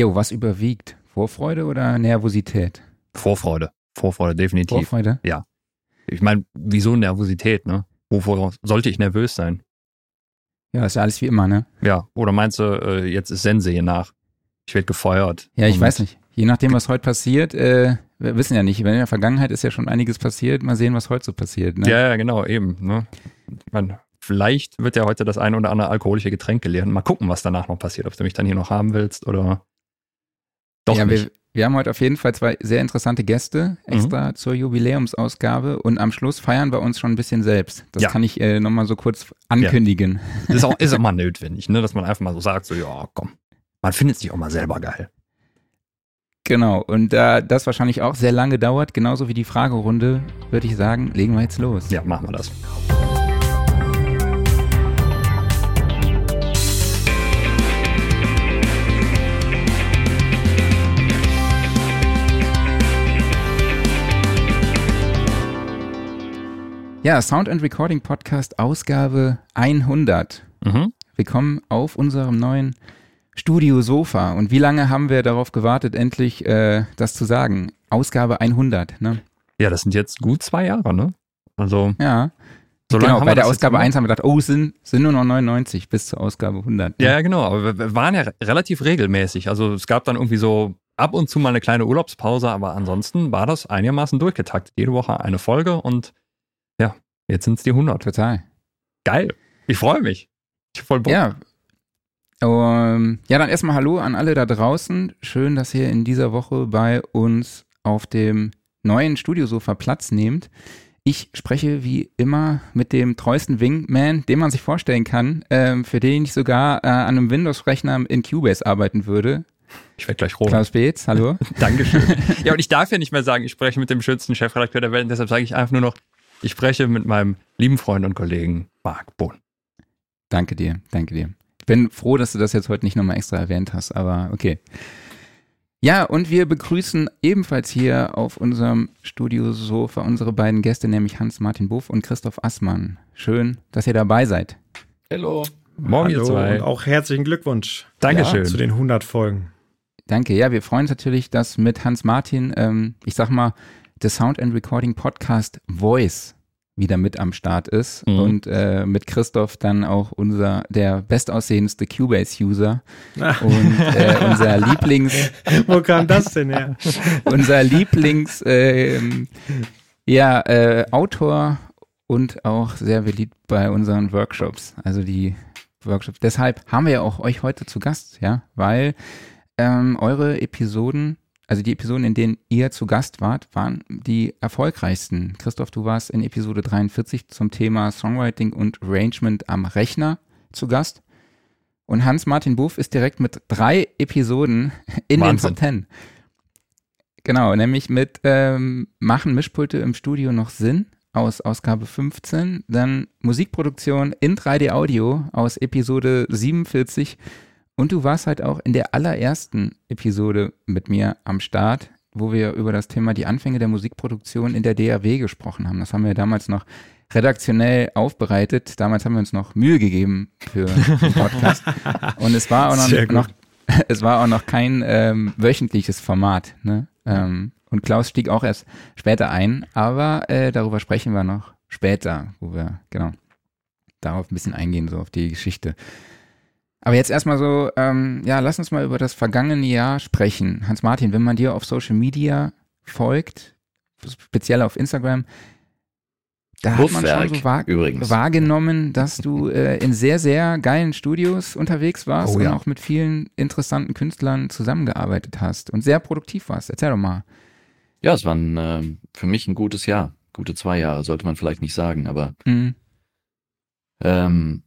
Jo, was überwiegt? Vorfreude oder Nervosität? Vorfreude. Vorfreude, definitiv. Vorfreude? Ja. Ich meine, wieso Nervosität, ne? Wovor sollte ich nervös sein? Ja, ist ja alles wie immer, ne? Ja, oder meinst du, äh, jetzt ist Sense hier nach? Ich werde gefeuert. Ja, ich weiß nicht. Je nachdem, was heute passiert, äh, wir wissen ja nicht. In der Vergangenheit ist ja schon einiges passiert. Mal sehen, was heute so passiert. Ne? Ja, ja, genau, eben. Ne? Ich mein, vielleicht wird ja heute das ein oder andere alkoholische Getränk geleert. Mal gucken, was danach noch passiert. Ob du mich dann hier noch haben willst oder doch ja, nicht. Wir, wir haben heute auf jeden Fall zwei sehr interessante Gäste Mhm. extra zur Jubiläumsausgabe und am Schluss feiern wir uns schon ein bisschen selbst. Das Ja. kann ich äh, nochmal so kurz ankündigen. Das ist auch, ist mal notwendig, ne? dass man einfach mal so sagt, so, ja, komm, man findet sich auch mal selber geil. Genau. Und da das wahrscheinlich auch sehr lange dauert, genauso wie die Fragerunde, würde ich sagen, legen wir jetzt los. Ja, machen wir das. Ja, Sound and Recording Podcast Ausgabe 100. Mhm. Willkommen auf unserem neuen Studio-Sofa. Und wie lange haben wir darauf gewartet, endlich äh, das zu sagen? Ausgabe 100, ne? Ja, das sind jetzt gut zwei Jahre, ne? Also, Ja. so genau, bei der Ausgabe gemacht. 1 haben wir gedacht, oh, sind, sind nur noch 99 bis zur Ausgabe 100. ne? Ja, genau. Aber wir- waren ja re- relativ regelmäßig. Also es gab dann irgendwie so ab und zu mal eine kleine Urlaubspause, aber ansonsten war das einigermaßen durchgetaktet. Jede Woche eine Folge und jetzt sind es die 100. Total. Geil. Ich freue mich. Ich hab voll Bock. Ja. Um, ja, dann erstmal Hallo an alle da draußen. Schön, dass ihr in dieser Woche bei uns auf dem neuen Studiosofa Platz nehmt. Ich spreche wie immer mit dem treuesten Wingman, den man sich vorstellen kann, ähm, für den ich sogar äh, an einem Windows-Rechner in Cubase arbeiten würde. Ich werde gleich rot. Klaus Beetz, hallo. Dankeschön. ja, und ich darf ja nicht mehr sagen, ich spreche mit dem schönsten Chefredakteur der Welt. Deshalb sage ich einfach nur noch, ich spreche mit meinem lieben Freund und Kollegen Marc Bohn. danke dir, danke dir. Ich bin froh, dass du das jetzt heute nicht nochmal extra erwähnt hast, aber okay. Ja, und wir begrüßen ebenfalls hier auf unserem Studiosofa unsere beiden Gäste, nämlich Hans-Martin Buff und Christoph Assmann. Schön, dass ihr dabei seid. Hallo. Morgen ihr Hallo zwei. und auch herzlichen Glückwunsch Dankeschön. zu den 100 Folgen. Danke. Ja, wir freuen uns natürlich, dass mit Hans-Martin, ähm, ich sag mal, der Sound and Recording Podcast Voice wieder mit am Start ist Mhm. und äh, mit Christoph dann auch unser, der bestaussehendste Cubase-User und äh, unser Lieblings, Wo kam das denn her? unser Lieblings, ähm, ja, äh, Autor und auch sehr beliebt bei unseren Workshops. Also die Workshops. Deshalb haben wir ja auch euch heute zu Gast, ja, weil ähm, eure Episoden, also die Episoden, in denen ihr zu Gast wart, waren die erfolgreichsten. Christoph, du warst in Episode 43 zum Thema Songwriting und Arrangement am Rechner zu Gast. Und Hans-Martin Buff ist direkt mit drei Episoden in Wahnsinn. den Top Ten. Genau, nämlich mit ähm, Machen Mischpulte im Studio noch Sinn aus Ausgabe 15, dann Musikproduktion in 3D Audio aus Episode 47 und du warst halt auch in der allerersten Episode mit mir am Start, wo wir über das Thema die Anfänge der Musikproduktion in der DAW gesprochen haben. Das haben wir damals noch redaktionell aufbereitet. Damals haben wir uns noch Mühe gegeben für den Podcast. Und es war auch noch, noch es war auch noch kein ähm, wöchentliches Format. Ne? Ähm, und Klaus stieg auch erst später ein, aber äh, darüber sprechen wir noch später, wo wir genau darauf ein bisschen eingehen, so auf die Geschichte. Aber jetzt erstmal so, ähm, ja, lass uns mal über das vergangene Jahr sprechen. Hans-Martin, wenn man dir auf Social Media folgt, speziell auf Instagram, da hat man schon Buffwerk so wahr, übrigens. wahrgenommen, dass du äh, in sehr, sehr geilen Studios unterwegs warst Oh und ja. auch mit vielen interessanten Künstlern zusammengearbeitet hast und sehr produktiv warst. Erzähl doch mal. Ja, es war ein, ähm, für mich ein gutes Jahr. Gute zwei Jahre, sollte man vielleicht nicht sagen, aber Mhm. ähm,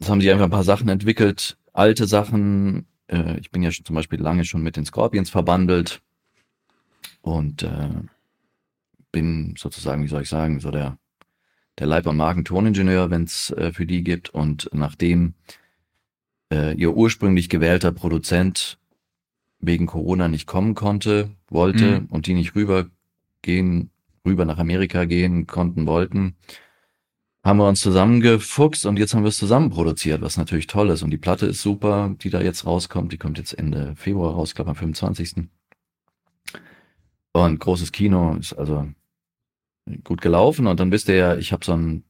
es haben sich einfach ein paar Sachen entwickelt, alte Sachen. Äh, ich bin ja schon zum Beispiel lange schon mit den Scorpions verbandelt und äh, bin sozusagen, wie soll ich sagen, so der, der Leib- und Magen-Toningenieur, wenn es äh, für die gibt. Und nachdem äh, ihr ursprünglich gewählter Produzent wegen Corona nicht kommen konnte, wollte Mhm. und die nicht rübergehen, rüber nach Amerika gehen konnten, wollten, haben wir uns zusammengefuchst und jetzt haben wir es zusammen produziert, was natürlich toll ist. Und die Platte ist super, die da jetzt rauskommt. Die kommt jetzt Ende Februar raus, glaube am 25. Und großes Kino ist also gut gelaufen. Und dann wisst ihr ja, ich habe so ein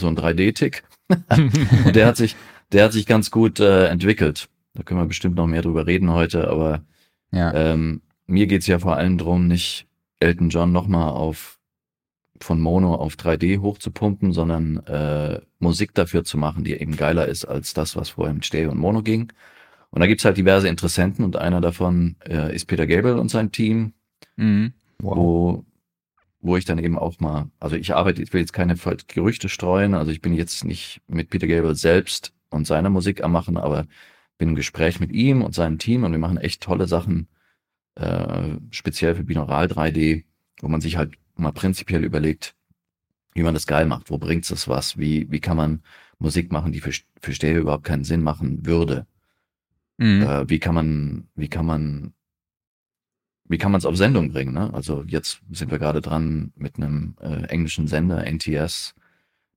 so ein 3D-Tick. und der hat sich, der hat sich ganz gut äh, entwickelt. Da können wir bestimmt noch mehr drüber reden heute, aber Ja. ähm, mir geht's ja vor allem drum, nicht Elton John nochmal auf von Mono auf 3D hochzupumpen, sondern äh, Musik dafür zu machen, die eben geiler ist als das, was vorher mit Stereo und Mono ging. Und da gibt's halt diverse Interessenten und einer davon äh, ist Peter Gabriel und sein Team, Mhm. wo, wo ich dann eben auch mal, also ich arbeite, ich will jetzt keine Gerüchte streuen, also ich bin jetzt nicht mit Peter Gabriel selbst und seiner Musik am machen, aber bin im Gespräch mit ihm und seinem Team und wir machen echt tolle Sachen, äh, speziell für Binaural 3D, wo man sich halt mal prinzipiell überlegt, wie man das geil macht, wo bringt's das was, wie, wie kann man Musik machen, die für, für Stereo überhaupt keinen Sinn machen würde. Mhm. Äh, wie kann man, wie kann man, wie kann man es auf Sendung bringen? Ne? Also jetzt sind wir gerade dran, mit einem äh, englischen Sender, NTS,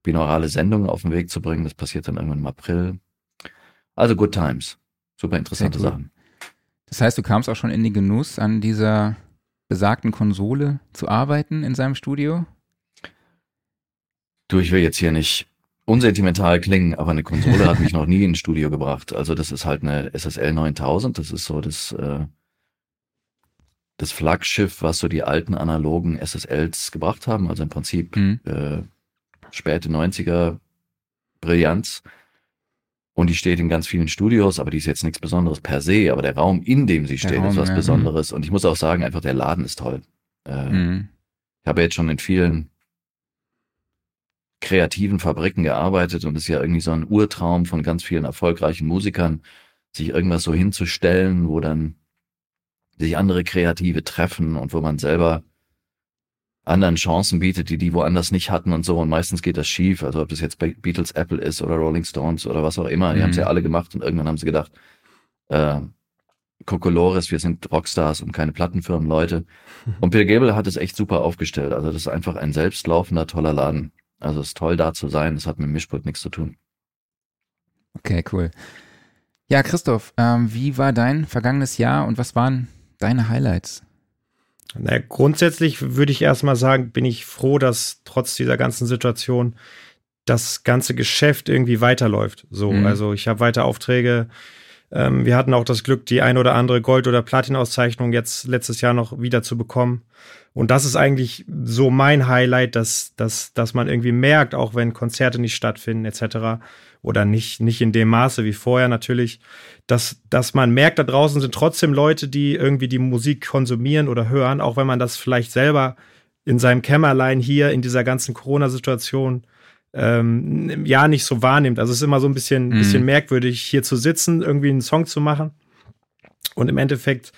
binaurale Sendungen auf den Weg zu bringen. Das passiert dann irgendwann im April. Also Good Times. Super interessante cool. Sachen. Das heißt, du kamst auch schon in den Genuss, an dieser besagten Konsole zu arbeiten in seinem Studio? Du, ich will jetzt hier nicht unsentimental klingen, aber eine Konsole hat mich noch nie ins Studio gebracht. Also das ist halt eine SSL 9000. Das ist so das, äh, das Flaggschiff, was so die alten analogen SSLs gebracht haben. Also im Prinzip Mhm. äh, späte 90er Brillanz. Und die steht in ganz vielen Studios, aber die ist jetzt nichts Besonderes per se. Aber der Raum, in dem sie steht, Raum, ist was ja. Besonderes. Und ich muss auch sagen, einfach der Laden ist toll. Äh, Mhm. ich habe jetzt schon in vielen kreativen Fabriken gearbeitet und es ist ja irgendwie so ein Urtraum von ganz vielen erfolgreichen Musikern, sich irgendwas so hinzustellen, wo dann sich andere Kreative treffen und wo man selber anderen Chancen bietet, die die woanders nicht hatten und so. Und meistens geht das schief. Also ob das jetzt bei Beatles, Apple ist oder Rolling Stones oder was auch immer. Die Mhm. haben es ja alle gemacht und irgendwann haben sie gedacht, äh, Kokolores, wir sind Rockstars und keine Plattenfirmenleute. Und Bill Gable hat es echt super aufgestellt. Also das ist einfach ein selbstlaufender, toller Laden. Also es ist toll da zu sein. Das hat mit Mischpult nichts zu tun. Okay, cool. Ja, Christoph, ähm, wie war dein vergangenes Jahr und was waren deine Highlights? Na, grundsätzlich würde ich erstmal sagen, bin ich froh, dass trotz dieser ganzen Situation das ganze Geschäft irgendwie weiterläuft. So, Mhm. also ich habe weiter Aufträge. Ähm, wir hatten auch das Glück, die ein oder andere Gold- oder Platin-Auszeichnung jetzt letztes Jahr noch wieder zu bekommen. Und das ist eigentlich so mein Highlight, dass, dass, dass man irgendwie merkt, auch wenn Konzerte nicht stattfinden etc. oder nicht, nicht in dem Maße wie vorher natürlich, dass, dass man merkt, da draußen sind trotzdem Leute, die irgendwie die Musik konsumieren oder hören, auch wenn man das vielleicht selber in seinem Kämmerlein hier in dieser ganzen Corona-Situation ähm, ja nicht so wahrnimmt. Also es ist immer so ein bisschen, Mhm. bisschen merkwürdig, hier zu sitzen, irgendwie einen Song zu machen. Und im Endeffekt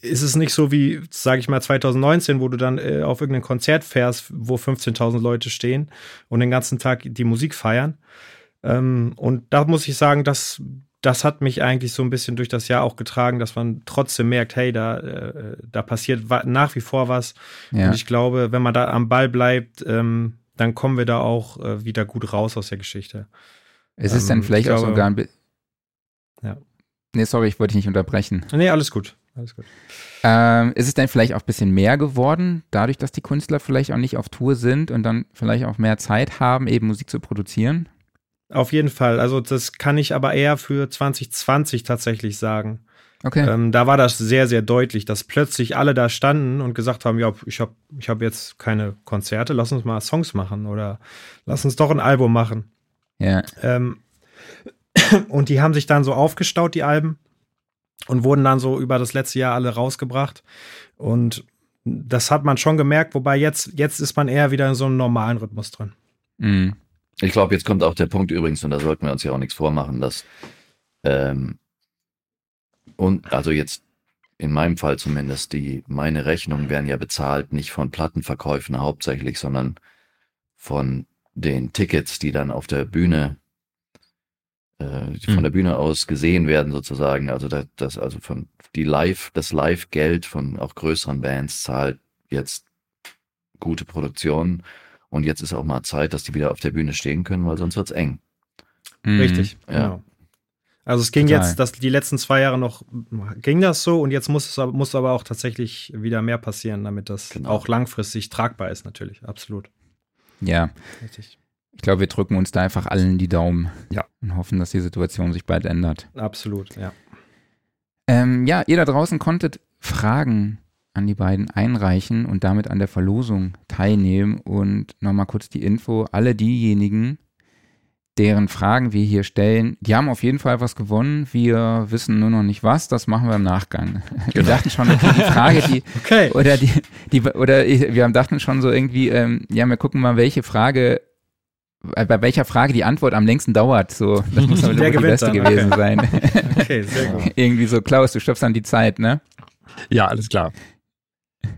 ist es nicht so wie, sage ich mal, 2019, wo du dann äh, auf irgendein Konzert fährst, wo 15.000 Leute stehen und den ganzen Tag die Musik feiern. Ähm, und da muss ich sagen, dass das hat mich eigentlich so ein bisschen durch das Jahr auch getragen, dass man trotzdem merkt, hey, da, äh, da passiert nach wie vor was. Ja, Und ich glaube, wenn man da am Ball bleibt, ähm, dann kommen wir da auch äh, wieder gut raus aus der Geschichte. es ist dann ähm, vielleicht ich auch glaube- sogar ein bisschen. Ja. Nee, sorry, ich wollte dich nicht unterbrechen. Nee, alles gut. Alles gut. Ähm, ist es denn vielleicht auch ein bisschen mehr geworden, dadurch, dass die Künstler vielleicht auch nicht auf Tour sind und dann vielleicht auch mehr Zeit haben, eben Musik zu produzieren? Auf jeden Fall. Also das kann ich aber eher für 2020 tatsächlich sagen. Okay. Ähm, da war das sehr, sehr deutlich, dass plötzlich alle da standen und gesagt haben, ja, ich habe ich hab jetzt keine Konzerte, lass uns mal Songs machen oder lass uns doch ein Album machen. ja. Ähm, und die haben sich dann so aufgestaut, die Alben, und wurden dann so über das letzte Jahr alle rausgebracht. Und das hat man schon gemerkt, wobei jetzt, jetzt ist man eher wieder in so einem normalen Rhythmus drin. Mhm. Ich glaube, jetzt kommt auch der Punkt übrigens, und da sollten wir uns ja auch nichts vormachen, dass ähm, und also jetzt in meinem Fall zumindest, die meine Rechnungen werden ja bezahlt nicht von Plattenverkäufen hauptsächlich, sondern von den Tickets, die dann auf der Bühne äh, die Hm. von der Bühne aus gesehen werden sozusagen. Also das, das also von die Live, das Live-Geld von auch größeren Bands zahlt jetzt gute Produktionen. Und jetzt ist auch mal Zeit, dass die wieder auf der Bühne stehen können, weil sonst wird's eng. Mhm. Richtig, Ja. genau. Also es ging Total. jetzt, dass die letzten zwei Jahre noch ging das so und jetzt muss es aber- muss aber auch tatsächlich wieder mehr passieren, damit das Genau. auch langfristig tragbar ist, natürlich. Absolut. Ja, Richtig. ich glaube, wir drücken uns da einfach allen die Daumen. Ja. Und hoffen, dass die Situation sich bald ändert. Absolut, ja. Ähm, ja, ihr da draußen konntet Fragen an die beiden einreichen und damit an der Verlosung teilnehmen. Und nochmal kurz die Info, alle diejenigen, deren Fragen wir hier stellen, die haben auf jeden Fall was gewonnen. Wir wissen nur noch nicht was, das machen wir im Nachgang. Wir dachten schon, okay, die Frage, die, Okay. oder die, die oder wir haben dachten schon so irgendwie, ähm, ja, wir gucken mal, welche Frage, äh, bei welcher Frage die Antwort am längsten dauert. So, das muss Der die beste dann, gewesen sein. Okay, sehr gut. irgendwie so, Klaus, du stoppst dann die Zeit, ne? Ja, alles klar.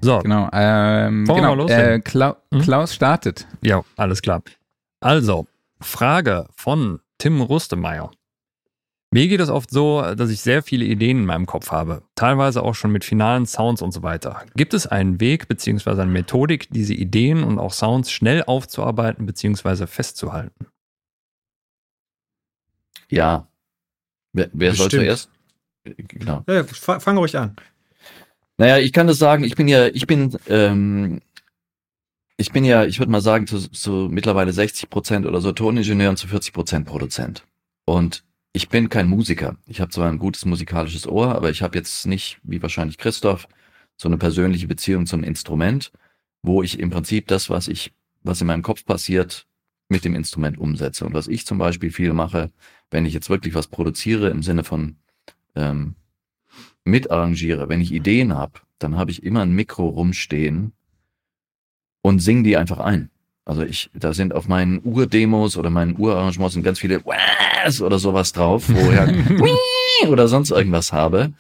So, Genau. Ähm, genau. Äh, Klau Hm? Klaus startet. ja, alles klar. Also, Frage von Tim Rustemeyer. Mir geht es oft so, dass ich sehr viele Ideen in meinem Kopf habe, teilweise auch schon mit finalen Sounds und so weiter. Gibt es einen Weg bzw. eine Methodik, diese Ideen und auch Sounds schnell aufzuarbeiten bzw. festzuhalten? Ja. Wer, wer soll zuerst? Genau. Ja, fa- fang ruhig an. Naja, ich kann das sagen, ich bin ja, ich bin, ähm, ich bin ja, ich würde mal sagen, zu, zu mittlerweile 60 Prozent oder so Toningenieur und zu 40 Prozent Produzent. Und ich bin kein Musiker. Ich habe zwar ein gutes musikalisches Ohr, aber ich habe jetzt nicht, wie wahrscheinlich Christoph, so eine persönliche Beziehung zum Instrument, wo ich im Prinzip das, was ich, was in meinem Kopf passiert, mit dem Instrument umsetze. Und was ich zum Beispiel viel mache, wenn ich jetzt wirklich was produziere im Sinne von ähm, mitarrangiere, wenn ich Ideen habe, dann habe ich immer ein Mikro rumstehen und singe die einfach ein. Also ich, da sind auf meinen Urdemos oder meinen Urarrangements sind ganz viele Wahs oder sowas drauf, wo ich halt oder sonst irgendwas habe,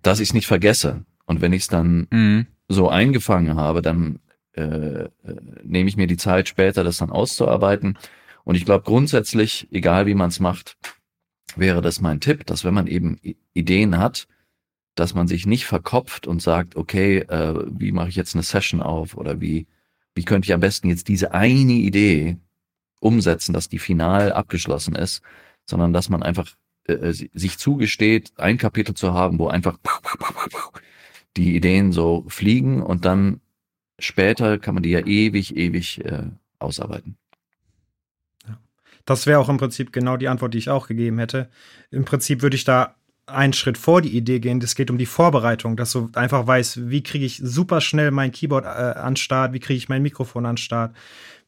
dass ich es nicht vergesse. Und wenn ich es dann Mhm. so eingefangen habe, dann äh, äh, nehme ich mir die Zeit später, das dann auszuarbeiten. Und ich glaube grundsätzlich, egal wie man es macht, wäre das mein Tipp, dass wenn man eben Ideen hat, dass man sich nicht verkopft und sagt, okay, äh, wie mache ich jetzt eine Session auf oder wie, wie könnte ich am besten jetzt diese eine Idee umsetzen, dass die final abgeschlossen ist, sondern dass man einfach äh, äh, si- sich zugesteht, ein Kapitel zu haben, wo einfach die Ideen so fliegen und dann später kann man die ja ewig, ewig äh, ausarbeiten. Das wäre auch im Prinzip genau die Antwort, die ich auch gegeben hätte. Im Prinzip würde ich da einen Schritt vor die Idee gehen. Es geht um die Vorbereitung, dass du einfach weißt, wie kriege ich super schnell mein Keyboard äh, an Start, wie kriege ich mein Mikrofon an Start,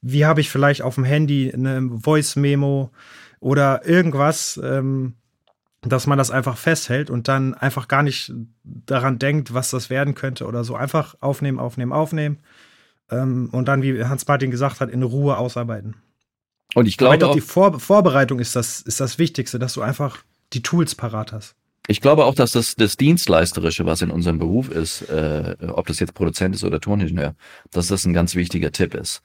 wie habe ich vielleicht auf dem Handy eine Voice-Memo oder irgendwas, ähm, dass man das einfach festhält und dann einfach gar nicht daran denkt, was das werden könnte oder so. Einfach aufnehmen, aufnehmen, aufnehmen. Ähm, und dann, wie Hans-Martin gesagt hat, in Ruhe ausarbeiten. Und ich Aber ich glaube glaube, auch, die Vor Vorbereitung ist das, ist das Wichtigste, dass du einfach die Tools parat hast. Ich glaube auch, dass das, das Dienstleisterische, was in unserem Beruf ist, äh, ob das jetzt Produzent ist oder Toningenieur, dass das ein ganz wichtiger Tipp ist.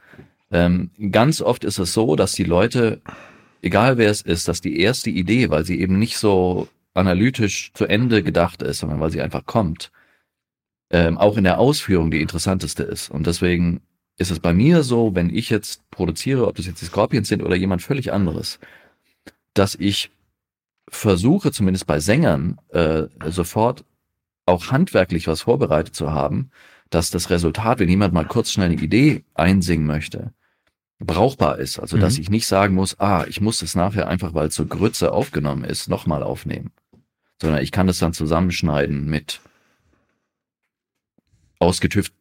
Ähm, ganz oft ist es so, dass die Leute, egal wer es ist, dass die erste Idee, weil sie eben nicht so analytisch zu Ende gedacht ist, sondern weil sie einfach kommt, ähm, auch in der Ausführung die interessanteste ist. Und deswegen ist es bei mir so, wenn ich jetzt produziere, ob das jetzt die Scorpions sind oder jemand völlig anderes, dass ich versuche, zumindest bei Sängern, äh, sofort auch handwerklich was vorbereitet zu haben, dass das Resultat, wenn jemand mal kurz schnell eine Idee einsingen möchte, brauchbar ist. Also, dass Mhm. ich nicht sagen muss, ah, ich muss das nachher einfach, weil es so Grütze aufgenommen ist, nochmal aufnehmen. Sondern ich kann das dann zusammenschneiden mit ausgetüft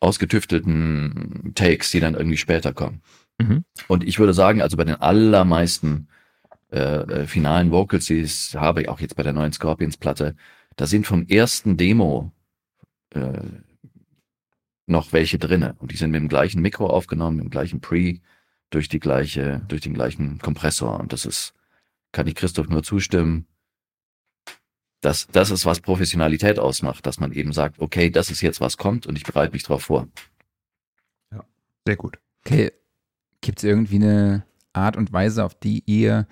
ausgetüftelten Takes, die dann irgendwie später kommen. Mhm. Und ich würde sagen, also bei den allermeisten äh, äh, finalen Vocals, die ich habe, auch jetzt bei der neuen Scorpions-Platte, da sind vom ersten Demo äh, noch welche drinne. Und die sind mit dem gleichen Mikro aufgenommen, mit dem gleichen Pre, durch die gleiche, durch den gleichen Kompressor. Und das ist, kann ich Christoph nur zustimmen. Das, das ist, was Professionalität ausmacht, dass man eben sagt, okay, das ist jetzt, was kommt und ich bereite mich drauf vor. Sehr gut. Okay. Gibt es irgendwie eine Art und Weise, auf die ihr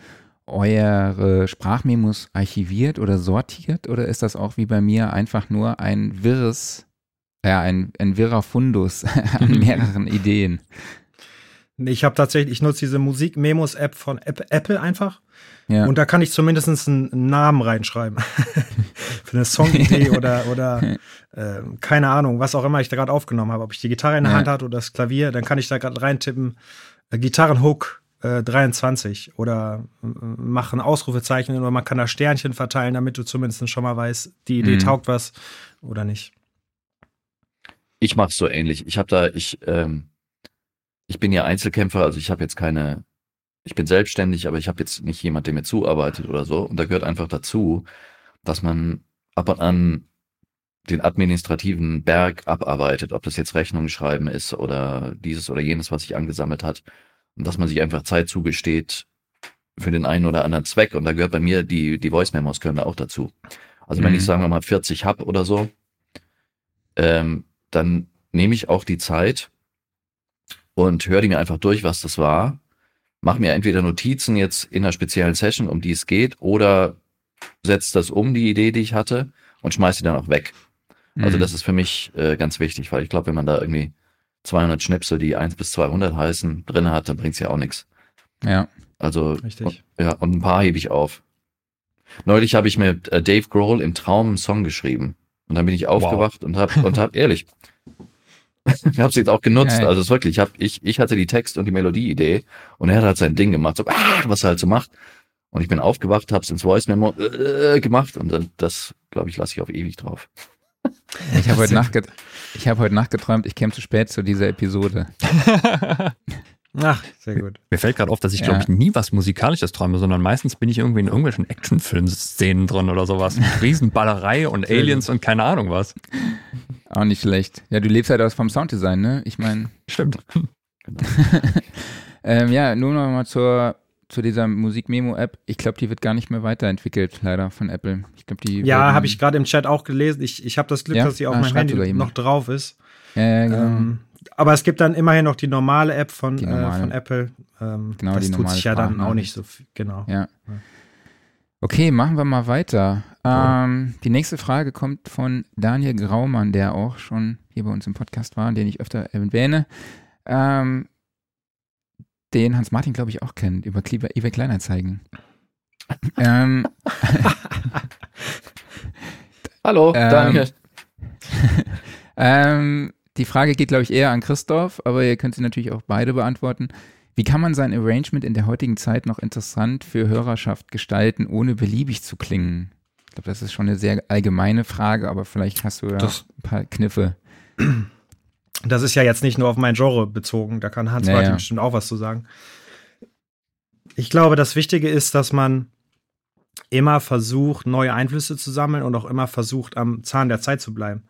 eure Sprachmemos archiviert oder sortiert? Oder ist das auch wie bei mir einfach nur ein wirres, ja, ein, ein wirrer Fundus an mehreren Ideen? Ich habe tatsächlich, ich nutze diese Musik-Memos-App von Apple einfach. Ja. Und da kann ich zumindest einen Namen reinschreiben. Für eine Songidee oder, oder äh, keine Ahnung, was auch immer ich da gerade aufgenommen habe. Ob ich die Gitarre in der Ja. Hand hatte oder das Klavier, dann kann ich da gerade reintippen, äh, Gitarrenhook äh, 23 oder äh, mach ein Ausrufezeichen oder man kann da Sternchen verteilen, damit du zumindest schon mal weißt, die Idee Mhm. taugt was oder nicht. Ich mache so ähnlich. Ich habe da, ich, ähm, ich bin ja Einzelkämpfer, also ich habe jetzt keine, ich bin selbstständig, aber ich habe jetzt nicht jemand, der mir zuarbeitet oder so. Und da gehört einfach dazu, dass man ab und an den administrativen Berg abarbeitet, ob das jetzt Rechnungen schreiben ist oder dieses oder jenes, was sich angesammelt hat. Und dass man sich einfach Zeit zugesteht für den einen oder anderen Zweck. Und da gehört bei mir die, die Voice Memos gehören da auch dazu. Also wenn Mhm. ich sagen wir mal 40 hab oder so, ähm, dann nehme ich auch die Zeit und höre die mir einfach durch, was das war. Mach mir entweder Notizen jetzt in einer speziellen Session, um die es geht, oder setz das um, die Idee, die ich hatte, und schmeiß die dann auch weg. Also Mhm. das ist für mich äh, ganz wichtig, weil ich glaube, wenn man da irgendwie 200 Schnipsel, die 1 bis 200 heißen, drin hat, dann bringt's ja auch nichts. Ja. Also Richtig. Und, ja, und ein paar hebe ich auf. Neulich habe ich mit äh, Dave Grohl im Traum einen Song geschrieben. Und dann bin ich aufgewacht und hab, und hab, ehrlich, ich habe es jetzt auch genutzt. Geil. Also es ist wirklich, ich, hab, ich, ich hatte die Text- und die Melodie-Idee und er hat halt sein Ding gemacht, so, ah, was er halt so macht. Und ich bin aufgewacht, hab's ins Voice Memo äh, gemacht und dann, das, glaube ich, lasse ich auf ewig drauf. Ich habe heute, Nacht get- ich hab heute Nacht geträumt, ich käme zu spät zu dieser Episode. Ach, sehr gut. Mir fällt gerade auf, dass ich, Ja. glaube ich, nie was Musikalisches träume, sondern meistens bin ich irgendwie in irgendwelchen Actionfilm-Szenen drin oder sowas. Mit Riesenballerei und Aliens und keine Ahnung was. Auch nicht schlecht. Ja, du lebst halt aus vom Sounddesign, ne? Ich meine, Stimmt. ähm, ja, nur noch mal zur, zu dieser Musik-Memo-App. Ich glaube, die wird gar nicht mehr weiterentwickelt, leider von Apple. Ich glaube, die. Ja, habe ich gerade im Chat auch gelesen. Ich, ich habe das Glück, Ja? dass sie auf Ah, meinem Handy noch drauf ist. Ja, genau. Ähm, aber es gibt dann immerhin noch die normale App von, Die äh, normale. von Apple. Ähm, Genau, das die tut sich ja dann auch nicht so viel. Genau. Ja. Okay, machen wir mal weiter. Ähm, die nächste Frage kommt von Daniel Graumann, der auch schon hier bei uns im Podcast war, den ich öfter erwähne. Ähm, den Hans-Martin, glaube ich, auch kennt, über eBay Kleinanzeigen. ähm, Hallo, Ähm, Daniel. ähm, die Frage geht, glaube ich, eher an Christoph, aber ihr könnt sie natürlich auch beide beantworten. Wie kann man sein Arrangement in der heutigen Zeit noch interessant für Hörerschaft gestalten, ohne beliebig zu klingen? Ich glaube, das ist schon eine sehr allgemeine Frage, aber vielleicht hast du ja Das- ein paar Kniffe. Das ist ja jetzt nicht nur auf mein Genre bezogen. Da kann Hans-Martin Ja, ja. bestimmt auch was zu sagen. Ich glaube, das Wichtige ist, dass man immer versucht, neue Einflüsse zu sammeln und auch immer versucht, am Zahn der Zeit zu bleiben.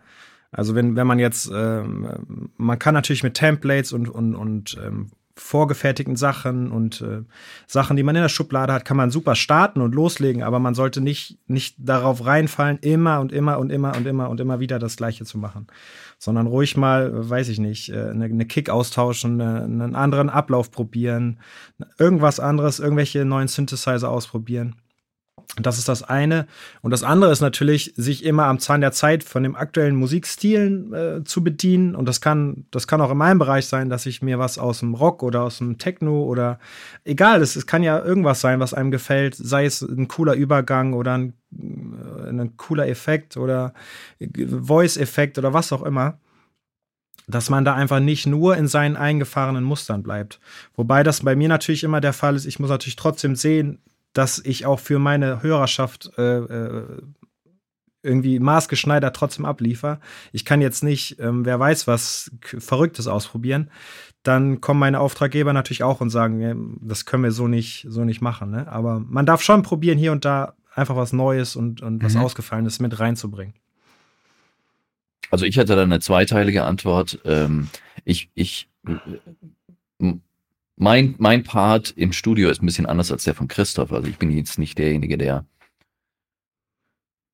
Also wenn, wenn man jetzt, ähm, man kann natürlich mit Templates und, und, und ähm, vorgefertigten Sachen und äh, Sachen, die man in der Schublade hat, kann man super starten und loslegen, aber man sollte nicht, nicht darauf reinfallen, immer und immer und immer und immer und immer wieder das Gleiche zu machen sondern ruhig mal, äh, weiß ich nicht, äh, eine, eine Kick austauschen, eine, einen anderen Ablauf probieren, irgendwas anderes, irgendwelche neuen Synthesizer ausprobieren. Das ist das eine. Und das andere ist natürlich, sich immer am Zahn der Zeit von dem aktuellen Musikstilen äh, zu bedienen. Und das kann, das kann auch in meinem Bereich sein, dass ich mir was aus dem Rock oder aus dem Techno oder egal, es, es kann ja irgendwas sein, was einem gefällt, sei es ein cooler Übergang oder ein, äh, ein cooler Effekt oder Voice-Effekt oder was auch immer, dass man da einfach nicht nur in seinen eingefahrenen Mustern bleibt. Wobei das bei mir natürlich immer der Fall ist, ich muss natürlich trotzdem sehen, dass ich auch für meine Hörerschaft äh, äh, irgendwie maßgeschneidert trotzdem abliefer. Ich kann jetzt nicht, ähm, wer weiß was Verrücktes ausprobieren. Dann kommen meine Auftraggeber natürlich auch und sagen, ja, das können wir so nicht, so nicht machen. Ne? Aber man darf schon probieren, hier und da einfach was Neues und, und was Mhm. Ausgefallenes mit reinzubringen. Also ich hätte da eine zweiteilige Antwort. Ähm, ich, ich, m- mein, mein Part im Studio ist ein bisschen anders als der von Christoph. Also ich bin jetzt nicht derjenige, der,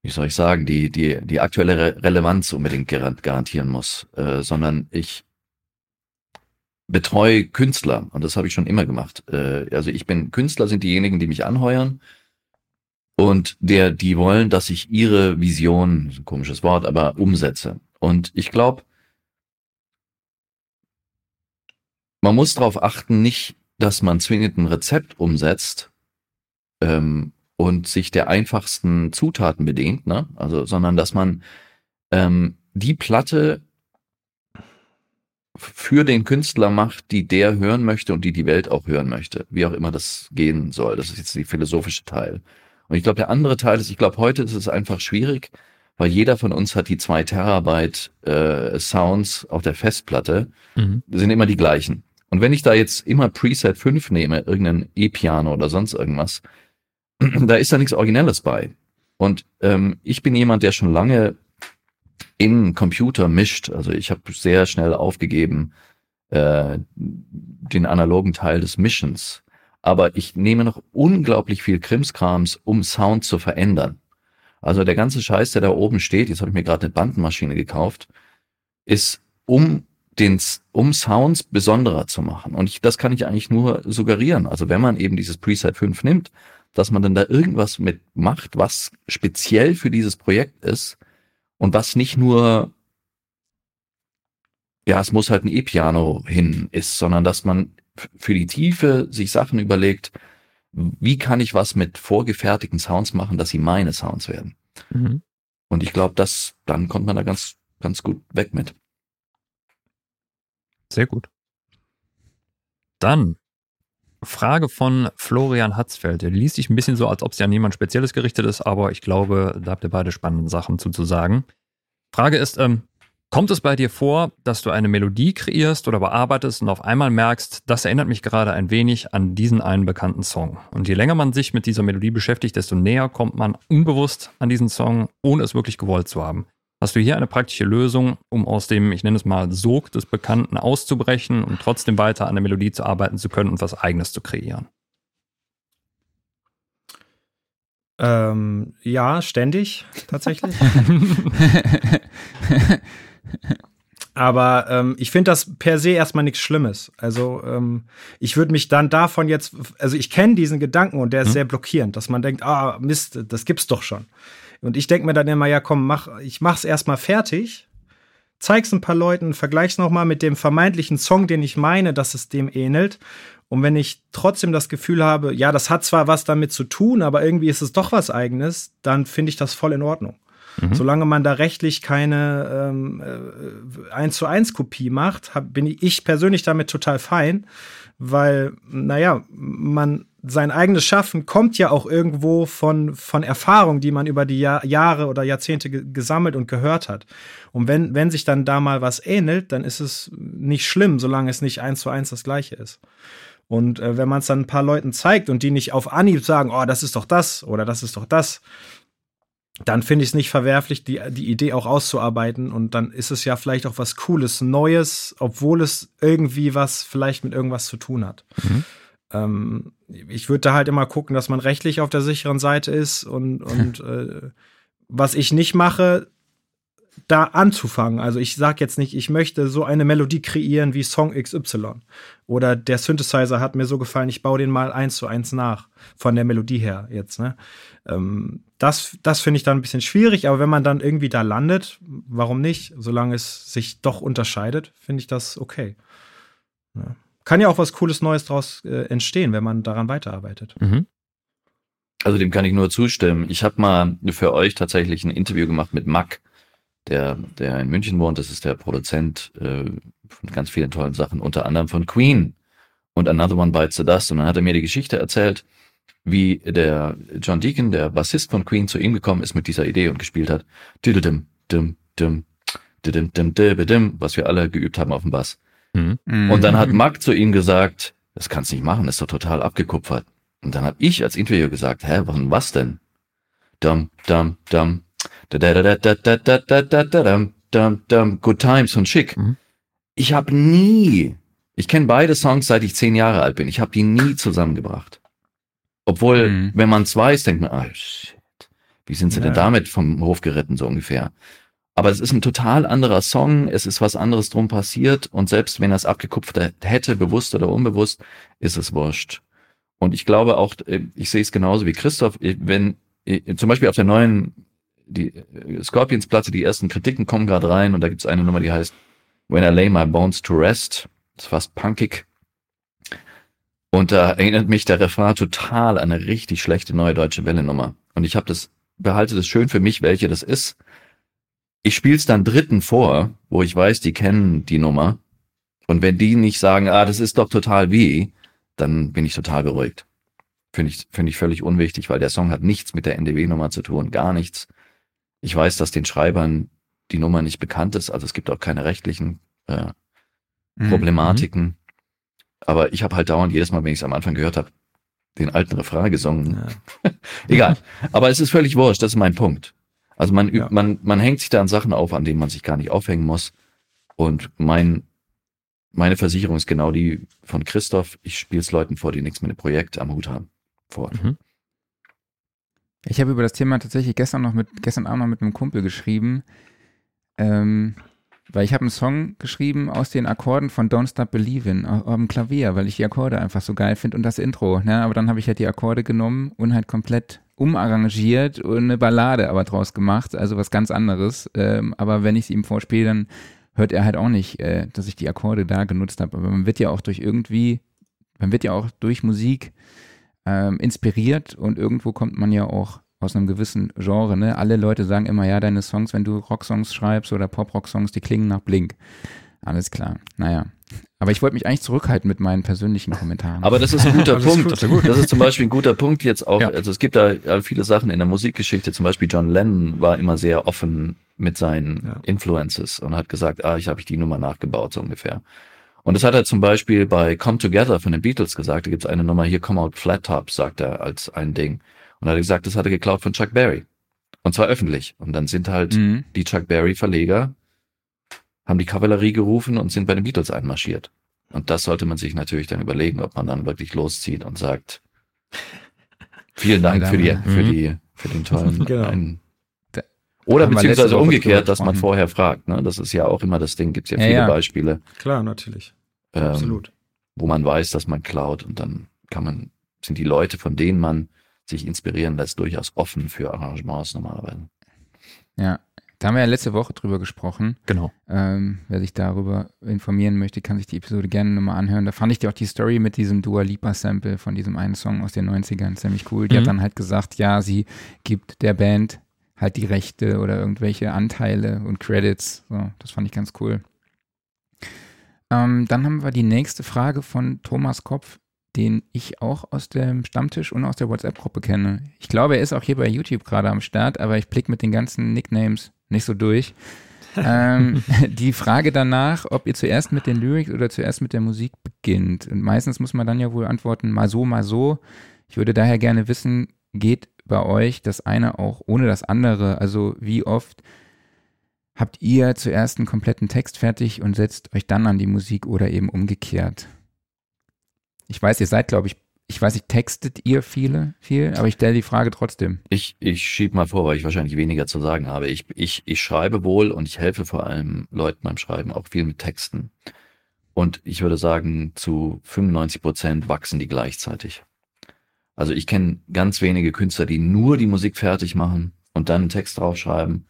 wie soll ich sagen, die, die, die aktuelle Re Relevanz unbedingt garan- garantieren muss, äh, sondern ich betreue Künstler und das habe ich schon immer gemacht. Äh, also ich bin, Künstler sind diejenigen, die mich anheuern und der, die wollen, dass ich ihre Vision, komisches Wort, aber umsetze. Und ich glaube, man muss darauf achten, nicht, dass man zwingend ein Rezept umsetzt ähm, und sich der einfachsten Zutaten bedient, ne? Also, sondern dass man ähm, die Platte für den Künstler macht, die der hören möchte und die die Welt auch hören möchte, wie auch immer das gehen soll. Das ist jetzt die philosophische Teil. Und ich glaube, der andere Teil ist, ich glaube, heute ist es einfach schwierig, weil jeder von uns hat die zwei Terabyte äh, Sounds auf der Festplatte, mhm. sind immer die gleichen. Und wenn ich da jetzt immer Preset 5 nehme, irgendein E-Piano oder sonst irgendwas, da ist da nichts Originelles bei. Und ähm, ich bin jemand, der schon lange im Computer mischt. Also ich habe sehr schnell aufgegeben äh, den analogen Teil des Mischens. Aber ich nehme noch unglaublich viel Krimskrams, um Sound zu verändern. Also der ganze Scheiß, der da oben steht, jetzt habe ich mir gerade eine Bandenmaschine gekauft, ist um den, um Sounds besonderer zu machen. Und ich, das kann ich eigentlich nur suggerieren. Also wenn man eben dieses Preset 5 nimmt, dass man dann da irgendwas mit macht, was speziell für dieses Projekt ist und was nicht nur, ja, es muss halt ein E-Piano hin ist, sondern dass man für die Tiefe sich Sachen überlegt, wie kann ich was mit vorgefertigten Sounds machen, dass sie meine Sounds werden. Mhm. Und ich glaube, dass dann kommt man da ganz, ganz gut weg mit. Sehr gut. Dann Frage von Florian Hatzfeld. Der liest sich ein bisschen so, als ob es ja an jemand Spezielles gerichtet ist, aber ich glaube, da habt ihr beide spannende Sachen zu, zu sagen. Frage ist, ähm, kommt es bei dir vor, dass du eine Melodie kreierst oder bearbeitest und auf einmal merkst, das erinnert mich gerade ein wenig an diesen einen bekannten Song? Und je länger man sich mit dieser Melodie beschäftigt, desto näher kommt man unbewusst an diesen Song, ohne es wirklich gewollt zu haben. Hast du hier eine praktische Lösung, um aus dem, ich nenne es mal, Sog des Bekannten auszubrechen und trotzdem weiter an der Melodie zu arbeiten zu können und was Eigenes zu kreieren? Ähm, ja, ständig, tatsächlich. Aber ähm, ich finde das per se erstmal nichts Schlimmes. Also ähm, ich würde mich dann davon jetzt, also ich kenne diesen Gedanken und der ist hm. sehr blockierend, dass man denkt, ah Mist, das gibt's doch schon. Und ich denke mir dann immer, ja komm, mach, ich mach's erstmal fertig, zeig's ein paar Leuten, vergleich's nochmal mit dem vermeintlichen Song, den ich meine, dass es dem ähnelt. Und wenn ich trotzdem das Gefühl habe, ja, das hat zwar was damit zu tun, aber irgendwie ist es doch was eigenes, dann finde ich das voll in Ordnung. Mhm. Solange man da rechtlich keine ähm, äh, 1 zu 1 Kopie macht, hab, bin ich persönlich damit total fein, weil, naja, man sein eigenes Schaffen kommt ja auch irgendwo von, von Erfahrung, die man über die Jahr, Jahre oder Jahrzehnte gesammelt und gehört hat. Und wenn, wenn sich dann da mal was ähnelt, dann ist es nicht schlimm, solange es nicht eins zu eins das gleiche ist. Und äh, wenn man es dann ein paar Leuten zeigt und die nicht auf Anhieb sagen, oh, das ist doch das oder das ist doch das, dann finde ich es nicht verwerflich, die, die Idee auch auszuarbeiten. Und dann ist es ja vielleicht auch was Cooles, Neues, obwohl es irgendwie was vielleicht mit irgendwas zu tun hat. Mhm. Ähm, ich würde da halt immer gucken, dass man rechtlich auf der sicheren Seite ist und, und äh, was ich nicht mache, da anzufangen. Also ich sage jetzt nicht, ich möchte so eine Melodie kreieren wie Song XY. Oder der Synthesizer hat mir so gefallen, ich baue den mal eins zu eins nach. Von der Melodie her jetzt. Ne? Ähm, das das finde ich dann ein bisschen schwierig, aber wenn man dann irgendwie da landet, warum nicht? Solange es sich doch unterscheidet, finde ich das okay. Ja kann ja auch was Cooles Neues daraus äh, entstehen, wenn man daran weiterarbeitet. Mhm. Also dem kann ich nur zustimmen. Ich habe mal für euch tatsächlich ein Interview gemacht mit Mack, der, der in München wohnt. Das ist der Produzent äh, von ganz vielen tollen Sachen, unter anderem von Queen und Another One Bites the Dust. Und dann hat er mir die Geschichte erzählt, wie der John Deacon, der Bassist von Queen, zu ihm gekommen ist mit dieser Idee und gespielt hat. Dim, dim, dim, dim, dim, dim, was wir alle geübt haben auf dem Bass. Mhm. Und dann hat Mark zu ihm gesagt, das kannst du nicht machen, das ist doch total abgekupfert. Und dann habe ich als Interviewer gesagt, hä, warum was denn? Dum, dum, dum, da da da da da da da da da dum, dum, dum, Good Times und Schick. Mhm. Ich habe nie, ich kenne beide Songs, seit ich zehn Jahre alt bin. Ich habe die nie zusammengebracht. Obwohl, mhm. wenn man es weiß, denkt man, ah, shit, wie sind sie ja. denn damit vom Hof geritten, so ungefähr? Aber es ist ein total anderer Song, es ist was anderes drum passiert und selbst wenn er es abgekupft hätte, bewusst oder unbewusst, ist es wurscht. Und ich glaube auch, äh, ich sehe es genauso wie Christoph, äh, wenn äh, zum Beispiel auf der neuen die Scorpions-Platte, die ersten Kritiken kommen gerade rein und da gibt es eine Nummer, die heißt When I Lay My Bones to Rest. Das ist fast punkig. Und da erinnert mich der Refrain total an eine richtig schlechte neue deutsche Welle-Nummer. Und ich habe das, behalte das schön für mich, welche das ist. Ich spiele es dann Dritten vor, wo ich weiß, die kennen die Nummer. Und wenn die nicht sagen, ah, das ist doch total wie, dann bin ich total beruhigt. Finde ich, finde ich völlig unwichtig, weil der Song hat nichts mit der NDW-Nummer zu tun, gar nichts. Ich weiß, dass den Schreibern die Nummer nicht bekannt ist, also es gibt auch keine rechtlichen äh, Mhm. Problematiken. Aber ich habe halt dauernd jedes Mal, wenn ich es am Anfang gehört habe, den alten Refrain gesungen. Egal. Aber es ist völlig wurscht, das ist mein Punkt. Also man, Ja. man, man hängt sich da an Sachen auf, an denen man sich gar nicht aufhängen muss. Und mein, meine Versicherung ist genau die von Christoph. Ich spiele es Leuten vor, die nichts mit dem Projekt am Hut haben. Vor. Mhm. Ich habe über das Thema tatsächlich gestern noch mit, gestern Abend noch mit einem Kumpel geschrieben, ähm, weil ich habe einen Song geschrieben aus den Akkorden von Don't Stop Believin' dem Klavier, weil ich die Akkorde einfach so geil finde und das Intro. Ne? Aber dann habe ich halt die Akkorde genommen und halt komplett umarrangiert und eine Ballade aber draus gemacht, also was ganz anderes. Ähm, aber wenn ich sie ihm vorspiele, dann hört er halt auch nicht, äh, dass ich die Akkorde da genutzt habe. Aber man wird ja auch durch irgendwie, man wird ja auch durch Musik ähm, inspiriert und irgendwo kommt man ja auch aus einem gewissen Genre. Ne? Alle Leute sagen immer, ja, deine Songs, wenn du Rocksongs schreibst oder Pop-Rock-Songs, die klingen nach Blink. Alles klar. Naja. Aber ich wollte mich eigentlich zurückhalten mit meinen persönlichen Kommentaren. Aber das ist ein guter Punkt. gut. Das ist zum Beispiel ein guter Punkt jetzt auch. Ja. Also es gibt da viele Sachen in der Musikgeschichte. Zum Beispiel John Lennon war immer sehr offen mit seinen Ja. Influences und hat gesagt, ah, ich habe ich die Nummer nachgebaut, so ungefähr. Und das hat er zum Beispiel bei Come Together von den Beatles gesagt. Da gibt es eine Nummer hier, Come Out Flat Top, sagt er als ein Ding. Und da hat er gesagt, das hat er geklaut von Chuck Berry. Und zwar öffentlich. Und dann sind halt Mhm. die Chuck Berry Verleger, haben die Kavallerie gerufen und sind bei den Beatles einmarschiert. Und das sollte man sich natürlich dann überlegen, ob man dann wirklich loszieht und sagt, vielen Dank für die, für Mhm. die, für den tollen Genau. Oder beziehungsweise umgekehrt, dass man vorher fragt. Ne? Das ist ja auch immer das Ding. Gibt ja Ja, viele ja. Beispiele, Klar, natürlich. ähm, Absolut. wo man weiß, dass man klaut und dann kann man, sind die Leute, von denen man sich inspirieren lässt, durchaus offen für Arrangements normalerweise. Ja. Da haben wir ja letzte Woche drüber gesprochen. Genau. Ähm, wer sich darüber informieren möchte, kann sich die Episode gerne nochmal anhören. Da fand ich die auch die Story mit diesem Dua Lipa Sample von diesem einen Song aus den 90ern ziemlich cool. Die Mhm. hat dann halt gesagt, ja, sie gibt der Band halt die Rechte oder irgendwelche Anteile und Credits. So, das fand ich ganz cool. Ähm, dann haben wir die nächste Frage von Thomas Kopf, den ich auch aus dem Stammtisch und aus der WhatsApp-Gruppe kenne. Ich glaube, er ist auch hier bei YouTube gerade am Start, aber ich blick mit den ganzen Nicknames nicht so durch. ähm, die Frage danach, ob ihr zuerst mit den Lyrics oder zuerst mit der Musik beginnt. Und meistens muss man dann ja wohl antworten, mal so, mal so. Ich würde daher gerne wissen, geht bei euch das eine auch ohne das andere? Also wie oft habt ihr zuerst einen kompletten Text fertig und setzt euch dann an die Musik oder eben umgekehrt? Ich weiß, ihr seid, glaube ich, ich weiß nicht, textet ihr viele, viel, aber ich stelle die Frage trotzdem. Ich, ich schieb mal vor, weil ich wahrscheinlich weniger zu sagen habe. Ich, ich, ich schreibe wohl und ich helfe vor allem Leuten beim Schreiben auch viel mit Texten. Und ich würde sagen, zu 95 Prozent wachsen die gleichzeitig. Also ich kenne ganz wenige Künstler, die nur die Musik fertig machen und dann einen Text draufschreiben.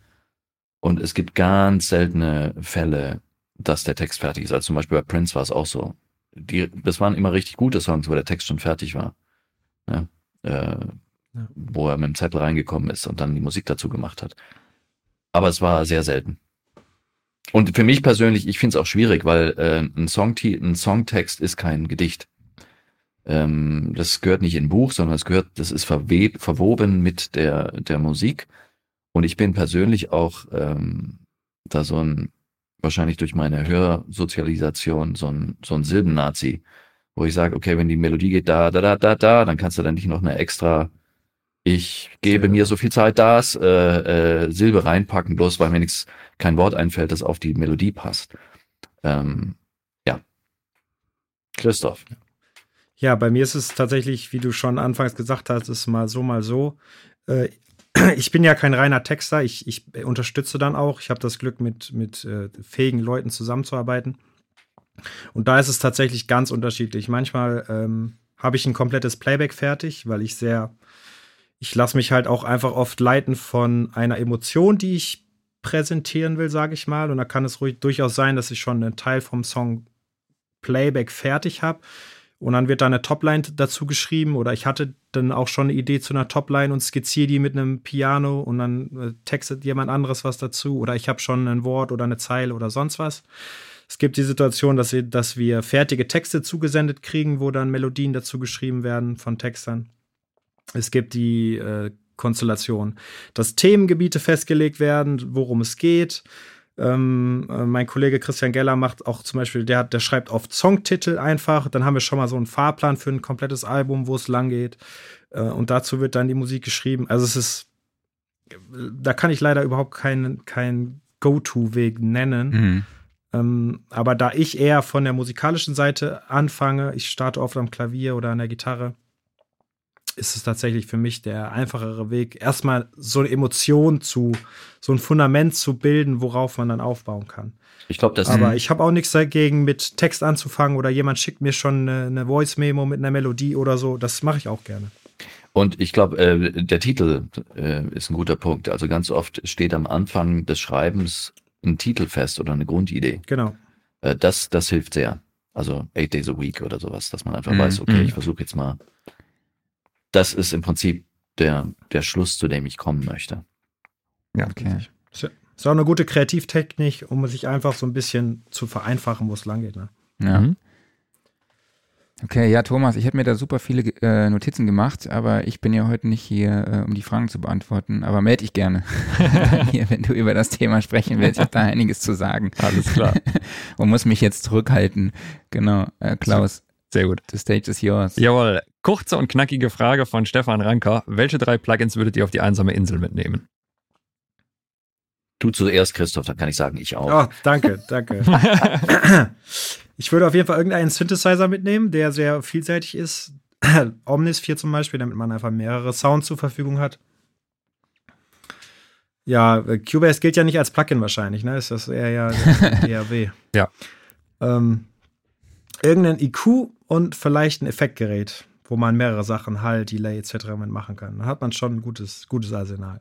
Und es gibt ganz seltene Fälle, dass der Text fertig ist. Also zum Beispiel bei Prince war es auch so. Die, das waren immer richtig gute Songs, wo der Text schon fertig war. Ja, äh, wo er mit dem Zettel reingekommen ist und dann die Musik dazu gemacht hat. Aber es war sehr selten. Und für mich persönlich, ich finde es auch schwierig, weil äh, ein, Song ein Songtext ist kein Gedicht. Ähm, das gehört nicht in ein Buch, sondern es gehört, das ist verweb, verwoben mit der, der Musik. Und ich bin persönlich auch ähm, da so ein, wahrscheinlich durch meine Hörsozialisation, so ein, so ein Silbennazi, wo ich sage, okay, wenn die Melodie geht da, da, da, da, da, dann kannst du dann nicht noch eine extra, ich gebe Silbe. mir so viel Zeit, das äh, äh, Silbe reinpacken, bloß weil mir nichts, kein Wort einfällt, das auf die Melodie passt. Ähm, ja. Christoph. Ja, bei mir ist es tatsächlich, wie du schon anfangs gesagt hast, ist mal so, mal so. Äh, ich bin ja kein reiner Texter, ich, ich unterstütze dann auch. Ich habe das Glück, mit, mit äh, fähigen Leuten zusammenzuarbeiten. Und da ist es tatsächlich ganz unterschiedlich. Manchmal ähm, habe ich ein komplettes Playback fertig, weil ich sehr, ich lasse mich halt auch einfach oft leiten von einer Emotion, die ich präsentieren will, sage ich mal. Und da kann es ruhig durchaus sein, dass ich schon einen Teil vom Song Playback fertig habe. Und dann wird da eine Topline dazu geschrieben oder ich hatte dann auch schon eine Idee zu einer Topline und skizziere die mit einem Piano und dann äh, textet jemand anderes was dazu oder ich habe schon ein Wort oder eine Zeile oder sonst was. Es gibt die Situation, dass wir, dass wir fertige Texte zugesendet kriegen, wo dann Melodien dazu geschrieben werden von Textern. Es gibt die äh, Konstellation, dass Themengebiete festgelegt werden, worum es geht. Ähm, äh, mein Kollege Christian Geller macht auch zum Beispiel, der, der schreibt oft Songtitel einfach. Dann haben wir schon mal so einen Fahrplan für ein komplettes Album, wo es lang geht. Äh, und dazu wird dann die Musik geschrieben. Also es ist, da kann ich leider überhaupt keinen kein Go-To-Weg nennen. Mhm. Ähm, aber da ich eher von der musikalischen Seite anfange, ich starte oft am Klavier oder an der Gitarre, ist es tatsächlich für mich der einfachere Weg, erstmal so eine Emotion zu, so ein Fundament zu bilden, worauf man dann aufbauen kann. Ich glaube, das. Aber ich habe auch nichts dagegen, mit Text anzufangen oder jemand schickt mir schon eine, eine Voice-Memo mit einer Melodie oder so. Das mache ich auch gerne. Und ich glaube, äh, der Titel äh, ist ein guter Punkt. Also ganz oft steht am Anfang des Schreibens ein Titel fest oder eine Grundidee. Genau. Äh, das, das hilft sehr. Also Eight Days a Week oder sowas, dass man einfach mhm. weiß, okay, mhm. ich versuche jetzt mal das ist im Prinzip der, der Schluss, zu dem ich kommen möchte. Ja, okay. Ist auch eine gute Kreativtechnik, um sich einfach so ein bisschen zu vereinfachen, wo es lang geht. Ne? Ja. Mhm. Okay, ja, Thomas, ich habe mir da super viele äh, Notizen gemacht, aber ich bin ja heute nicht hier, äh, um die Fragen zu beantworten. Aber melde dich gerne, hier, wenn du über das Thema sprechen willst. Ich habe da einiges zu sagen. Alles klar. Und muss mich jetzt zurückhalten. Genau, äh, Klaus. Sehr gut. The stage is yours. Jawohl. Kurze und knackige Frage von Stefan Ranker. Welche drei Plugins würdet ihr auf die einsame Insel mitnehmen? Du zuerst, Christoph, dann kann ich sagen, ich auch. Oh, danke, danke. ich würde auf jeden Fall irgendeinen Synthesizer mitnehmen, der sehr vielseitig ist. Omnis 4 zum Beispiel, damit man einfach mehrere Sounds zur Verfügung hat. Ja, Cubase gilt ja nicht als Plugin wahrscheinlich, ne? Ist das eher ja DAW. ja. Ähm, irgendein IQ und vielleicht ein Effektgerät, wo man mehrere Sachen, Halt, Delay etc. mitmachen kann. Dann hat man schon ein gutes, gutes Arsenal.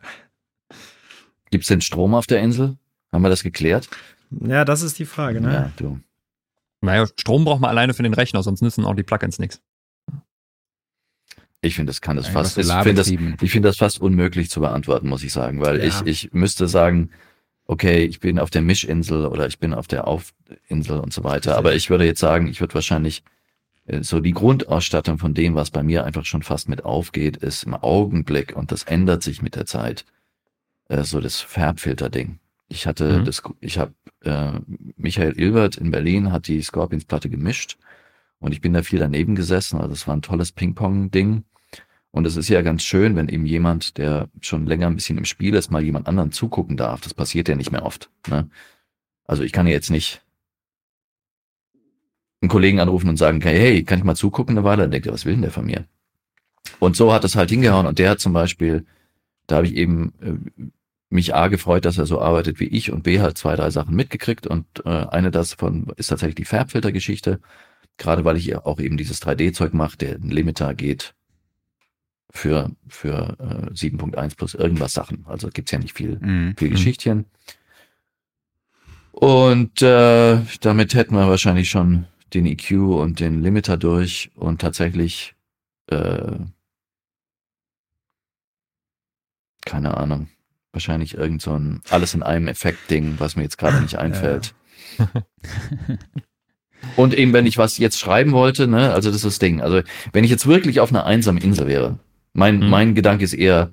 Gibt es denn Strom auf der Insel? Haben wir das geklärt? Ja, das ist die Frage, ne? Ja, du. Naja, Strom braucht man alleine für den Rechner, sonst nützen auch die Plugins nichts. Ich finde, das kann das fast, ich finde das, ich finde das fast unmöglich zu beantworten, muss ich sagen, weil ja. ich, ich müsste sagen, okay, ich bin auf der Mischinsel oder ich bin auf der Aufinsel und so weiter. Aber ich würde jetzt sagen, ich würde wahrscheinlich so die Grundausstattung von dem, was bei mir einfach schon fast mit aufgeht, ist im Augenblick und das ändert sich mit der Zeit. Äh, so das Farbfilter-Ding. Ich hatte mhm. das, ich habe äh, Michael Ilbert in Berlin hat die Scorpions-Platte gemischt und ich bin da viel daneben gesessen. Also es war ein tolles Ping-Pong-Ding. Und es ist ja ganz schön, wenn eben jemand, der schon länger ein bisschen im Spiel ist, mal jemand anderen zugucken darf. Das passiert ja nicht mehr oft. Ne? Also ich kann ja jetzt nicht einen Kollegen anrufen und sagen, hey, kann ich mal zugucken eine Weile? Dann denkt er, was will denn der von mir? Und so hat es halt hingehauen. Und der hat zum Beispiel, da habe ich eben äh, mich A gefreut, dass er so arbeitet wie ich und B halt zwei, drei Sachen mitgekriegt. Und äh, eine davon ist tatsächlich die Farbfiltergeschichte. Gerade weil ich auch eben dieses 3D-Zeug mache, der Limiter geht für, für äh, 7.1 plus irgendwas Sachen. Also gibt's ja nicht viel, mhm. viel mhm. Geschichtchen. Und äh, damit hätten wir wahrscheinlich schon den EQ und den Limiter durch und tatsächlich äh, keine Ahnung, wahrscheinlich irgend so ein alles in einem Effekt-Ding, was mir jetzt gerade nicht einfällt. Ja. und eben, wenn ich was jetzt schreiben wollte, ne, also das ist das Ding. Also wenn ich jetzt wirklich auf einer einsamen Insel wäre, mein, mhm. mein Gedanke ist eher,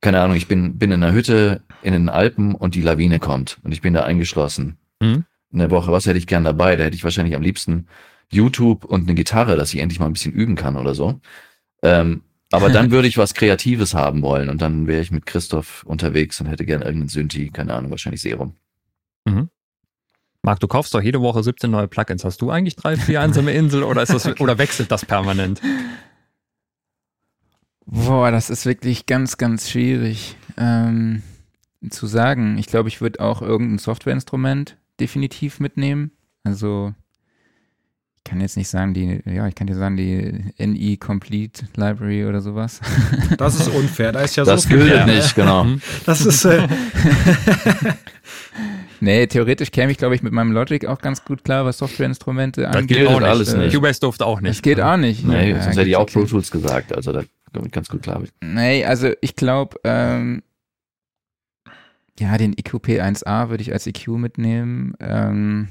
keine Ahnung, ich bin, bin in einer Hütte in den Alpen und die Lawine kommt und ich bin da eingeschlossen. Mhm. Eine Woche, was hätte ich gern dabei? Da hätte ich wahrscheinlich am liebsten YouTube und eine Gitarre, dass ich endlich mal ein bisschen üben kann oder so. Ähm, aber dann würde ich was Kreatives haben wollen und dann wäre ich mit Christoph unterwegs und hätte gern irgendeinen Synthi, keine Ahnung, wahrscheinlich Serum. Mhm. Marc, du kaufst doch jede Woche 17 neue Plugins. Hast du eigentlich drei die einsame Insel oder ist das, oder wechselt das permanent? Boah, das ist wirklich ganz, ganz schwierig ähm, zu sagen. Ich glaube, ich würde auch irgendein Softwareinstrument definitiv mitnehmen. Also ich kann jetzt nicht sagen, die, ja, ich kann dir sagen, die NE Complete Library oder sowas. Das ist unfair, da ist ja das so viel. gilt nicht, genau. Das ist, äh, nee, theoretisch käme ich, glaube ich, mit meinem Logic auch ganz gut klar, was Softwareinstrumente Das angeht. geht auch gilt nicht. alles nicht. Cubase durfte auch nicht. Das geht auch nicht. Nee, Ja, sonst hätte ich auch. Pro Tools gesagt. Also da ganz gut klar. Nee, also ich glaube, ähm, ja, den EQP 1A würde ich als EQ mitnehmen. Ähm,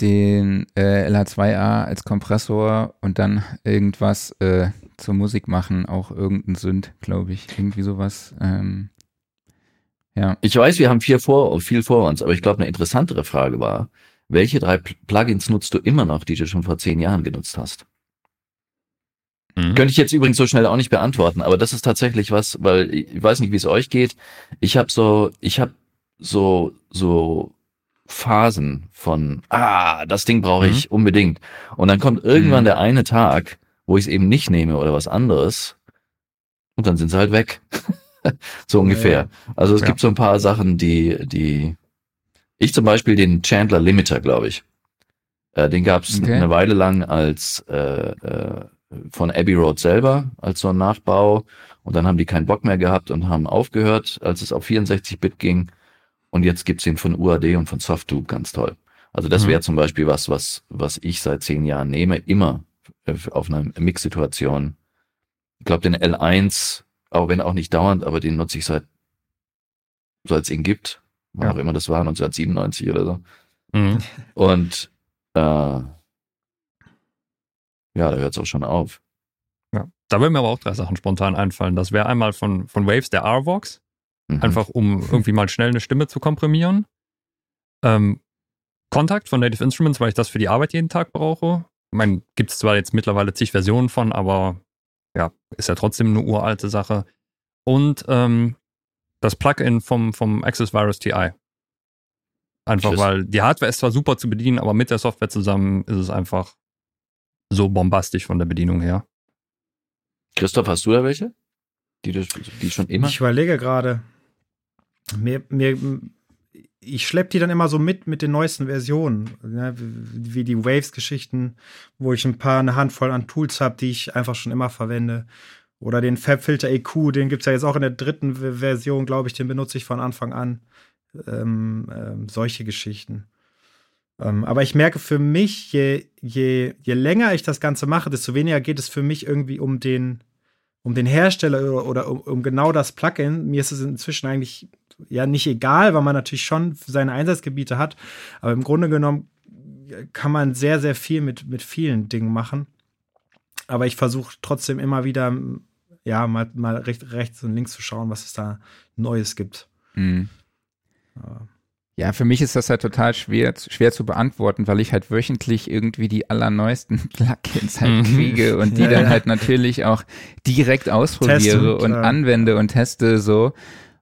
den äh, LH2A als Kompressor und dann irgendwas äh, zur Musik machen, auch irgendein Synth, glaube ich. Irgendwie sowas. Ähm, ja. Ich weiß, wir haben viel vor, viel vor uns, aber ich glaube, eine interessantere Frage war, welche drei Pl- Plugins nutzt du immer noch, die du schon vor zehn Jahren genutzt hast? Mhm. Könnte ich jetzt übrigens so schnell auch nicht beantworten, aber das ist tatsächlich was, weil ich weiß nicht, wie es euch geht. Ich habe so, ich habe so so Phasen von ah, das Ding brauche ich unbedingt und dann kommt irgendwann Mhm. der eine Tag, wo ich es eben nicht nehme oder was anderes und dann sind sie halt weg. so ungefähr. Also es Ja. gibt so ein paar Sachen, die die ich zum Beispiel den Chandler Limiter, glaube ich. Äh, den gab es Okay. eine Weile lang als äh, äh, von Abbey Road selber als so ein Nachbau und dann haben die keinen Bock mehr gehabt und haben aufgehört, als es auf 64-Bit ging und jetzt gibt's den von UAD und von Softtube ganz toll. Also das Mhm. wäre zum Beispiel was, was, was ich seit zehn Jahren nehme, immer auf einer Mix-Situation. Ich glaube den L1, auch wenn auch nicht dauernd, aber den nutze ich seit, seit es ihn gibt, wann Ja. auch immer das war, 1997 oder so. Mhm. Und äh, ja, da hört's auch schon auf. Ja. Da würden mir aber auch drei Sachen spontan einfallen. Das wäre einmal von, von Waves der R-Vox, Mhm. einfach um irgendwie mal schnell eine Stimme zu komprimieren. Ähm, Kontakt von Native Instruments, weil ich das für die Arbeit jeden Tag brauche. Ich meine, gibt es zwar jetzt mittlerweile zig Versionen von, aber ja, ist ja trotzdem eine uralte Sache. Und ähm, das Plugin vom, vom Access Virus TI. Einfach Tschüss. weil die Hardware ist zwar super zu bedienen, aber mit der Software zusammen ist es einfach so bombastisch von der Bedienung her. Christoph, hast du da welche? Die, die schon immer? Ich überlege gerade. Mir, mir, ich schleppe die dann immer so mit mit den neuesten Versionen. Ne? Wie die Waves-Geschichten, wo ich ein paar, eine Handvoll an Tools habe, die ich einfach schon immer verwende. Oder den Fabfilter EQ, den gibt's ja jetzt auch in der dritten Version, glaube ich, den benutze ich von Anfang an. Ähm, ähm, solche Geschichten. Ähm, aber ich merke für mich, je, je, je länger ich das Ganze mache, desto weniger geht es für mich irgendwie um den, um den Hersteller oder, oder um, um genau das Plugin. Mir ist es inzwischen eigentlich ja nicht egal, weil man natürlich schon seine Einsatzgebiete hat. Aber im Grunde genommen kann man sehr, sehr viel mit, mit vielen Dingen machen. Aber ich versuche trotzdem immer wieder, ja, mal, mal recht, rechts und links zu schauen, was es da Neues gibt. Mhm. Ja, für mich ist das halt total schwer, schwer zu beantworten, weil ich halt wöchentlich irgendwie die allerneuesten Plugins halt Mhm. kriege und die Ja, dann ja. halt natürlich auch direkt ausprobiere Testen, und klar. anwende und teste so.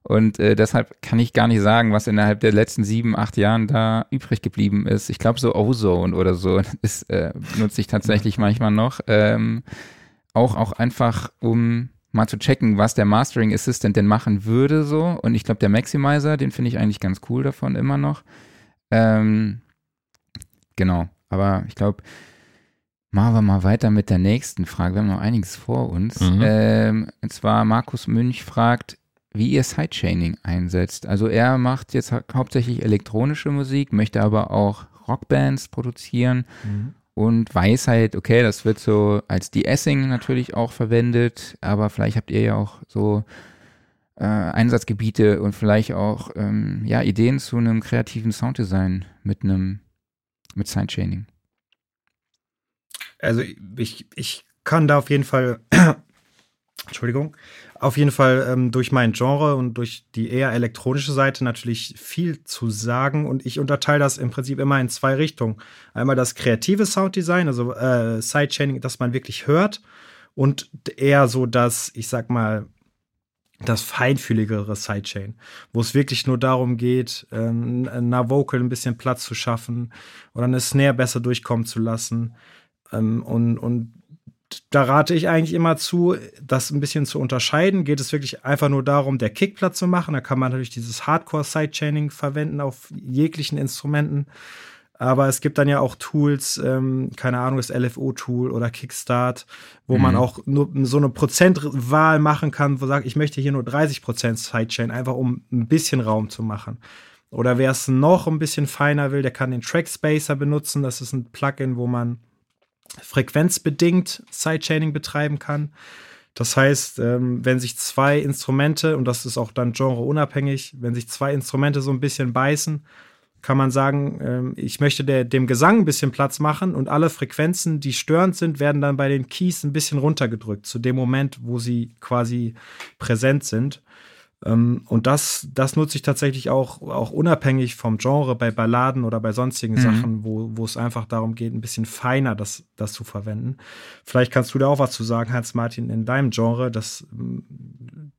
Und äh, deshalb kann ich gar nicht sagen, was innerhalb der letzten sieben, acht Jahren da übrig geblieben ist. Ich glaube, so Ozone oder so ist, äh, nutze ich tatsächlich manchmal noch. Ähm, auch, auch einfach, um mal zu checken, was der Mastering Assistant denn machen würde so. Und ich glaube, der Maximizer, den finde ich eigentlich ganz cool davon immer noch. Ähm, genau, aber ich glaube, machen wir mal weiter mit der nächsten Frage. Wir haben noch einiges vor uns. Mhm. Ähm, und zwar Markus Münch fragt, wie ihr Sidechaining einsetzt. Also er macht jetzt hau- hauptsächlich elektronische Musik, möchte aber auch Rockbands produzieren und weiß halt, okay, das wird so als De-Essing natürlich auch verwendet, aber vielleicht habt ihr ja auch so äh, Einsatzgebiete und vielleicht auch ähm, ja, Ideen zu einem kreativen Sounddesign mit einem mit Sidechaining. Also ich, ich kann da auf jeden Fall, Entschuldigung, auf jeden Fall ähm, durch mein Genre und durch die eher elektronische Seite natürlich viel zu sagen. Und ich unterteile das im Prinzip immer in zwei Richtungen. Einmal das kreative Sounddesign, also äh, Sidechaining, das man wirklich hört. Und eher so das, ich sag mal, das feinfühligere Sidechain, wo es wirklich nur darum geht, ähm, einer Vocal ein bisschen Platz zu schaffen oder eine Snare besser durchkommen zu lassen. Ähm, und, und da rate ich eigentlich immer zu, das ein bisschen zu unterscheiden. Geht es wirklich einfach nur darum, der Kick Platz zu machen? Da kann man natürlich dieses Hardcore-Sidechaining verwenden auf jeglichen Instrumenten. Aber es gibt dann ja auch Tools, ähm, keine Ahnung, das LFO-Tool oder Kickstart, wo Mhm. man auch nur so eine Prozentwahl machen kann, wo sagt, ich möchte hier nur 30 Prozent Sidechain, einfach um ein bisschen Raum zu machen. Oder wer es noch ein bisschen feiner will, der kann den Track Spacer benutzen. Das ist ein Plugin, wo man frequenzbedingt Sidechaining betreiben kann. Das heißt, ähm, wenn sich zwei Instrumente, und das ist auch dann genreunabhängig, wenn sich zwei Instrumente so ein bisschen beißen, kann man sagen, ähm, ich möchte dem Gesang ein bisschen Platz machen und alle Frequenzen, die störend sind, werden dann bei den Keys ein bisschen runtergedrückt, zu dem Moment, wo sie quasi präsent sind. Ähm, und das, das nutze ich tatsächlich auch, auch unabhängig vom Genre bei Balladen oder bei sonstigen Mhm. Sachen, wo, wo es einfach darum geht, ein bisschen feiner das, das zu verwenden. Vielleicht kannst du da auch was zu sagen, Hans-Martin, in deinem Genre, dass,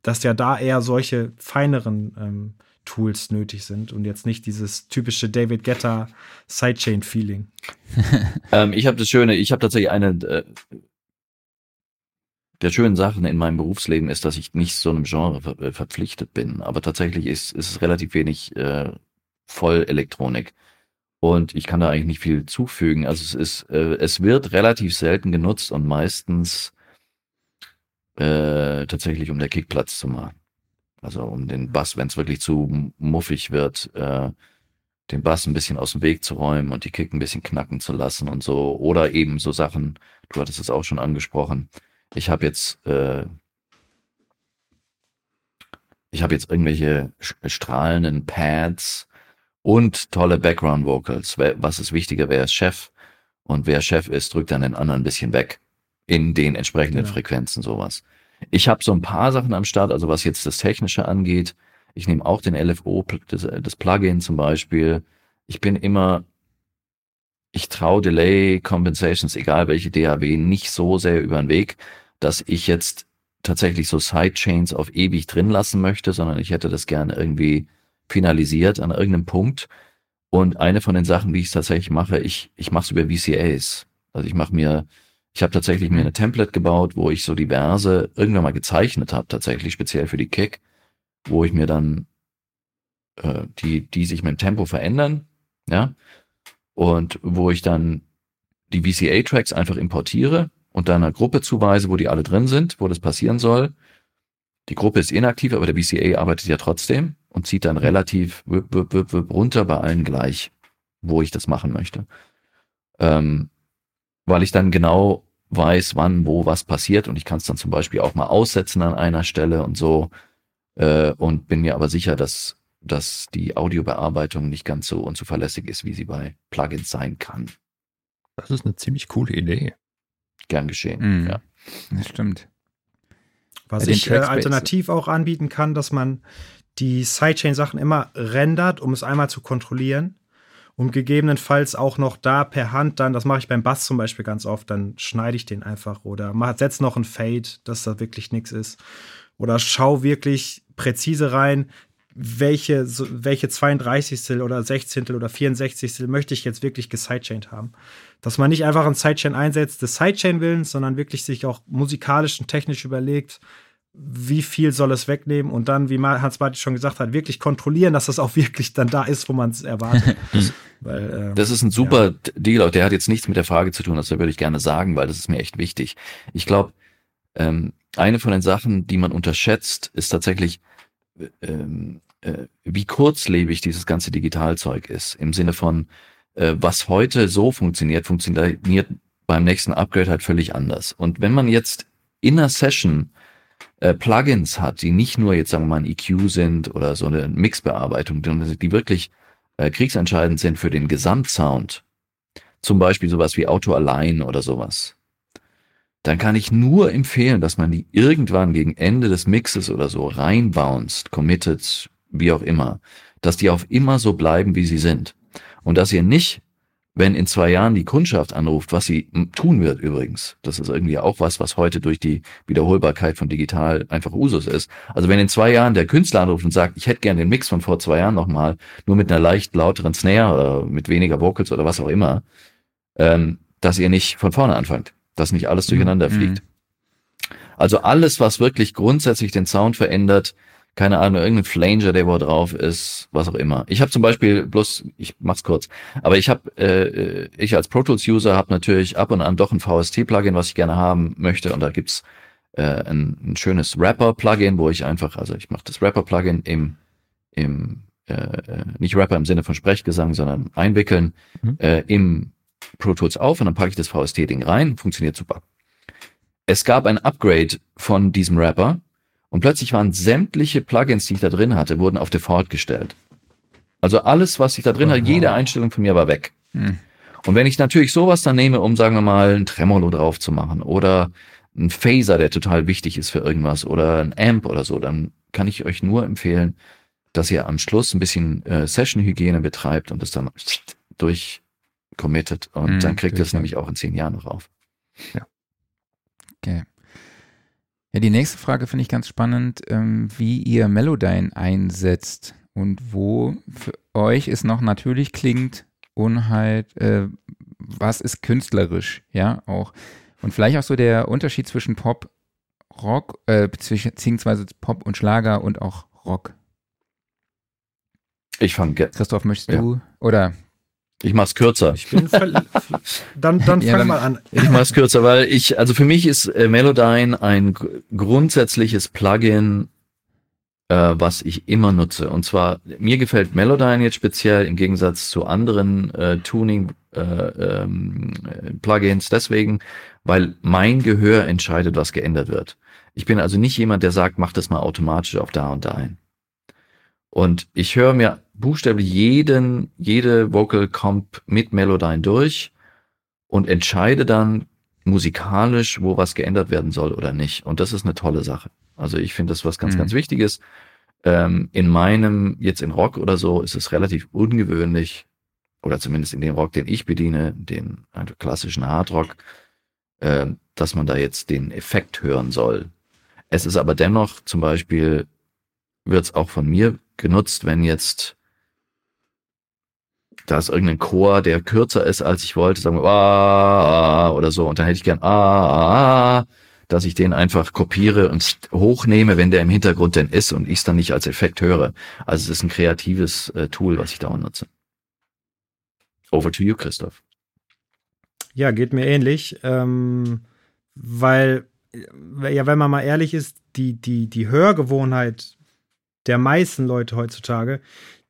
dass ja da eher solche feineren ähm, Tools nötig sind und jetzt nicht dieses typische David Guetta Sidechain-Feeling. Ähm, ich habe das Schöne, ich habe tatsächlich eine äh, der schönen Sachen in meinem Berufsleben ist, dass ich nicht so einem Genre ver äh, verpflichtet bin. Aber tatsächlich ist, ist es relativ wenig äh, Vollelektronik. Und ich kann da eigentlich nicht viel zufügen. Also es ist, äh, es wird relativ selten genutzt und meistens äh, tatsächlich, um der Kick Platz zu machen. Also um den Bass, wenn es wirklich zu muffig wird, äh, den Bass ein bisschen aus dem Weg zu räumen und die Kick ein bisschen knacken zu lassen und so. Oder eben so Sachen, du hattest es auch schon angesprochen. Ich habe jetzt, äh, ich habe jetzt irgendwelche strahlenden Pads und tolle Background Vocals. Was ist wichtiger, wer ist Chef? Und wer Chef ist, drückt dann den anderen ein bisschen weg in den entsprechenden Genau. Frequenzen, sowas. Ich habe so ein paar Sachen am Start, also was jetzt das Technische angeht. Ich nehme auch den LFO, das, das Plugin zum Beispiel. Ich bin immer, ich traue Delay Compensations, egal welche DAW, nicht so sehr über den Weg, dass ich jetzt tatsächlich so Sidechains auf ewig drin lassen möchte, sondern ich hätte das gerne irgendwie finalisiert an irgendeinem Punkt. Und eine von den Sachen, wie ich es tatsächlich mache, ich, ich mache es über VCAs. Also ich mache mir, ich habe tatsächlich mir eine Template gebaut, wo ich so diverse irgendwann mal gezeichnet habe, tatsächlich speziell für die Kick, wo ich mir dann äh, die, die sich mit dem Tempo verändern, ja, und wo ich dann die VCA-Tracks einfach importiere und dann einer Gruppe zuweise, wo die alle drin sind, wo das passieren soll. Die Gruppe ist inaktiv, aber der VCA arbeitet ja trotzdem und zieht dann relativ wip, wip, wip, wip runter bei allen gleich, wo ich das machen möchte. Ähm, weil ich dann genau weiß, wann, wo was passiert und ich kann es dann zum Beispiel auch mal aussetzen an einer Stelle und so äh, und bin mir aber sicher, dass, dass die Audiobearbeitung nicht ganz so unzuverlässig ist, wie sie bei Plugins sein kann. Das ist eine ziemlich coole Idee. Gern geschehen. Mhm. Ja. Das stimmt. Was ich äh, alternativ auch anbieten kann, dass man die Sidechain-Sachen immer rendert, um es einmal zu kontrollieren. Und gegebenenfalls auch noch da per Hand dann, das mache ich beim Bass zum Beispiel ganz oft, dann schneide ich den einfach oder mach, setz noch ein Fade, dass da wirklich nichts ist. Oder schau wirklich präzise rein, welche, so, welche 32. oder 16. oder 64. möchte ich jetzt wirklich gesidechained haben. Dass man nicht einfach ein Sidechain einsetzt des Sidechain-Willens, sondern wirklich sich auch musikalisch und technisch überlegt, wie viel soll es wegnehmen und dann, wie Hans-Martin schon gesagt hat, wirklich kontrollieren, dass das auch wirklich dann da ist, wo man es erwartet. weil, äh, Das ist ein super Deal, auch der hat jetzt nichts mit der Frage zu tun, das würde ich gerne sagen, weil das ist mir echt wichtig. Ich glaube, ähm, eine von den Sachen, die man unterschätzt, ist tatsächlich, ähm, äh, wie kurzlebig dieses ganze Digitalzeug ist. Im Sinne von, äh, was heute so funktioniert, funktioniert beim nächsten Upgrade halt völlig anders. Und wenn man jetzt in einer Session äh, Plugins hat, die nicht nur jetzt sagen wir mal ein EQ sind oder so eine Mixbearbeitung, die wirklich äh, kriegsentscheidend sind für den Gesamtsound, zum Beispiel sowas wie Auto Align oder sowas, dann kann ich nur empfehlen, dass man die irgendwann gegen Ende des Mixes oder so reinbounced, committed, wie auch immer, dass die auf immer so bleiben, wie sie sind. Und dass ihr nicht, wenn in zwei Jahren die Kundschaft anruft, was sie tun wird übrigens, das ist irgendwie auch was, was heute durch die Wiederholbarkeit von digital einfach Usus ist. Also wenn in zwei Jahren der Künstler anruft und sagt, ich hätte gern den Mix von vor zwei Jahren nochmal, nur mit einer leicht lauteren Snare oder mit weniger Vocals oder was auch immer, ähm, dass ihr nicht von vorne anfangt, dass nicht alles durcheinander Mhm. fliegt. Also alles, was wirklich grundsätzlich den Sound verändert, keine Ahnung, irgendein Flanger, der wo drauf ist, was auch immer. Ich habe zum Beispiel, bloß, ich mach's kurz, aber ich habe, äh, ich als Pro Tools User habe natürlich ab und an doch ein VST-Plugin, was ich gerne haben möchte und da gibt's äh, ein, ein schönes Rapper-Plugin, wo ich einfach, also ich mache das Rapper-Plugin im, im äh, äh, nicht Rapper im Sinne von Sprechgesang, sondern einwickeln mhm. äh, im Pro Tools auf und dann packe ich das VST-Ding rein, funktioniert super. Es gab ein Upgrade von diesem Rapper und plötzlich waren sämtliche Plugins, die ich da drin hatte, wurden auf Default gestellt. Also alles, was ich da drin hatte, jede Einstellung von mir war weg. Hm. Und wenn ich natürlich sowas dann nehme, um, sagen wir mal, ein Tremolo drauf zu machen oder ein Phaser, der total wichtig ist für irgendwas oder ein Amp oder so, dann kann ich euch nur empfehlen, dass ihr am Schluss ein bisschen äh, Session-Hygiene betreibt und das dann durchcommittet und hm, dann kriegt ihr es nämlich auch in zehn Jahren noch auf. Ja. Okay. Ja, die nächste Frage finde ich ganz spannend, ähm, wie ihr Melodyne einsetzt und wo für euch es noch natürlich klingt und halt, äh, was ist künstlerisch, ja, auch. Und vielleicht auch so der Unterschied zwischen Pop, Rock, äh, beziehungsweise Pop und Schlager und auch Rock. Ich fange. Christoph, möchtest ja. du? Oder ich mach's kürzer. Ich bin dann dann ja, fang dann, mal an. Ich mach's kürzer, weil ich, also für mich ist äh, Melodyne ein grundsätzliches Plugin, äh, was ich immer nutze. Und zwar, mir gefällt Melodyne jetzt speziell im Gegensatz zu anderen äh, Tuning-Plugins äh, ähm, deswegen, weil mein Gehör entscheidet, was geändert wird. Ich bin also nicht jemand, der sagt, mach das mal automatisch auf da und da ein. Und ich höre mir buchstäblich jeden, jede Vocal Comp mit Melodyne durch und entscheide dann musikalisch, wo was geändert werden soll oder nicht. Und das ist eine tolle Sache. Also ich finde das was ganz, mhm. ganz Wichtiges. Ähm, in meinem, jetzt in Rock oder so, ist es relativ ungewöhnlich, oder zumindest in dem Rock, den ich bediene, den klassischen Hardrock, äh, dass man da jetzt den Effekt hören soll. Es ist aber dennoch zum Beispiel, wird es auch von mir genutzt, wenn jetzt da ist irgendein Chor, der kürzer ist, als ich wollte, sagen wir, ah, oder so, und dann hätte ich gern, ah, ah, dass ich den einfach kopiere und hochnehme, wenn der im Hintergrund denn ist und ich es dann nicht als Effekt höre. Also es ist ein kreatives äh, Tool, was ich da nutze. Over to you, Christoph. Ja, geht mir ähnlich, ähm, weil, ja, wenn man mal ehrlich ist, die, die, die Hörgewohnheit der meisten Leute heutzutage,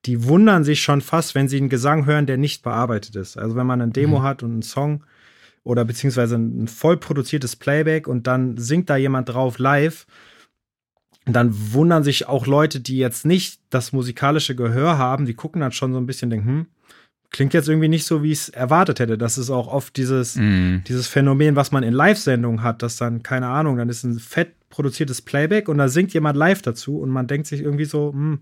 die wundern sich schon fast, wenn sie einen Gesang hören, der nicht bearbeitet ist. Also wenn man ein Demo mhm. hat und einen Song oder beziehungsweise ein voll produziertes Playback und dann singt da jemand drauf live, dann wundern sich auch Leute, die jetzt nicht das musikalische Gehör haben, die gucken dann schon so ein bisschen, denken, hm, klingt jetzt irgendwie nicht so, wie ich es erwartet hätte. Das ist auch oft dieses, mm. dieses Phänomen, was man in Live-Sendungen hat, dass dann, keine Ahnung, dann ist ein fett produziertes Playback und da singt jemand live dazu und man denkt sich irgendwie so, hm,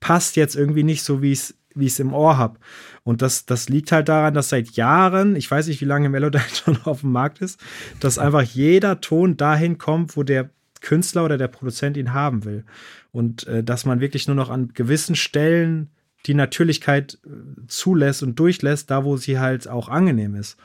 passt jetzt irgendwie nicht so, wie ich es wie im Ohr habe. Und das, das liegt halt daran, dass seit Jahren, ich weiß nicht, wie lange Melodyne schon auf dem Markt ist, dass einfach jeder Ton dahin kommt, wo der Künstler oder der Produzent ihn haben will. Und äh, dass man wirklich nur noch an gewissen Stellen die Natürlichkeit äh, zulässt und durchlässt, da wo sie halt auch angenehm ist.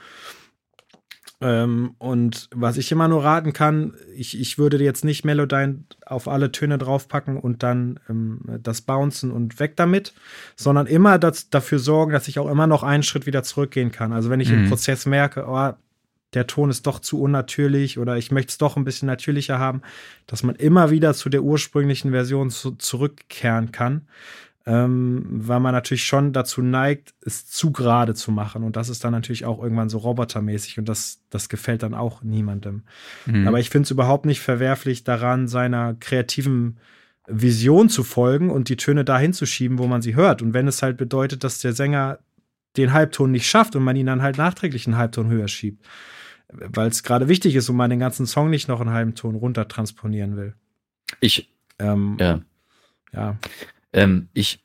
Ähm, und was ich immer nur raten kann, ich, ich würde jetzt nicht Melodyne auf alle Töne draufpacken und dann ähm, das bouncen und weg damit, sondern immer das, dafür sorgen, dass ich auch immer noch einen Schritt wieder zurückgehen kann. Also wenn ich mhm. im Prozess merke, oh, der Ton ist doch zu unnatürlich oder ich möchte es doch ein bisschen natürlicher haben, dass man immer wieder zu der ursprünglichen Version zu, zurückkehren kann ähm, weil man natürlich schon dazu neigt, es zu gerade zu machen. Und das ist dann natürlich auch irgendwann so robotermäßig und das, das gefällt dann auch niemandem. Mhm. Aber ich finde es überhaupt nicht verwerflich daran, seiner kreativen Vision zu folgen und die Töne dahin zu schieben, wo man sie hört. Und wenn es halt bedeutet, dass der Sänger den Halbton nicht schafft und man ihn dann halt nachträglich einen Halbton höher schiebt, weil es gerade wichtig ist und man den ganzen Song nicht noch einen halben Ton runter transponieren will. Ich, ähm, ja. ja. Ähm, ich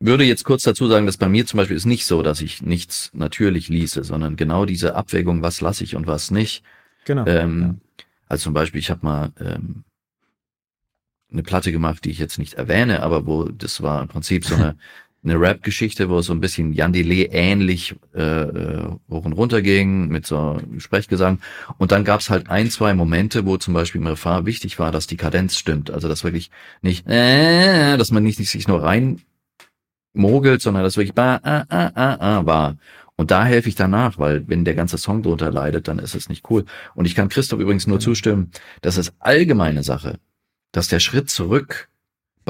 würde jetzt kurz dazu sagen, dass bei mir zum Beispiel ist nicht so, dass ich nichts natürlich ließe, sondern genau diese Abwägung, was lasse ich und was nicht. Genau. Ähm, ja. Also zum Beispiel, ich habe mal ähm, eine Platte gemacht, die ich jetzt nicht erwähne, aber wo das war im Prinzip so eine eine Rap-Geschichte, wo es so ein bisschen Jan Delay ähnlich äh, äh, hoch und runter ging mit so Sprechgesang. Und dann gab es halt ein, zwei Momente, wo zum Beispiel im Refrain wichtig war, dass die Kadenz stimmt. Also dass wirklich nicht, äh, dass man nicht, nicht sich nur rein mogelt, sondern dass wirklich ba, ah, ah, ah, ah, war. Und da helfe ich danach, weil wenn der ganze Song drunter leidet, dann ist es nicht cool. Und ich kann Christoph übrigens nur zustimmen, dass es allgemeine Sache, dass der Schritt zurück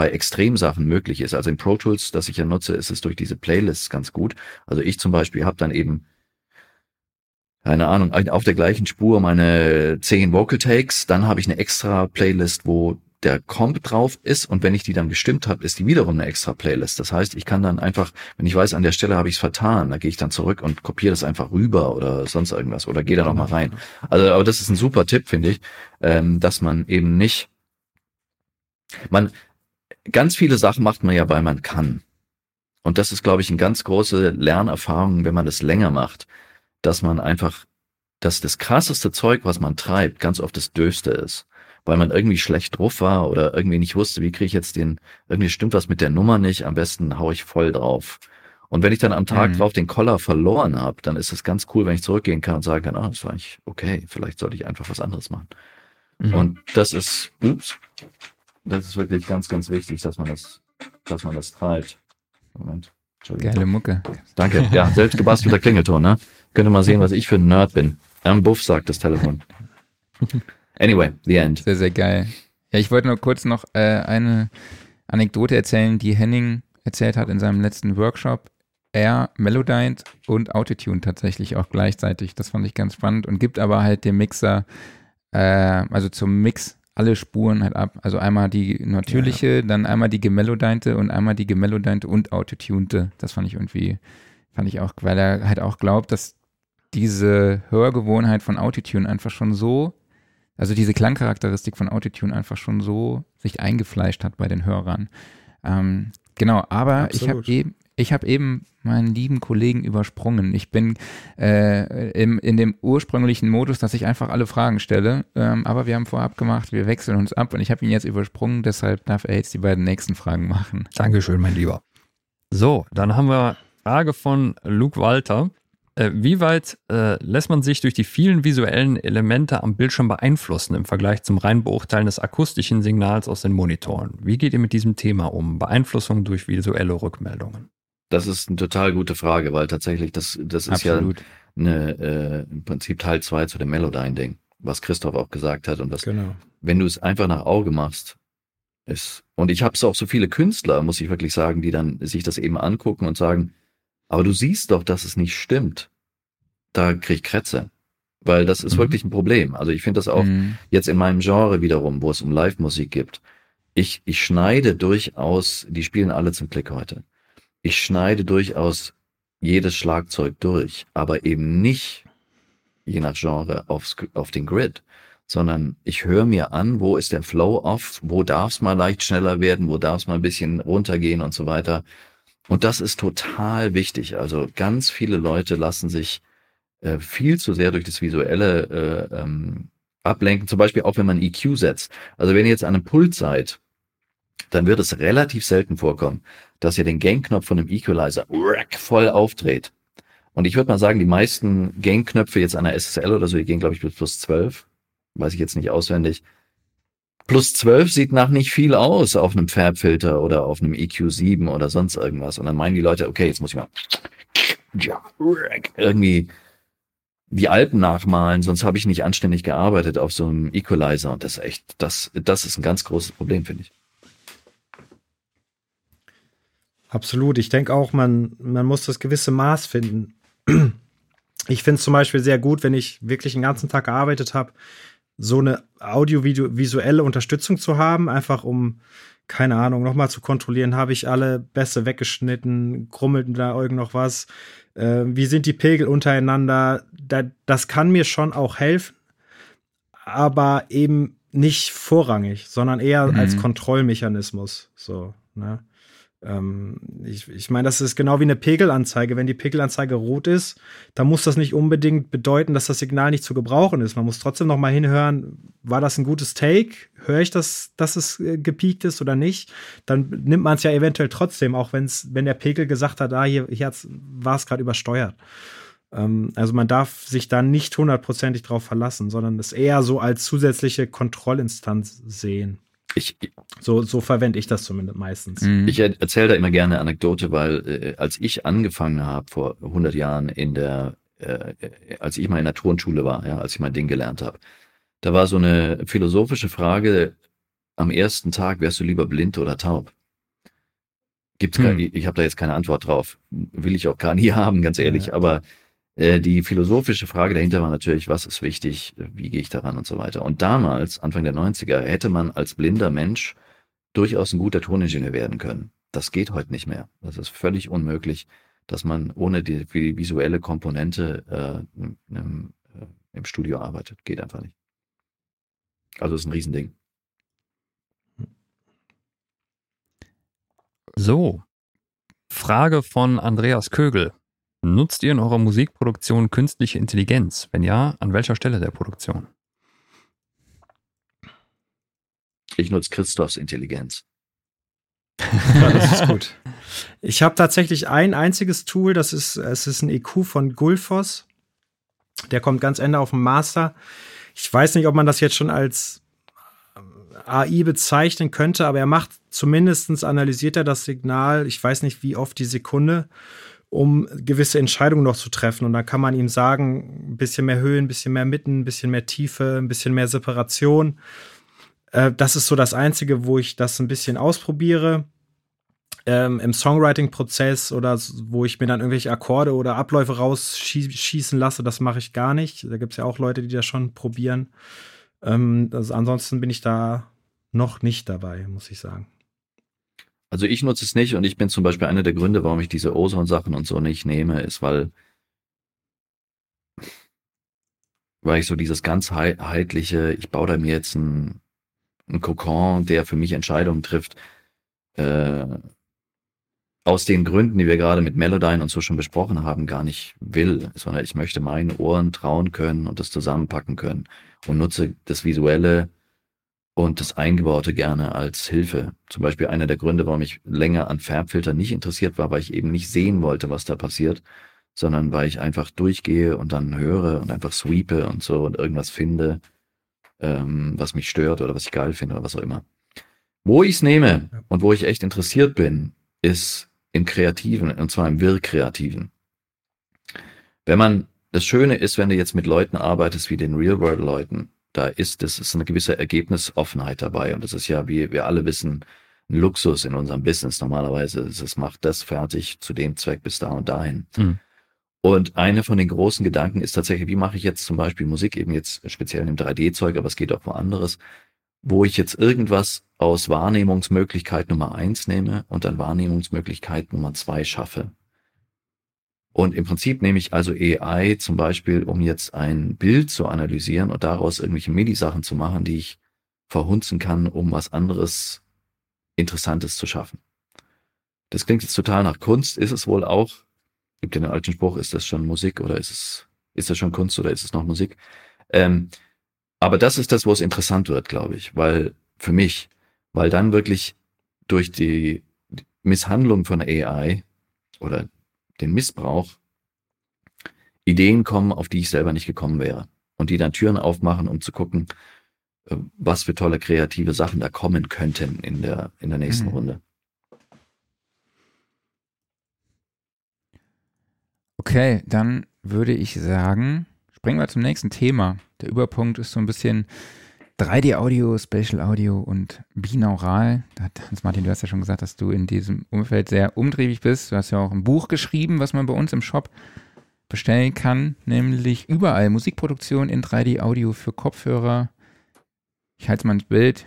bei Extremsachen möglich ist. Also in Pro Tools, das ich ja nutze, ist es durch diese Playlists ganz gut. Also ich zum Beispiel habe dann eben keine Ahnung, auf der gleichen Spur meine zehn Vocal Takes, dann habe ich eine extra Playlist, wo der Comp drauf ist und wenn ich die dann gestimmt habe, ist die wiederum eine extra Playlist. Das heißt, ich kann dann einfach, wenn ich weiß, an der Stelle habe ich es vertan, da gehe ich dann zurück und kopiere das einfach rüber oder sonst irgendwas oder gehe da nochmal rein. Also, aber das ist ein super Tipp, finde ich, ähm, dass man eben nicht, man, ganz viele Sachen macht man ja, weil man kann. Und das ist, glaube ich, eine ganz große Lernerfahrung, wenn man das länger macht, dass man einfach, dass das krasseste Zeug, was man treibt, ganz oft das Döfste ist. Weil man irgendwie schlecht drauf war oder irgendwie nicht wusste, wie kriege ich jetzt den, irgendwie stimmt was mit der Nummer nicht, am besten hau ich voll drauf. Und wenn ich dann am Tag mhm. drauf den Collar verloren habe, dann ist es ganz cool, wenn ich zurückgehen kann und sagen kann, ah, das war eigentlich okay, vielleicht sollte ich einfach was anderes machen. Mhm. Und das ist, ups, das ist wirklich ganz, ganz wichtig, dass man das, dass man das treibt. Moment. Geile Mucke. Danke. Ja, selbst gebastelter Klingelton, ne? Könnt ihr mal sehen, was ich für ein Nerd bin. Am Buff sagt das Telefon. Anyway, the end. Sehr, sehr geil. Ja, ich wollte nur kurz noch äh, eine Anekdote erzählen, die Henning erzählt hat in seinem letzten Workshop. Er, Melodyne und Autotune tatsächlich auch gleichzeitig. Das fand ich ganz spannend und gibt aber halt dem Mixer, äh, also zum Mix alle Spuren halt ab. Also einmal die natürliche, ja, ja. dann einmal die gemelodinte und einmal die gemelodinte und autotunte. Das fand ich irgendwie, fand ich auch, weil er halt auch glaubt, dass diese Hörgewohnheit von Autotune einfach schon so, also diese Klangcharakteristik von Autotune einfach schon so sich eingefleischt hat bei den Hörern. Ähm, genau, aber Absolut. ich habe eben, ich habe eben meinen lieben Kollegen übersprungen. Ich bin äh, im, in dem ursprünglichen Modus, dass ich einfach alle Fragen stelle. Ähm, aber wir haben vorab gemacht, wir wechseln uns ab und ich habe ihn jetzt übersprungen, deshalb darf er jetzt die beiden nächsten Fragen machen. Dankeschön, mein Lieber. So, dann haben wir Frage von Luke Walter. Äh, wie weit äh, lässt man sich durch die vielen visuellen Elemente am Bildschirm beeinflussen im Vergleich zum rein Beurteilen des akustischen Signals aus den Monitoren? Wie geht ihr mit diesem Thema um? Beeinflussung durch visuelle Rückmeldungen? Das ist eine total gute Frage, weil tatsächlich das, das ist Absolut. ja eine, äh, im Prinzip Teil zwei zu dem Melodyne-Ding, was Christoph auch gesagt hat. Und was, genau. wenn du es einfach nach Auge machst, ist, und ich habe es auch so viele Künstler, muss ich wirklich sagen, die dann sich das eben angucken und sagen, aber du siehst doch, dass es nicht stimmt. Da krieg ich Krätze. Weil das ist mhm. wirklich ein Problem. Also ich finde das auch mhm. jetzt in meinem Genre wiederum, wo es um Live-Musik gibt. Ich, ich schneide durchaus, die spielen alle zum Klick heute ich schneide durchaus jedes Schlagzeug durch, aber eben nicht je nach Genre aufs, auf den Grid, sondern ich höre mir an, wo ist der Flow off, wo darf es mal leicht schneller werden, wo darf es mal ein bisschen runtergehen und so weiter. Und das ist total wichtig. Also ganz viele Leute lassen sich äh, viel zu sehr durch das Visuelle äh, ähm, ablenken, zum Beispiel auch wenn man EQ setzt. Also wenn ihr jetzt an einem Pult seid dann wird es relativ selten vorkommen, dass ihr den Gain-Knopf von einem Equalizer voll aufdreht. Und ich würde mal sagen, die meisten Gain-Knöpfe jetzt an der SSL oder so, die gehen, glaube ich, bis plus 12. Weiß ich jetzt nicht auswendig. Plus 12 sieht nach nicht viel aus auf einem Farbfilter oder auf einem EQ7 oder sonst irgendwas. Und dann meinen die Leute, okay, jetzt muss ich mal irgendwie die Alpen nachmalen, sonst habe ich nicht anständig gearbeitet auf so einem Equalizer. Und das ist echt, das, das ist ein ganz großes Problem, finde ich. Absolut. Ich denke auch, man, man muss das gewisse Maß finden. Ich finde es zum Beispiel sehr gut, wenn ich wirklich den ganzen Tag gearbeitet habe, so eine audiovisuelle Unterstützung zu haben, einfach um, keine Ahnung, nochmal zu kontrollieren, habe ich alle Bässe weggeschnitten, krummelt da irgend noch was, äh, wie sind die Pegel untereinander, da, das kann mir schon auch helfen, aber eben nicht vorrangig, sondern eher mhm. als Kontrollmechanismus, so, ne? Ähm, ich ich meine, das ist genau wie eine Pegelanzeige. Wenn die Pegelanzeige rot ist, dann muss das nicht unbedingt bedeuten, dass das Signal nicht zu gebrauchen ist. Man muss trotzdem noch mal hinhören, war das ein gutes Take? Höre ich das, dass es äh, gepiekt ist oder nicht? Dann nimmt man es ja eventuell trotzdem, auch wenn's, wenn der Pegel gesagt hat, ah, hier, hier war es gerade übersteuert. Ähm, also man darf sich da nicht hundertprozentig drauf verlassen, sondern es eher so als zusätzliche Kontrollinstanz sehen. Ich, So, so verwende ich das zumindest meistens. Mhm. ich er- erzähle da immer gerne eine Anekdote, weil äh, als ich angefangen habe vor 100 Jahren in der, äh, äh, als ich mal in der Turnschule war, ja, als ich mein Ding gelernt habe, da war so eine philosophische Frage am ersten Tag, wärst du lieber blind oder taub? Gibt's Hm. gar, ich ich habe da jetzt keine Antwort drauf. Will ich auch gar nie haben, ganz ehrlich. Ja. Aber äh, die philosophische Frage dahinter war natürlich, was ist wichtig, wie gehe ich daran und so weiter. Und damals, Anfang der 90er, hätte man als blinder Mensch durchaus ein guter Toningenieur werden können. Das geht heute nicht mehr. Das ist völlig unmöglich, dass man ohne die, die visuelle Komponente äh, im, äh, im Studio arbeitet. Geht einfach nicht. Also ist ein Riesending. So. Frage von Andreas Kögel. Nutzt ihr in eurer Musikproduktion künstliche Intelligenz? Wenn ja, an welcher Stelle der Produktion? Ich nutze Christophs Intelligenz. Ja, das ist gut. Ich habe tatsächlich ein einziges Tool, das ist, es ist ein EQ von Gulfos. Der kommt ganz Ende auf dem Master. Ich weiß nicht, ob man das jetzt schon als AI bezeichnen könnte, aber er macht zumindestens analysiert er das Signal, ich weiß nicht wie oft die Sekunde, um gewisse Entscheidungen noch zu treffen. Und dann kann man ihm sagen, ein bisschen mehr Höhe, ein bisschen mehr Mitten, ein bisschen mehr Tiefe, ein bisschen mehr Separation. Äh, das ist so das Einzige, wo ich das ein bisschen ausprobiere. Ähm, Im Songwriting-Prozess oder wo ich mir dann irgendwelche Akkorde oder Abläufe rausschießen lasse, das mache ich gar nicht. Da gibt es ja auch Leute, die das schon probieren. Ähm, also ansonsten bin ich da noch nicht dabei, muss ich sagen. Also ich nutze es nicht und ich bin zum Beispiel einer der Gründe, warum ich diese Ozone-Sachen und so nicht nehme, ist, weil, weil ich so dieses ganzheitliche, ich baue da mir jetzt einen, Kokon, der für mich Entscheidungen trifft, äh, aus den Gründen, die wir gerade mit Melodyne und so schon besprochen haben, gar nicht will, sondern ich möchte meinen Ohren trauen können und das zusammenpacken können und nutze das Visuelle und das Eingebaute gerne als Hilfe. Zum Beispiel einer der Gründe, warum ich länger an Farbfiltern nicht interessiert war, weil ich eben nicht sehen wollte, was da passiert, sondern weil ich einfach durchgehe und dann höre und einfach sweepe und so und irgendwas finde, ähm, was mich stört oder was ich geil finde oder was auch immer. Wo ich es nehme und wo ich echt interessiert bin, ist im Kreativen, und zwar im Wirkkreativen. Wenn man, das Schöne ist, wenn du jetzt mit Leuten arbeitest wie den Real-World-Leuten, da ist es ist eine gewisse Ergebnisoffenheit dabei. Und das ist ja, wie wir alle wissen, ein Luxus in unserem Business. Normalerweise ist es macht das fertig zu dem Zweck bis da und dahin. Hm. Und eine von den großen Gedanken ist tatsächlich, wie mache ich jetzt zum Beispiel Musik, eben jetzt speziell im 3D-Zeug, aber es geht auch wo anderes, wo ich jetzt irgendwas aus Wahrnehmungsmöglichkeit Nummer eins nehme und dann Wahrnehmungsmöglichkeit Nummer zwei schaffe. Und im Prinzip nehme ich also AI zum Beispiel, um jetzt ein Bild zu analysieren und daraus irgendwelche MIDI-Sachen zu machen, die ich verhunzen kann, um was anderes Interessantes zu schaffen. Das klingt jetzt total nach Kunst, ist es wohl auch. Gibt ja den alten Spruch, ist das schon Musik oder ist es, ist das schon Kunst oder ist es noch Musik? Ähm, aber das ist das, wo es interessant wird, glaube ich, weil für mich, weil dann wirklich durch die Misshandlung von AI oder den Missbrauch Ideen kommen, auf die ich selber nicht gekommen wäre. Und die dann Türen aufmachen, um zu gucken, äh, was für tolle kreative Sachen da kommen könnten in der, in der nächsten Mhm. Runde. Okay, dann würde ich sagen, springen wir zum nächsten Thema. Der Überpunkt ist so ein bisschen 3D-Audio, Spatial Audio und binaural. Da hat Hans-Martin, du hast ja schon gesagt, dass du in diesem Umfeld sehr umtriebig bist. Du hast ja auch ein Buch geschrieben, was man bei uns im Shop bestellen kann, nämlich überall Musikproduktion in 3D-Audio für Kopfhörer. Ich halte mal ins Bild.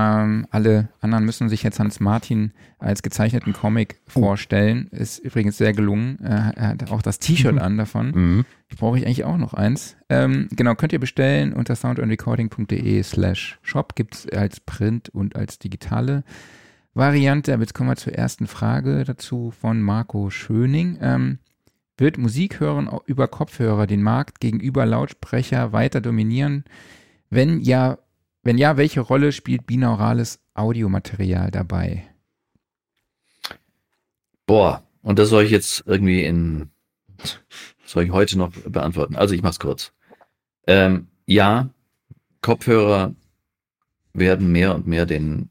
Ähm, alle anderen müssen sich jetzt Hans Martin als gezeichneten Comic vorstellen. Ist übrigens sehr gelungen. Äh, er hat auch das T-Shirt an davon. Mhm. Brauche ich eigentlich auch noch eins. Ähm, genau, könnt ihr bestellen unter soundandrecording.de slash shop. Gibt es als Print und als digitale Variante, aber jetzt kommen wir zur ersten Frage dazu von Marco Schöning. Ähm, wird Musik hören über Kopfhörer den Markt gegenüber Lautsprecher weiter dominieren? Wenn ja, wenn ja, welche Rolle spielt binaurales Audiomaterial dabei? Boah, und das soll ich jetzt irgendwie in, soll ich heute noch beantworten? Also ich mach's kurz. Ähm, ja, Kopfhörer werden mehr und mehr den,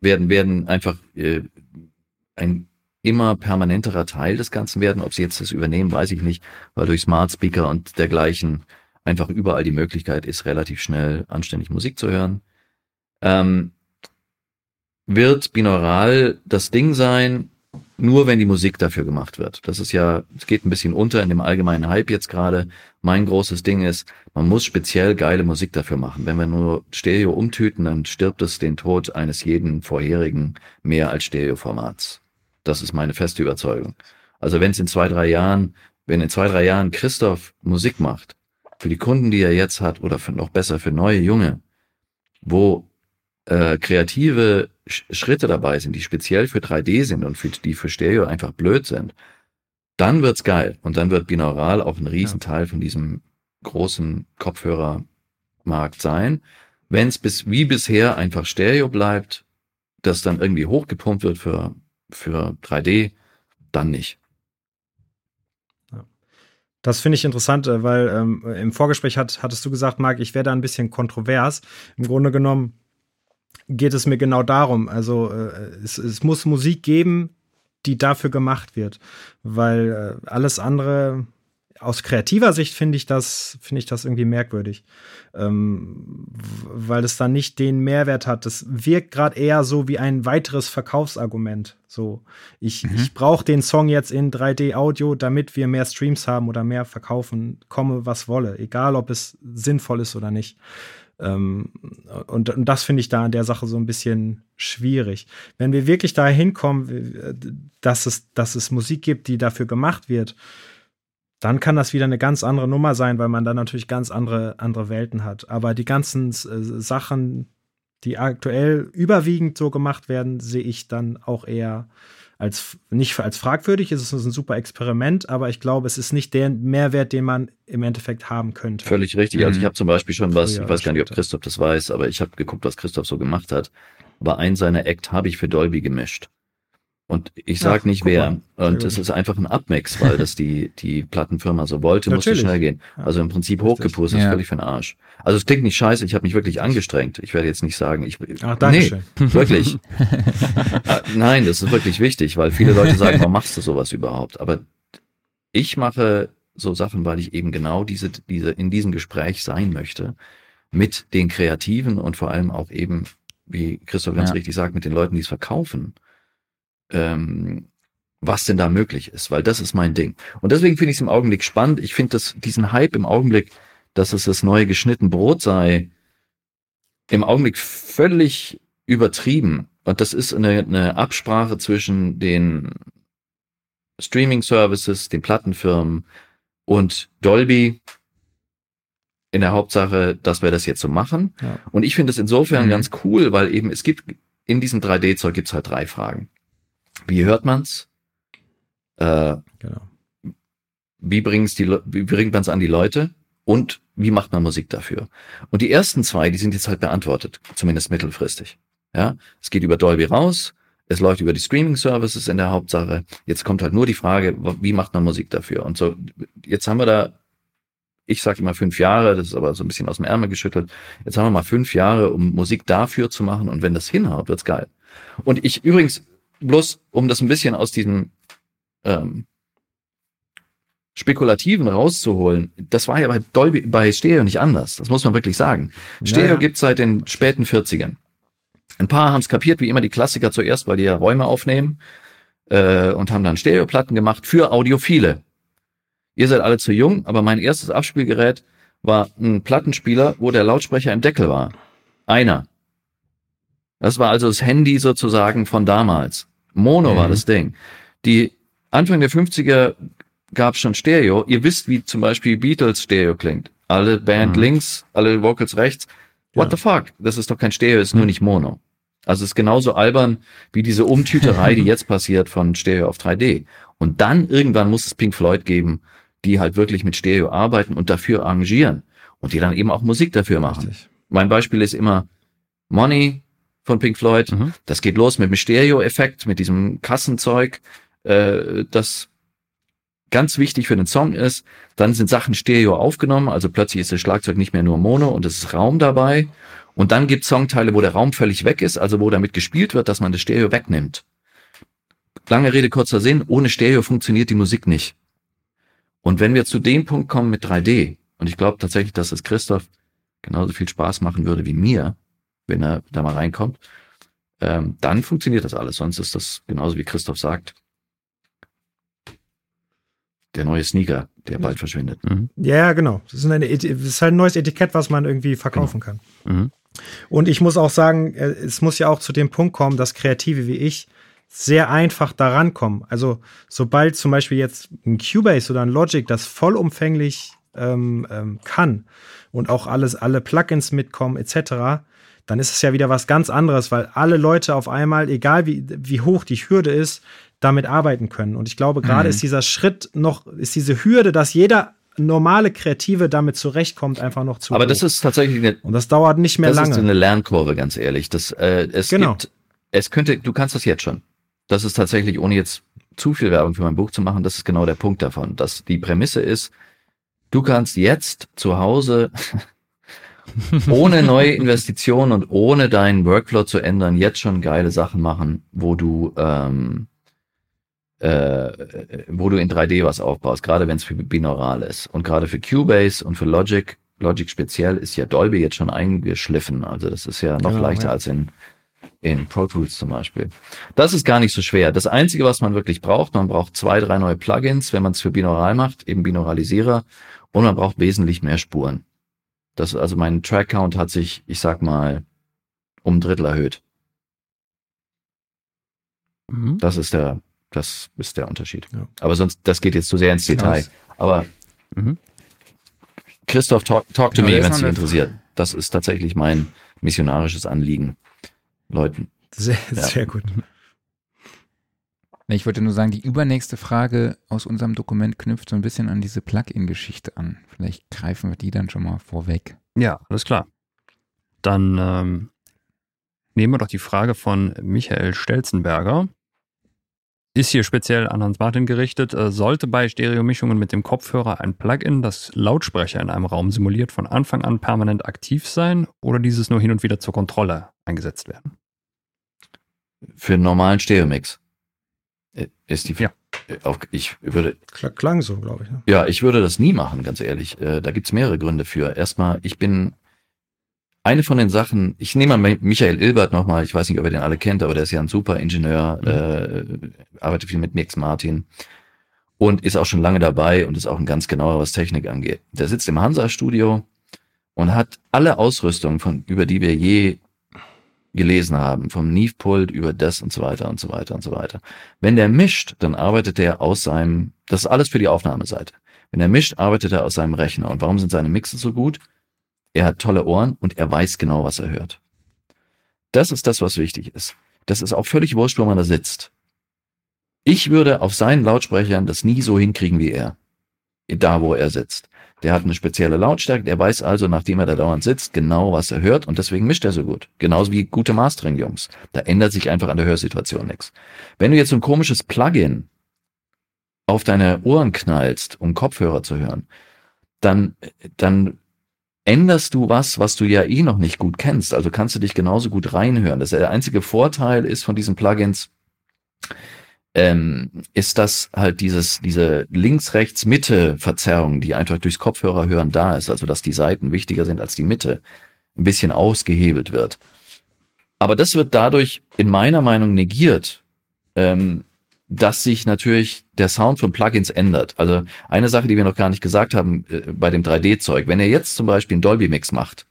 werden, werden einfach äh, ein immer permanenterer Teil des Ganzen werden. Ob sie jetzt das übernehmen, weiß ich nicht, weil durch Smart Speaker und dergleichen einfach überall die Möglichkeit ist, relativ schnell anständig Musik zu hören. Ähm, wird binaural das Ding sein, nur wenn die Musik dafür gemacht wird. Das ist ja, es geht ein bisschen unter in dem allgemeinen Hype jetzt gerade. Mein großes Ding ist, man muss speziell geile Musik dafür machen. Wenn wir nur Stereo umtüten, dann stirbt es den Tod eines jeden vorherigen mehr als Stereo-Formats. Das ist meine feste Überzeugung. Also wenn es in zwei, drei Jahren, wenn in zwei, drei Jahren Christoph Musik macht, für die Kunden, die er jetzt hat, oder für, noch besser für neue Junge, wo äh, kreative Sch Schritte dabei sind, die speziell für 3D sind und für, die für Stereo einfach blöd sind, dann wird's geil. Und dann wird binaural auch ein Riesenteil ja. von diesem großen Kopfhörermarkt sein. Wenn es bis wie bisher einfach Stereo bleibt, das dann irgendwie hochgepumpt wird für, für 3D, dann nicht. Das finde ich interessant, äh, weil ähm, im Vorgespräch hat, hattest du gesagt, Marc, ich werde ein bisschen kontrovers. Im Grunde genommen geht es mir genau darum. Also äh, es, es muss Musik geben, die dafür gemacht wird, weil äh, alles andere aus kreativer Sicht finde ich das finde ich das irgendwie merkwürdig, ähm, weil es dann nicht den Mehrwert hat. Das wirkt gerade eher so wie ein weiteres Verkaufsargument. So, ich, mhm. ich brauche den Song jetzt in 3D-Audio, damit wir mehr Streams haben oder mehr verkaufen, komme was wolle, egal ob es sinnvoll ist oder nicht. Ähm, und, und das finde ich da an der Sache so ein bisschen schwierig. Wenn wir wirklich dahin kommen, dass es, dass es Musik gibt, die dafür gemacht wird, dann kann das wieder eine ganz andere Nummer sein, weil man dann natürlich ganz andere, andere Welten hat. Aber die ganzen äh, Sachen, die aktuell überwiegend so gemacht werden, sehe ich dann auch eher als nicht als fragwürdig, es ist ein super Experiment, aber ich glaube, es ist nicht der Mehrwert, den man im Endeffekt haben könnte. Völlig richtig. Also ich mhm. habe zum Beispiel schon was, ich weiß gar nicht, ob Christoph das weiß, aber ich habe geguckt, was Christoph so gemacht hat. Aber ein seiner Act habe ich für Dolby gemischt. Und ich sag Ach, nicht wer. Und es ist einfach ein Abmix, weil das die, die Plattenfirma so wollte, musste schnell gehen. Also im Prinzip hochgepustet, ja. ist völlig für den Arsch. Also es klingt nicht scheiße, ich habe mich wirklich angestrengt. Ich werde jetzt nicht sagen, ich Ach, danke nee, schön. wirklich. Ah, nein, das ist wirklich wichtig, weil viele Leute sagen, warum machst du sowas überhaupt? Aber ich mache so Sachen, weil ich eben genau diese, diese in diesem Gespräch sein möchte mit den Kreativen und vor allem auch eben, wie Christoph ganz ja. richtig sagt, mit den Leuten, die es verkaufen ähm, was denn da möglich ist, weil das ist mein Ding. Und deswegen finde ich es im Augenblick spannend. Ich finde das, diesen Hype im Augenblick, dass es das neue geschnitten Brot sei, im Augenblick völlig übertrieben. Und das ist eine, eine Absprache zwischen den Streaming-Services, den Plattenfirmen und Dolby in der Hauptsache, dass wir das jetzt so machen. Ja. Und ich finde es insofern mhm. ganz cool, weil eben es gibt in diesem 3D-Zeug gibt es halt drei Fragen. Wie hört man's? Äh, genau. Wie, bringt's die, wie bringt man es an die Leute? Und wie macht man Musik dafür? Und die ersten zwei, die sind jetzt halt beantwortet, zumindest mittelfristig. Ja, es geht über Dolby raus, es läuft über die Streaming-Services in der Hauptsache. Jetzt kommt halt nur die Frage, wie macht man Musik dafür? Und so, jetzt haben wir da, ich sage immer fünf Jahre, das ist aber so ein bisschen aus dem Ärmel geschüttelt. Jetzt haben wir mal fünf Jahre, um Musik dafür zu machen. Und wenn das hinhaut, wird's geil. Und ich übrigens, bloß um das ein bisschen aus diesem ähm, Spekulativen rauszuholen, das war ja bei Dolby, bei Stereo nicht anders. Das muss man wirklich sagen. Stereo naja. gibt seit den späten 40ern. Ein paar haben es kapiert, wie immer die Klassiker zuerst, weil die ja Räume aufnehmen äh, und haben dann Stereoplatten gemacht für Audiophile. Ihr seid alle zu jung, aber mein erstes Abspielgerät war ein Plattenspieler, wo der Lautsprecher im Deckel war. Einer. Das war also das Handy sozusagen von damals. Mono mhm. war das Ding. Die Anfang der 50er gab es schon Stereo. Ihr wisst, wie zum Beispiel Beatles Stereo klingt. Alle Band mhm. links, alle Vocals rechts. What ja. the fuck? Das ist doch kein Stereo, ist mhm. nur nicht Mono. Also es ist genauso albern wie diese Umtüterei, die jetzt passiert von Stereo auf 3D. Und dann irgendwann muss es Pink Floyd geben, die halt wirklich mit Stereo arbeiten und dafür arrangieren und die dann eben auch Musik dafür machen. Richtig. Mein Beispiel ist immer Money von Pink Floyd. Mhm. Das geht los mit dem Stereo-Effekt, mit diesem Kassenzeug, äh, das ganz wichtig für den Song ist. Dann sind Sachen Stereo aufgenommen, also plötzlich ist das Schlagzeug nicht mehr nur Mono und es ist Raum dabei. Und dann gibt Songteile, wo der Raum völlig weg ist, also wo damit gespielt wird, dass man das Stereo wegnimmt. Lange Rede, kurzer Sinn, ohne Stereo funktioniert die Musik nicht. Und wenn wir zu dem Punkt kommen mit 3D, und ich glaube tatsächlich, dass es Christoph genauso viel Spaß machen würde wie mir, wenn er da mal reinkommt, ähm, dann funktioniert das alles. Sonst ist das genauso wie Christoph sagt, der neue Sneaker, der bald verschwindet. Mhm. Ja, genau. Das ist, eine, das ist halt ein neues Etikett, was man irgendwie verkaufen kann. Mhm. Und ich muss auch sagen, äh, es muss ja auch zu dem Punkt kommen, dass Kreative wie ich sehr einfach daran kommen. Also sobald zum Beispiel jetzt ein Cubase oder ein Logic das vollumfänglich ähm, ähm, kann und auch alles, alle Plugins mitkommen etc., dann ist es ja wieder was ganz anderes, weil alle Leute auf einmal, egal wie, wie hoch die Hürde ist, damit arbeiten können. Und ich glaube, gerade Mhm. ist dieser Schritt noch, ist diese Hürde, dass jeder normale Kreative damit zurechtkommt, einfach noch zu Aber hoch. das ist tatsächlich eine, und das dauert nicht mehr das lange. ist eine Lernkurve, ganz ehrlich. Das, äh, es Genau. gibt, es könnte, du kannst das jetzt schon. Das ist tatsächlich, ohne jetzt zu viel Werbung für mein Buch zu machen, das ist genau der Punkt davon, dass die Prämisse ist, du kannst jetzt zu Hause ohne neue Investitionen und ohne deinen Workflow zu ändern, jetzt schon geile Sachen machen, wo du, ähm, äh, wo du in 3D was aufbaust, gerade wenn es für binaural ist. Und gerade für Cubase und für Logic, Logic speziell, ist ja Dolby jetzt schon eingeschliffen. Also das ist ja noch Genau, leichter ja. als in, in Pro Tools zum Beispiel. Das ist gar nicht so schwer. Das Einzige, was man wirklich braucht, man braucht zwei, drei neue Plugins, wenn man es für binaural macht, eben Binauralisierer, und man braucht wesentlich mehr Spuren. Das, also mein Track Count hat sich, ich sag mal, um ein Drittel erhöht. Mhm. Das ist der, das ist der Unterschied. Ja. Aber sonst, das geht jetzt zu sehr ins Genau. Detail. Aber Mhm. Christoph, talk, talk to Ja, me, wenn es dich interessiert. Das ist tatsächlich mein missionarisches Anliegen. Leuten. Sehr, Ja. sehr gut. Ich wollte nur sagen, die übernächste Frage aus unserem Dokument knüpft so ein bisschen an diese Plugin-Geschichte an. Vielleicht greifen wir die dann schon mal vorweg. Ja, alles klar. Dann ähm, nehmen wir doch die Frage von Michael Stelzenberger. Ist hier speziell an Hans Martin gerichtet. Äh, sollte bei Stereomischungen mit dem Kopfhörer ein Plugin, das Lautsprecher in einem Raum simuliert, von Anfang an permanent aktiv sein oder dieses nur hin und wieder zur Kontrolle eingesetzt werden? Für einen normalen Stereomix ist die. Ja. äh, Auf, ich würde, Kl- Klang so, glaube ich. Ne? ja, ich würde das nie machen, ganz ehrlich. Äh, Da gibt's mehrere Gründe für. Erstmal, ich bin eine von den Sachen, ich nehme mal Michael Ilbert nochmal, ich weiß nicht, ob ihr den alle kennt, aber der ist ja ein super Ingenieur, äh, arbeitet viel mit Mix Martin und ist auch schon lange dabei und ist auch ein ganz genauer, was Technik angeht. Der sitzt im Hansa-Studio und hat alle Ausrüstung, von, über die wir je gelesen haben, vom Neve-Pult über das und so weiter und so weiter und so weiter. Wenn der mischt, dann arbeitet er aus seinem, das ist alles für die Aufnahmeseite. Wenn er mischt, arbeitet er aus seinem Rechner. Und warum sind seine Mixe so gut? Er hat tolle Ohren und er weiß genau, was er hört. Das ist das, was wichtig ist. Das ist auch völlig wurscht, wo man da sitzt. Ich würde auf seinen Lautsprechern das nie so hinkriegen wie er. Da, wo er sitzt. Der hat eine spezielle Lautstärke, der weiß also, nachdem er da dauernd sitzt, genau, was er hört und deswegen mischt er so gut. Genauso wie gute Mastering-Jungs. Da ändert sich einfach an der Hörsituation nichts. Wenn du jetzt so ein komisches Plugin auf deine Ohren knallst, um Kopfhörer zu hören, dann, dann änderst du was, was du ja eh noch nicht gut kennst. Also kannst du dich genauso gut reinhören. Das ist der einzige Vorteil ist von diesen Plugins, ähm, ist das halt dieses, diese Links-Rechts-Mitte-Verzerrung, die einfach durchs Kopfhörer hören da ist, also dass die Seiten wichtiger sind als die Mitte, ein bisschen ausgehebelt wird. Aber das wird dadurch in meiner Meinung negiert, ähm, dass sich natürlich der Sound von Plugins ändert. Also eine Sache, die wir noch gar nicht gesagt haben äh, bei dem 3D-Zeug, wenn er jetzt zum Beispiel einen Dolby-Mix macht,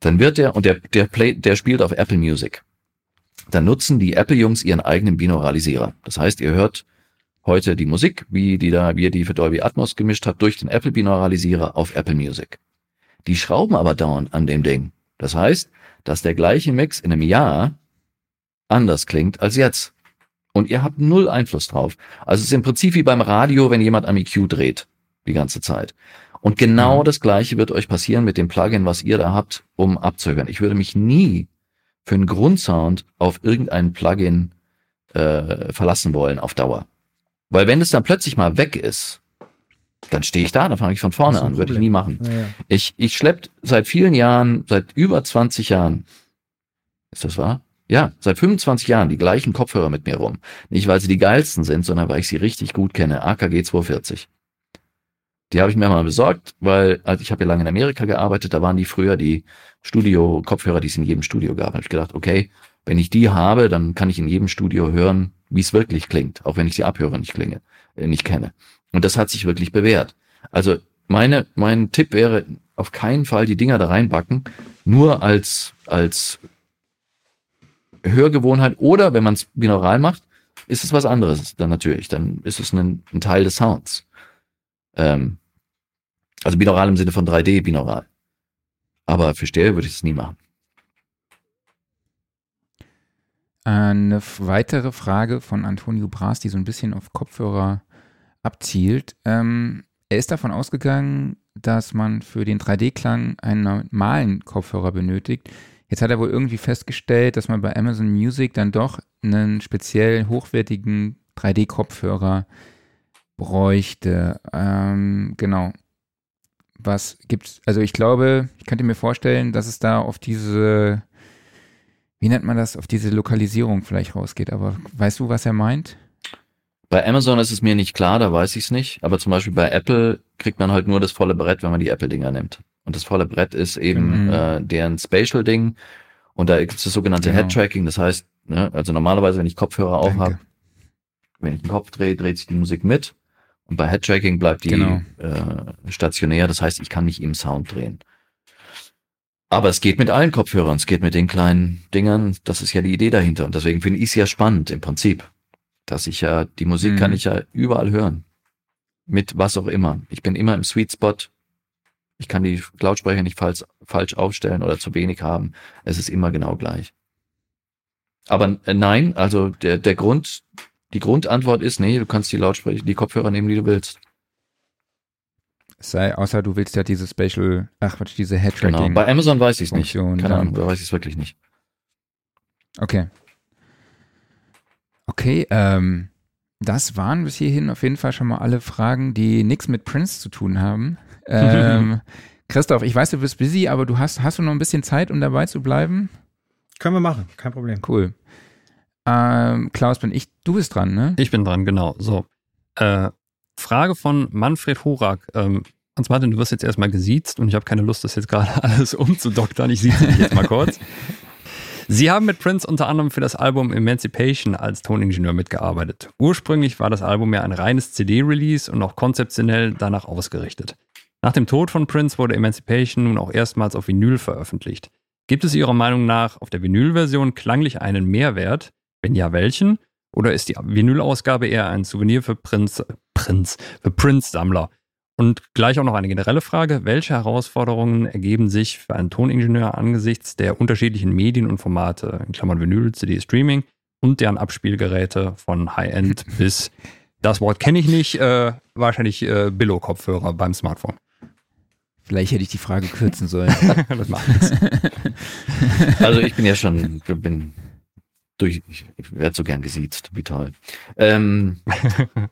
dann wird er, und der, der, play, der spielt auf Apple Music, dann nutzen die Apple-Jungs ihren eigenen Binauralisierer. Das heißt, ihr hört heute die Musik, wie die da, wie ihr die für Dolby Atmos gemischt habt, durch den Apple Binauralisierer auf Apple Music. Die schrauben aber dauernd an dem Ding. Das heißt, dass der gleiche Mix in einem Jahr anders klingt als jetzt. Und ihr habt null Einfluss drauf. Also es ist im Prinzip wie beim Radio, wenn jemand am EQ dreht, die ganze Zeit. Und genau Mhm. das Gleiche wird euch passieren mit dem Plugin, was ihr da habt, um abzuhören. Ich würde mich nie für einen Grundsound auf irgendein Plugin äh, verlassen wollen auf Dauer. Weil wenn es dann plötzlich mal weg ist, dann stehe ich da, dann fange ich von vorne an, würde ich nie machen. Ja, ja. Ich, ich schlepp seit vielen Jahren, seit über 20 Jahren, ist das wahr? Ja, seit 25 Jahren die gleichen Kopfhörer mit mir rum. Nicht, weil sie die geilsten sind, sondern weil ich sie richtig gut kenne. AKG 240. Die habe ich mir mal besorgt, weil also ich habe ja lange in Amerika gearbeitet, da waren die früher die Studio-Kopfhörer, die es in jedem Studio gab. Da habe ich gedacht, okay, wenn ich die habe, dann kann ich in jedem Studio hören, wie es wirklich klingt, auch wenn ich die Abhörer nicht klinge, äh, nicht kenne. Und das hat sich wirklich bewährt. Also meine, mein Tipp wäre, auf keinen Fall die Dinger da reinbacken, nur als, als Hörgewohnheit oder wenn man es binaural macht, ist es was anderes dann natürlich. Dann ist es ein, ein Teil des Sounds. Ähm, also binaural im Sinne von 3D binaural. Aber für Stereo würde ich es nie machen. Eine weitere Frage von Antonio Bras, die so ein bisschen auf Kopfhörer abzielt. Ähm, er ist davon ausgegangen, dass man für den 3D-Klang einen normalen Kopfhörer benötigt. Jetzt hat er wohl irgendwie festgestellt, dass man bei Amazon Music dann doch einen speziell hochwertigen 3D-Kopfhörer bräuchte. Ähm, genau. Was gibt's? Also ich glaube, ich könnte mir vorstellen, dass es da auf diese wie nennt man das, auf diese Lokalisierung vielleicht rausgeht. Aber weißt du, was er meint? Bei Amazon ist es mir nicht klar, da weiß ich es nicht. Aber zum Beispiel bei Apple kriegt man halt nur das volle Brett, wenn man die Apple-Dinger nimmt. Und das volle Brett ist eben Mhm. äh, deren Spatial-Ding. Und da gibt es das sogenannte Genau. Head-Tracking. Das heißt, ne, also normalerweise, wenn ich Kopfhörer auf habe, wenn ich den Kopf drehe, dreht sich die Musik mit. Und bei Head-Tracking bleibt die Genau. äh, stationär. Das heißt, ich kann nicht im Sound drehen. Aber es geht mit allen Kopfhörern, es geht mit den kleinen Dingern. Das ist ja die Idee dahinter. Und deswegen finde ich es ja spannend im Prinzip. Dass ich ja, die Musik Mhm. kann ich ja überall hören. Mit was auch immer. Ich bin immer im Sweet Spot. Ich kann die Lautsprecher nicht falsch, falsch aufstellen oder zu wenig haben. Es ist immer genau gleich. Aber äh, nein, also der, der Grund, die Grundantwort ist, nee, du kannst die Lautsprecher, die Kopfhörer nehmen, die du willst. Es sei, außer du willst ja diese Special, ach Quatsch, diese Genau. Head-Tracking. Bei Amazon weiß ich es nicht. Keine dann. Ahnung, da weiß ich es wirklich nicht. Okay. Okay, ähm, das waren bis hierhin auf jeden Fall schon mal alle Fragen, die nichts mit Prince zu tun haben. Ähm, Christoph, ich weiß, du bist busy, aber du hast, hast du noch ein bisschen Zeit, um dabei zu bleiben? Können wir machen, kein Problem. Cool. Ähm, Klaus, bin ich, du bist dran, ne? Ich bin dran, genau. So. Äh, Frage von Manfred Horak. Ähm, Hans Martin, du wirst jetzt erstmal gesiezt und ich habe keine Lust, das jetzt gerade alles umzudoktern. Ich sieze dich jetzt mal kurz. Sie haben mit Prince unter anderem für das Album Emancipation als Toningenieur mitgearbeitet. Ursprünglich war das Album ja ein reines CD-Release und auch konzeptionell danach ausgerichtet. Nach dem Tod von Prince wurde Emancipation nun auch erstmals auf Vinyl veröffentlicht. Gibt es Ihrer Meinung nach auf der Vinyl-Version klanglich einen Mehrwert? Wenn ja, welchen? Oder ist die Vinyl-Ausgabe eher ein Souvenir für Prinz, Prinz, für Prince-Sammler? Und gleich auch noch eine generelle Frage. Welche Herausforderungen ergeben sich für einen Toningenieur angesichts der unterschiedlichen Medien und Formate, in Klammern Vinyl, CD, Streaming und deren Abspielgeräte von High-End bis, das Wort kenne ich nicht, äh, wahrscheinlich äh, Billo-Kopfhörer beim Smartphone. Vielleicht hätte ich die Frage kürzen sollen. das macht nichts. Also ich bin ja schon, bin durch, ich, ich werde so gern gesiezt, wie toll. Ähm,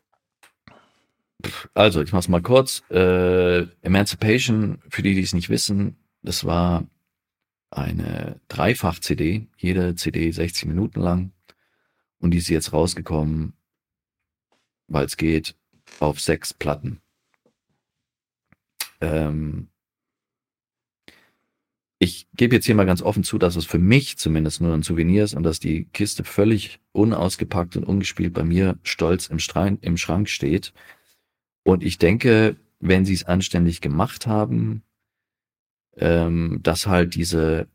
also, ich mach's mal kurz. Äh, Emancipation, für die, die es nicht wissen, das war eine Dreifach-CD, jede CD 60 Minuten lang. Und die ist jetzt rausgekommen, weil es geht, auf sechs Platten. Ähm, ich gebe jetzt hier mal ganz offen zu, dass es für mich zumindest nur ein Souvenir ist und dass die Kiste völlig unausgepackt und ungespielt bei mir stolz im, Strein, im Schrank steht. Und ich denke, wenn sie es anständig gemacht haben, ähm, dass halt diese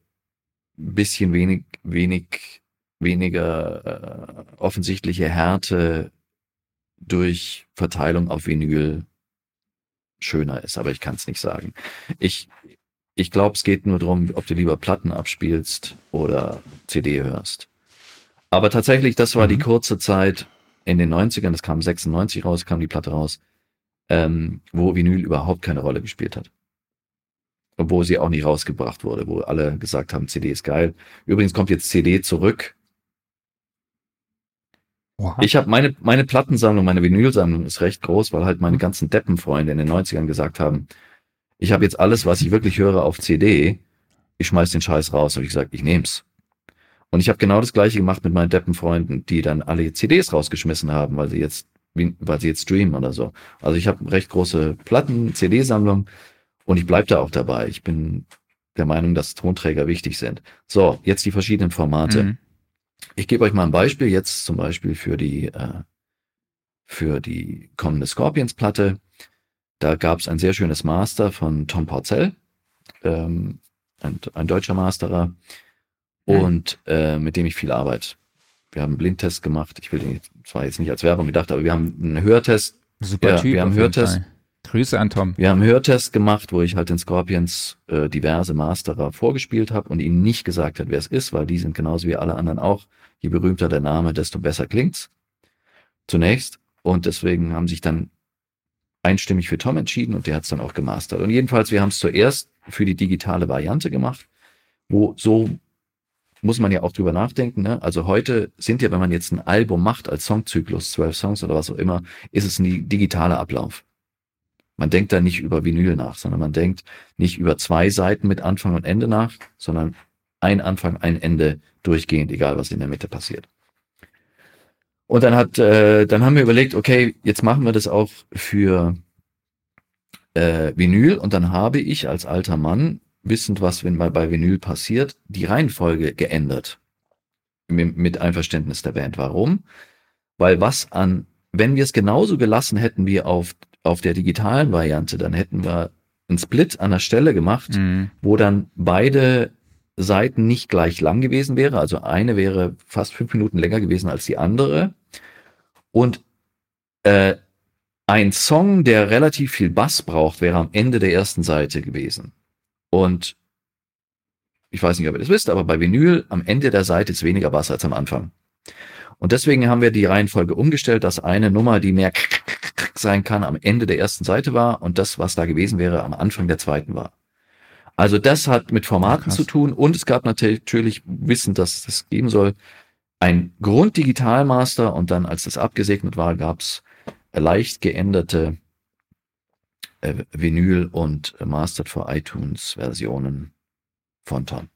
bisschen wenig, wenig, weniger äh, offensichtliche Härte durch Verteilung auf Vinyl schöner ist, aber ich kann es nicht sagen. Ich, ich glaube, es geht nur darum, ob du lieber Platten abspielst oder CD hörst. Aber tatsächlich, das war die Mhm. kurze Zeit in den 90ern, das kam 96 raus, kam die Platte raus, ähm, wo Vinyl überhaupt keine Rolle gespielt hat. Obwohl sie auch nie rausgebracht wurde, wo alle gesagt haben, CD ist geil. Übrigens kommt jetzt CD zurück. Oha. Ich habe meine, meine Plattensammlung, meine Vinylsammlung ist recht groß, weil halt meine ganzen Deppenfreunde in den 90ern gesagt haben, ich habe jetzt alles, was ich wirklich höre, auf CD. Ich schmeiß den Scheiß raus. Habe ich gesagt, ich nehm's. Und ich habe genau das gleiche gemacht mit meinen Deppenfreunden, die dann alle CDs rausgeschmissen haben, weil sie jetzt, weil sie jetzt streamen oder so. Also ich habe recht große Platten-CD-Sammlung und ich bleib da auch dabei. Ich bin der Meinung, dass Tonträger wichtig sind. So, jetzt die verschiedenen Formate. Mhm. Ich gebe euch mal ein Beispiel jetzt zum Beispiel für die äh, für die kommende Scorpions-Platte. Da gab es ein sehr schönes Master von Tom Porcell, ähm, ein, ein deutscher Masterer, Mhm. und äh, mit dem ich viel arbeite. Wir haben einen Blindtest gemacht. Ich will den zwar jetzt nicht als Werbung gedacht, aber wir haben einen Hörtest Super Ja, Typ. wir haben Hörtest. Fall. Grüße an Tom. Wir haben einen Hörtest gemacht, wo ich halt den Scorpions äh, diverse Masterer vorgespielt habe und ihnen nicht gesagt hat, wer es ist, weil die sind genauso wie alle anderen auch. Je berühmter der Name, desto besser klingt's. Zunächst. Und deswegen haben sich dann einstimmig für Tom entschieden und der hat's dann auch gemastert. Und jedenfalls, wir haben es zuerst für die digitale Variante gemacht, wo so muss man ja auch drüber nachdenken. Ne? Also heute sind ja, wenn man jetzt ein Album macht als Songzyklus, zwölf Songs oder was auch immer, ist es ein digitaler Ablauf. Man denkt da nicht über Vinyl nach, sondern man denkt nicht über zwei Seiten mit Anfang und Ende nach, sondern ein Anfang, ein Ende durchgehend, egal was in der Mitte passiert. Und dann hat, äh, dann haben wir überlegt, okay, jetzt machen wir das auch für äh, Vinyl und dann habe ich als alter Mann, wissend, was wenn mal bei Vinyl passiert, die Reihenfolge geändert. Mit, Einverständnis der Band. Warum? Weil was an, wenn wir es genauso gelassen hätten wie auf, auf der digitalen Variante, dann hätten wir einen Split an der Stelle gemacht, Mhm. wo dann beide Seiten nicht gleich lang gewesen wäre. Also eine wäre fast fünf Minuten länger gewesen als die andere. Und äh, ein Song, der relativ viel Bass braucht, wäre am Ende der ersten Seite gewesen. Und ich weiß nicht, ob ihr das wisst, aber bei Vinyl am Ende der Seite ist weniger Bass als am Anfang. Und deswegen haben wir die Reihenfolge umgestellt, dass eine Nummer, die mehr sein kann, am Ende der ersten Seite war und das, was da gewesen wäre, am Anfang der zweiten war. Also das hat mit Formaten Krass. zu tun und es gab natürlich Wissen, dass es das geben soll, ein Grunddigitalmaster und dann, als das abgesegnet war, gab es leicht geänderte äh, Vinyl und äh, Mastered for iTunes Versionen von Tom.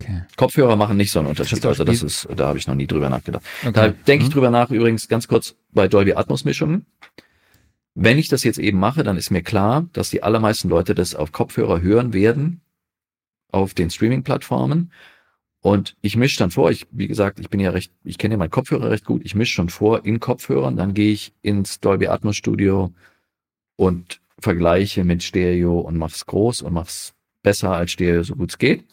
Okay. Kopfhörer machen nicht so einen Unterschied. Also das ist, da habe ich noch nie drüber nachgedacht. Da okay. denke ich Mhm. drüber nach, übrigens ganz kurz bei Dolby Atmos Mischungen. Wenn ich das jetzt eben mache, dann ist mir klar, dass die allermeisten Leute das auf Kopfhörer hören werden, auf den Streaming-Plattformen. Und ich mische dann vor, ich, wie gesagt, ich bin ja recht, ich kenne ja meinen Kopfhörer recht gut, ich mische schon vor in Kopfhörern, dann gehe ich ins Dolby Atmos Studio und vergleiche mit Stereo und mach's groß und mach's besser als Stereo, so gut es geht.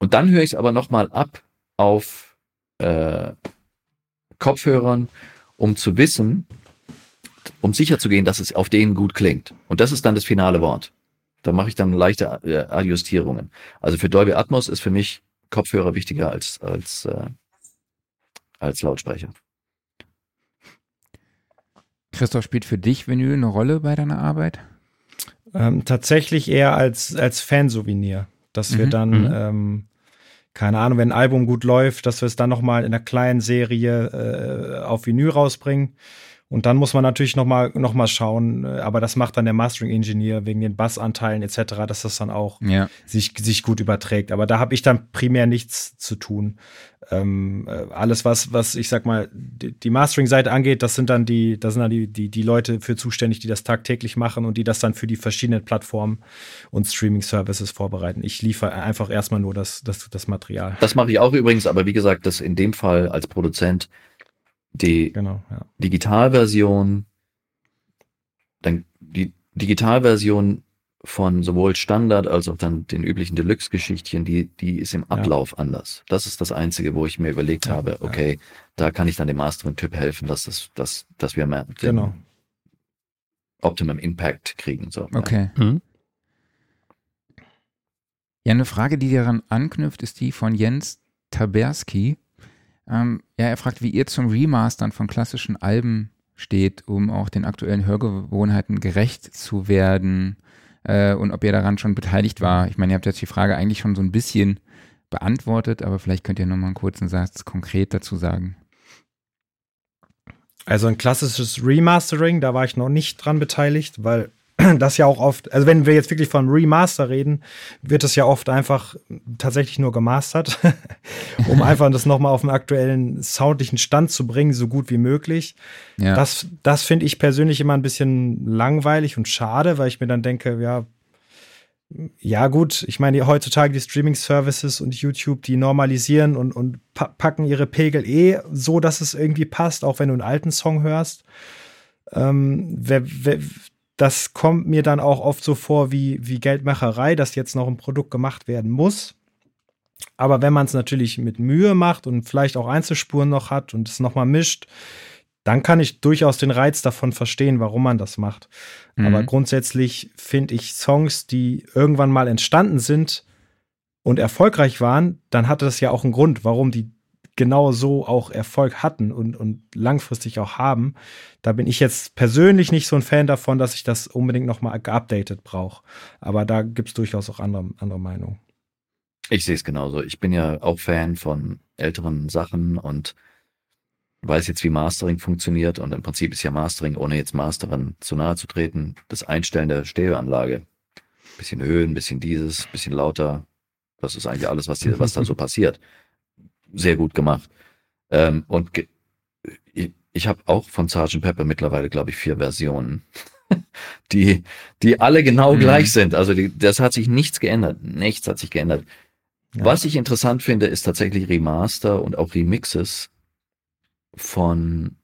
Und dann höre ich es aber nochmal ab auf äh, Kopfhörern, um zu wissen, um sicher zu gehen, dass es auf denen gut klingt. Und das ist dann das finale Wort. Da mache ich dann leichte äh, Adjustierungen. Also für Dolby Atmos ist für mich Kopfhörer wichtiger als, als, äh, als Lautsprecher. Christoph spielt für dich Vinyl eine Rolle bei deiner Arbeit? Ähm, tatsächlich eher als, als Fansouvenir, dass wir Mhm, dann, mhm. ähm, keine Ahnung, wenn ein Album gut läuft, dass wir es dann nochmal in einer kleinen Serie äh, auf Vinyl rausbringen. Und dann muss man natürlich nochmal noch mal schauen, äh, aber das macht dann der Mastering-Engineer wegen den Bassanteilen etc., dass das dann auch Ja. sich, sich gut überträgt. Aber da habe ich dann primär nichts zu tun. Ähm, äh, alles, was, was ich sag mal, die, die Mastering-Seite angeht, das sind dann die, das sind dann die, die, die Leute für zuständig, die das tagtäglich machen und die das dann für die verschiedenen Plattformen und Streaming-Services vorbereiten. Ich liefere einfach erstmal nur das, das, das Material. Das mache ich auch übrigens, aber wie gesagt, das in dem Fall als Produzent die Genau, ja. Digitalversion, dann die Digitalversion von sowohl Standard als auch dann den üblichen Deluxe-Geschichtchen, die, die ist im Ablauf anders. Das ist das Einzige, wo ich mir überlegt Ja, habe, ja. okay, da kann ich dann dem Mastering-Typ helfen, dass, das, dass, dass wir mehr den Genau. Optimum Impact kriegen. So. Okay. Mhm. Ja, eine Frage, die daran anknüpft, ist die von Jens. Taberski. Ähm, ja, er fragt, wie ihr zum Remastern von klassischen Alben steht, um auch den aktuellen Hörgewohnheiten gerecht zu werden äh, und ob ihr daran schon beteiligt war. Ich meine, ihr habt jetzt die Frage eigentlich schon so ein bisschen beantwortet, aber vielleicht könnt ihr nochmal einen kurzen Satz konkret dazu sagen. Also ein klassisches Remastering, da war ich noch nicht dran beteiligt, weil das ja auch oft, also wenn wir jetzt wirklich von Remaster reden, wird es ja oft einfach tatsächlich nur gemastert, um einfach das nochmal auf den aktuellen soundlichen Stand zu bringen, so gut wie möglich. Ja. Das, das finde ich persönlich immer ein bisschen langweilig und schade, weil ich mir dann denke, ja, ja gut, ich meine, heutzutage die Streaming-Services und YouTube, die normalisieren und, und packen ihre Pegel eh so, dass es irgendwie passt, auch wenn du einen alten Song hörst. Ähm, wer, wer, das kommt mir dann auch oft so vor wie, wie Geldmacherei, dass jetzt noch ein Produkt gemacht werden muss. Aber wenn man es natürlich mit Mühe macht und vielleicht auch Einzelspuren noch hat und es nochmal mischt, dann kann ich durchaus den Reiz davon verstehen, warum man das macht. Mhm. Aber grundsätzlich finde ich Songs, die irgendwann mal entstanden sind und erfolgreich waren, dann hatte das ja auch einen Grund, warum die genau so auch Erfolg hatten und, und langfristig auch haben. Da bin ich jetzt persönlich nicht so ein Fan davon, dass ich das unbedingt nochmal geupdatet brauche. Aber da gibt es durchaus auch andere, andere Meinungen. Ich sehe es genauso. Ich bin ja auch Fan von älteren Sachen und weiß jetzt, wie Mastering funktioniert. Und im Prinzip ist ja Mastering, ohne jetzt Masteren zu nahe zu treten, das Einstellen der Stereoanlage. Bisschen Höhen, bisschen dieses, bisschen lauter. Das ist eigentlich alles, was, hier, was da so passiert sehr gut gemacht. Ähm, und ich, ich habe auch von Sgt. Pepper mittlerweile, glaube ich, vier Versionen, die, die alle genau mhm. gleich sind. Also die, das hat sich nichts geändert. Nichts hat sich geändert. Ja. Was ich interessant finde, ist tatsächlich Remaster und auch Remixes von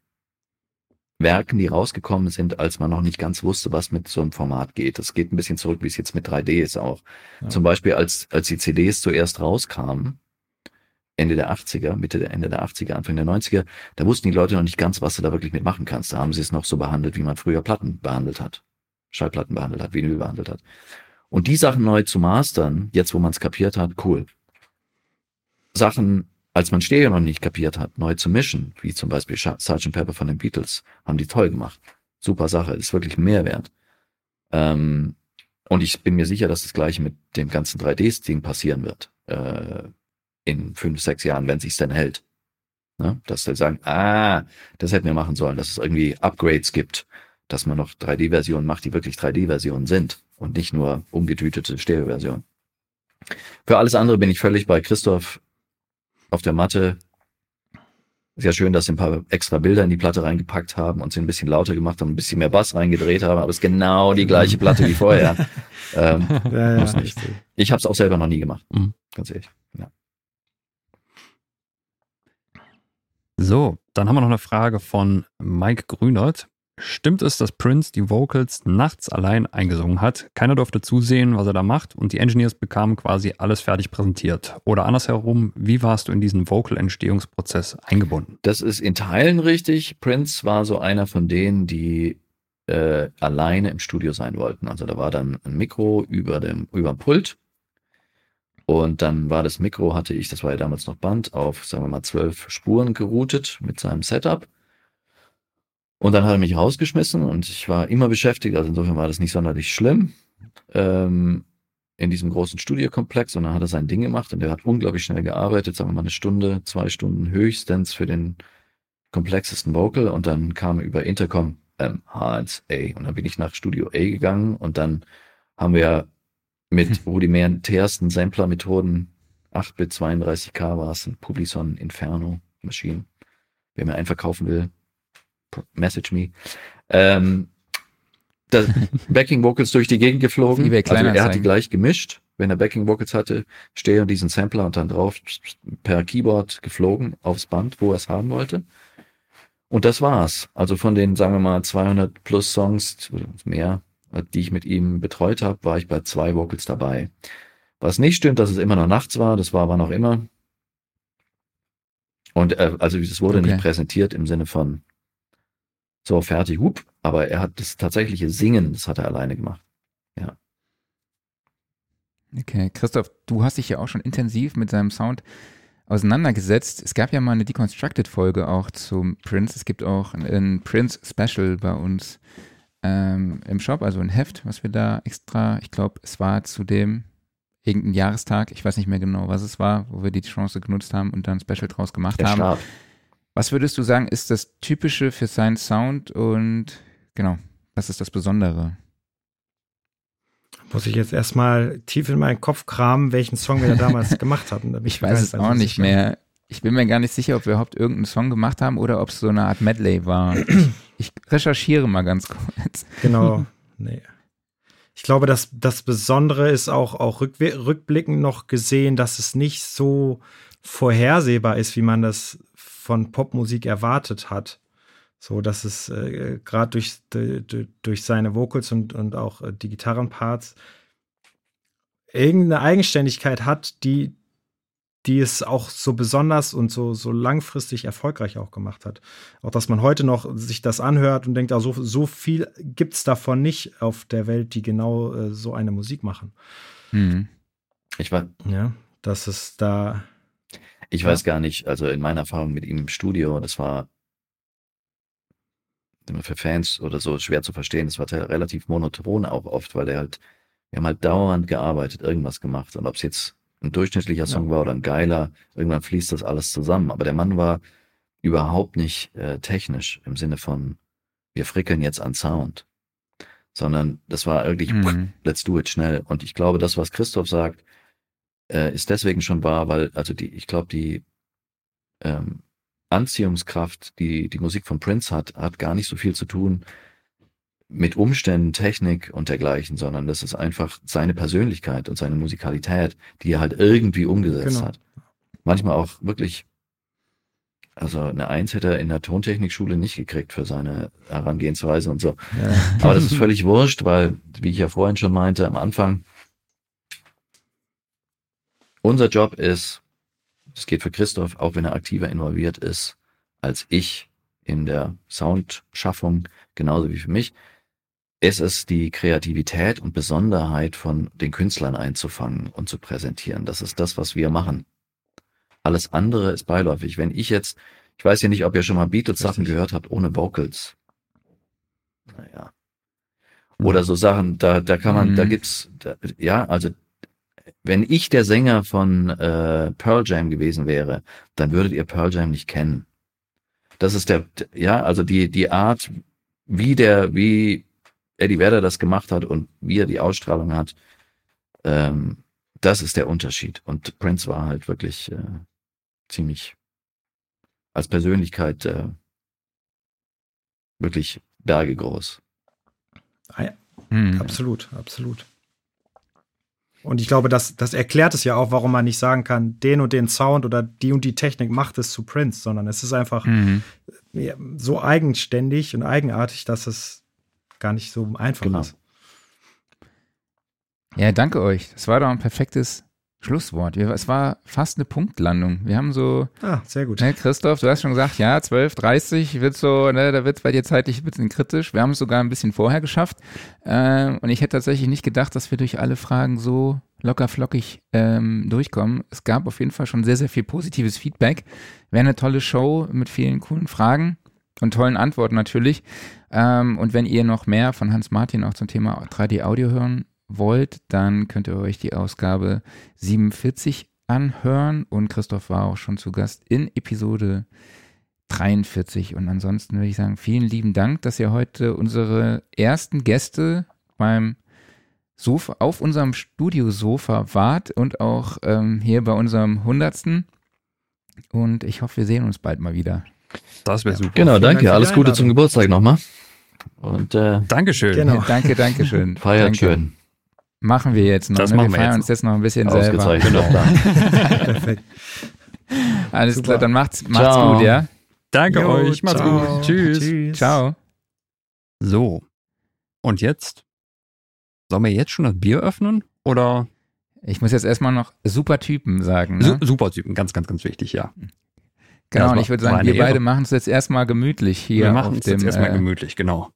Werken, die rausgekommen sind, als man noch nicht ganz wusste, was mit so einem Format geht. Das geht ein bisschen zurück, wie es jetzt mit 3D ist auch. Ja. Zum Beispiel, als, als die CDs zuerst rauskamen, Ende der 80er, Mitte der Ende der 80er, Anfang der 90er, da wussten die Leute noch nicht ganz, was du da wirklich mitmachen kannst. Da haben sie es noch so behandelt, wie man früher Platten behandelt hat. Schallplatten behandelt hat, Vinyl behandelt hat. Und die Sachen neu zu mastern, jetzt wo man es kapiert hat, cool. Sachen, als man Stereo noch nicht kapiert hat, neu zu mischen, wie zum Beispiel Sgt. Pepper von den Beatles, haben die toll gemacht. Super Sache, ist wirklich ein Mehrwert. Ähm, und ich bin mir sicher, dass das gleiche mit dem ganzen 3D-Ding passieren wird. Äh, in fünf, sechs Jahren, wenn sich's denn hält. Ne? Dass sie sagen, ah, das hätten wir machen sollen, dass es irgendwie Upgrades gibt, dass man noch 3D-Versionen macht, die wirklich 3D-Versionen sind und nicht nur umgetütete Stereo-Versionen. Für alles andere bin ich völlig bei Christoph auf der Matte. Sehr schön, dass sie ein paar extra Bilder in die Platte reingepackt haben und sie ein bisschen lauter gemacht haben, ein bisschen mehr Bass reingedreht haben, aber es ist genau die gleiche Platte wie vorher. ähm, ja, ja. Ich habe es auch selber noch nie gemacht, mhm. ganz ehrlich. Ja. So, dann haben wir noch eine Frage von Mike Grünert. Stimmt es, dass Prince die Vocals nachts allein eingesungen hat? Keiner durfte zusehen, was er da macht und die Engineers bekamen quasi alles fertig präsentiert. Oder andersherum, wie warst du in diesen Vocal-Entstehungsprozess eingebunden? Das ist in Teilen richtig. Prince war so einer von denen, die äh, alleine im Studio sein wollten. Also da war dann ein Mikro über dem, über dem Pult und dann war das Mikro, hatte ich, das war ja damals noch Band, auf, sagen wir mal, zwölf Spuren geroutet mit seinem Setup. Und dann hat er mich rausgeschmissen und ich war immer beschäftigt, also insofern war das nicht sonderlich schlimm ähm, in diesem großen Studiokomplex. Und dann hat er sein Ding gemacht und er hat unglaublich schnell gearbeitet, sagen wir mal eine Stunde, zwei Stunden höchstens für den komplexesten Vocal. Und dann kam über Intercom ähm, H1A und dann bin ich nach Studio A gegangen und dann haben wir mit hm. rudimentärsten Sampler-Methoden. 8-Bit 32K war es, ein Publison Inferno Maschinen. Wer mir einen verkaufen will, message me. Ähm, das Backing Vocals durch die Gegend geflogen. Also er hat die gleich gemischt. Wenn er Backing Vocals hatte, stehe und diesen Sampler und dann drauf per Keyboard geflogen aufs Band, wo er es haben wollte. Und das war's. Also von den, sagen wir mal, 200 plus Songs, mehr, die ich mit ihm betreut habe, war ich bei zwei Vocals dabei. Was nicht stimmt, dass es immer noch nachts war, das war aber noch immer. Und äh, also es wurde okay. nicht präsentiert im Sinne von so fertig, hup, aber er hat das tatsächliche Singen, das hat er alleine gemacht. Ja. Okay, Christoph, du hast dich ja auch schon intensiv mit seinem Sound auseinandergesetzt. Es gab ja mal eine Deconstructed-Folge auch zum Prince. Es gibt auch ein, ein Prince-Special bei uns ähm, im Shop, also ein Heft, was wir da extra, ich glaube, es war zu dem irgendein Jahrestag, ich weiß nicht mehr genau, was es war, wo wir die Chance genutzt haben und dann ein Special draus gemacht Der haben. Start. Was würdest du sagen, ist das Typische für seinen Sound und genau, was ist das Besondere? Muss ich jetzt erstmal tief in meinen Kopf kramen, welchen Song wir da damals gemacht hatten. Da Ich weiß es auch nicht sicher. mehr. Ich bin mir gar nicht sicher, ob wir überhaupt irgendeinen Song gemacht haben oder ob es so eine Art Medley war. Ich, recherchiere mal ganz kurz. Genau. Nee. Ich glaube, dass das Besondere ist auch, auch rückwe- rückblickend noch gesehen, dass es nicht so vorhersehbar ist, wie man das von Popmusik erwartet hat. So, dass es äh, gerade durch, durch, durch seine Vocals und, und auch äh, die Gitarrenparts irgendeine Eigenständigkeit hat, die, die es auch so besonders und so, so langfristig erfolgreich auch gemacht hat. Auch dass man heute noch sich das anhört und denkt, ah, so, so viel gibt es davon nicht auf der Welt, die genau äh, so eine Musik machen. Hm. Ich, war, Ja, dass es da. ich weiß gar nicht, also in meiner Erfahrung mit ihm im Studio, das war immer für Fans oder so schwer zu verstehen. Das war relativ monoton auch oft, weil der halt, wir haben halt dauernd gearbeitet, irgendwas gemacht. Und ob es jetzt ein durchschnittlicher Song war oder ein geiler, irgendwann fließt das alles zusammen. Aber der Mann war überhaupt nicht äh, technisch im Sinne von, wir frickeln jetzt an Sound, sondern das war wirklich, Mhm. let's do it schnell. Und ich glaube, das, was Christoph sagt, äh, ist deswegen schon wahr, weil, also die, ich glaube, die ähm, Anziehungskraft, die die Musik von Prince hat, hat gar nicht so viel zu tun mit Umständen, Technik und dergleichen, sondern das ist einfach seine Persönlichkeit und seine Musikalität, die er halt irgendwie umgesetzt Genau. hat. Manchmal auch wirklich, also eine Eins hätte er in der Tontechnikschule nicht gekriegt für seine Herangehensweise und so. Aber das ist völlig wurscht, weil, wie ich ja vorhin schon meinte, am Anfang, unser Job ist, es geht für Christoph, auch wenn er aktiver involviert ist, als ich in der Soundschaffung, genauso wie für mich, ist es die Kreativität und Besonderheit von den Künstlern einzufangen und zu präsentieren. Das ist das, was wir machen. Alles andere ist beiläufig. Wenn ich jetzt, ich weiß ja nicht, ob ihr schon mal Beatles-Sachen gehört habt ohne Vocals. Naja. Oder so Sachen, da, da kann man, da Mhm. gibt's, da, ja, also wenn ich der Sänger von äh, Pearl Jam gewesen wäre, dann würdet ihr Pearl Jam nicht kennen. Das ist der, ja, also die, die Art, wie der, wie Eddie Vedder das gemacht hat und wie er die Ausstrahlung hat, ähm, das ist der Unterschied. Und Prince war halt wirklich äh, ziemlich als Persönlichkeit äh, wirklich bergegroß. Hm. Absolut, absolut. Und ich glaube, das, das erklärt es ja auch, warum man nicht sagen kann, den und den Sound oder die und die Technik macht es zu Prince, sondern es ist einfach Mhm. ja, so eigenständig und eigenartig, dass es gar nicht so einfach Genau. ist. Ja, danke euch. Das war doch ein perfektes Schlusswort. Es war fast eine Punktlandung. Wir haben so, Ah, sehr gut. ne, Christoph, du hast schon gesagt, ja, 12, 30 wird so, ne, da wird es bei dir zeitlich ein bisschen kritisch. Wir haben es sogar ein bisschen vorher geschafft. Ähm, und ich hätte tatsächlich nicht gedacht, dass wir durch alle Fragen so locker flockig ähm, durchkommen. Es gab auf jeden Fall schon sehr, sehr viel positives Feedback. Wäre eine tolle Show mit vielen coolen Fragen und tollen Antworten natürlich. Ähm, und wenn ihr noch mehr von Hans Martin auch zum Thema 3D Audio hören wollt, dann könnt ihr euch die Ausgabe 47 anhören. Und Christoph war auch schon zu Gast in Episode 43. Und ansonsten würde ich sagen, vielen lieben Dank, dass ihr heute unsere ersten Gäste beim Sofa, auf unserem Studiosofa wart und auch ähm, hier bei unserem Hundertsten. Und ich hoffe, wir sehen uns bald mal wieder. Das wäre super. Genau, danke. Alles Gute zum Geburtstag nochmal. Und äh, Dankeschön. Genau. Danke, danke schön. feiert danke. schön. Machen wir jetzt noch. Das ne? machen wir wir feiern jetzt uns jetzt noch ein bisschen selber. Ausgezeichnet. Genau. Perfekt. Alles Super. klar, dann macht's, macht's Ciao. gut, ja? Danke Jo, euch. Macht's ciao. gut. Tschüss. Tschüss. Ciao. So. Und jetzt? Sollen wir jetzt schon das Bier öffnen? Oder? Ich muss jetzt erstmal noch super Typen sagen. Su Ne? super Typen, ganz, ganz, ganz wichtig, ja. Genau, das und ich würde sagen, wir beide Ehre. machen es jetzt erstmal gemütlich hier wir machen es jetzt erstmal äh, gemütlich, genau.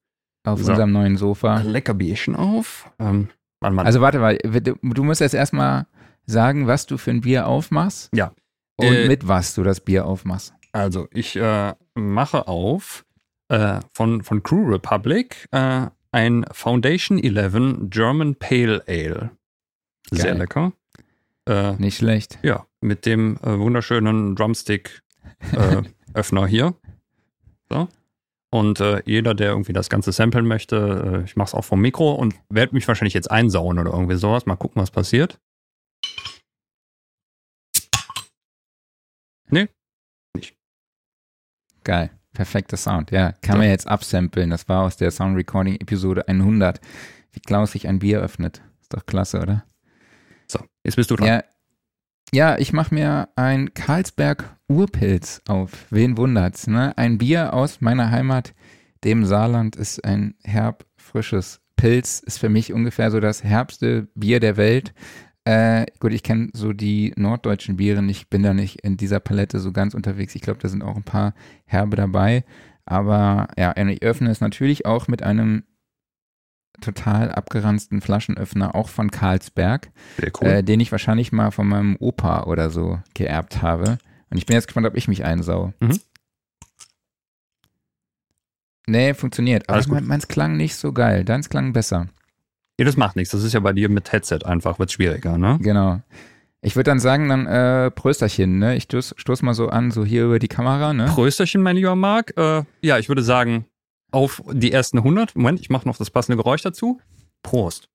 auf So. unserem neuen Sofa. Lecker Bierchen auf. Ähm, Mann, Mann. Also warte mal, du musst jetzt erstmal sagen, was du für ein Bier aufmachst. Ja. Und Äh, mit was du das Bier aufmachst. Also, ich äh, mache auf äh, von, von Crew Republic äh, ein Foundation 11 German Pale Ale. Sehr Geil. lecker. Äh, Nicht schlecht. ja, mit dem äh, Drumstick-Öffner hier. So. Und äh, jeder, der irgendwie das Ganze samplen möchte, äh, ich mache es auch vom Mikro und werde mich wahrscheinlich jetzt einsauen oder irgendwie sowas. Mal gucken, was passiert. Geil. Perfekter Sound. Ja, kann man jetzt absamplen. Das war aus der Sound Recording Episode 100. Wie Klaus sich ein Bier öffnet. Ist doch klasse, oder? So, jetzt bist du dran. Ja, ja ich mache mir ein Karlsberg Urpilz auf. Wen wundert's, ne? Ein Bier aus meiner Heimat, dem Saarland, ist ein herb, frisches Pilz. Ist für mich ungefähr so das herbste Bier der Welt. Äh, gut, ich kenne so die norddeutschen Biere nicht, bin da nicht in dieser Palette so ganz unterwegs. Ich glaube, da sind auch ein paar herbe dabei. Aber ja, ich öffne es natürlich auch mit einem total abgeranzten Flaschenöffner, auch von Carlsberg Sehr cool. äh, den ich wahrscheinlich mal von meinem Opa oder so geerbt habe. Und ich bin jetzt gespannt, ob ich mich einsau. Mhm. Nee, funktioniert. Aber mein, meins klang nicht so geil. Deins klang besser. ja, das macht nichts. Das ist ja bei dir mit Headset einfach, wird schwieriger, ne? Genau. Ich würde dann sagen, dann äh, Prösterchen, ne? Ich stoß, stoß mal so an, so hier über die Kamera, ne? Prösterchen, mein lieber Marc. Äh, ja, ich würde sagen, auf die ersten 100. Moment, ich mache noch das passende Geräusch dazu. Prost.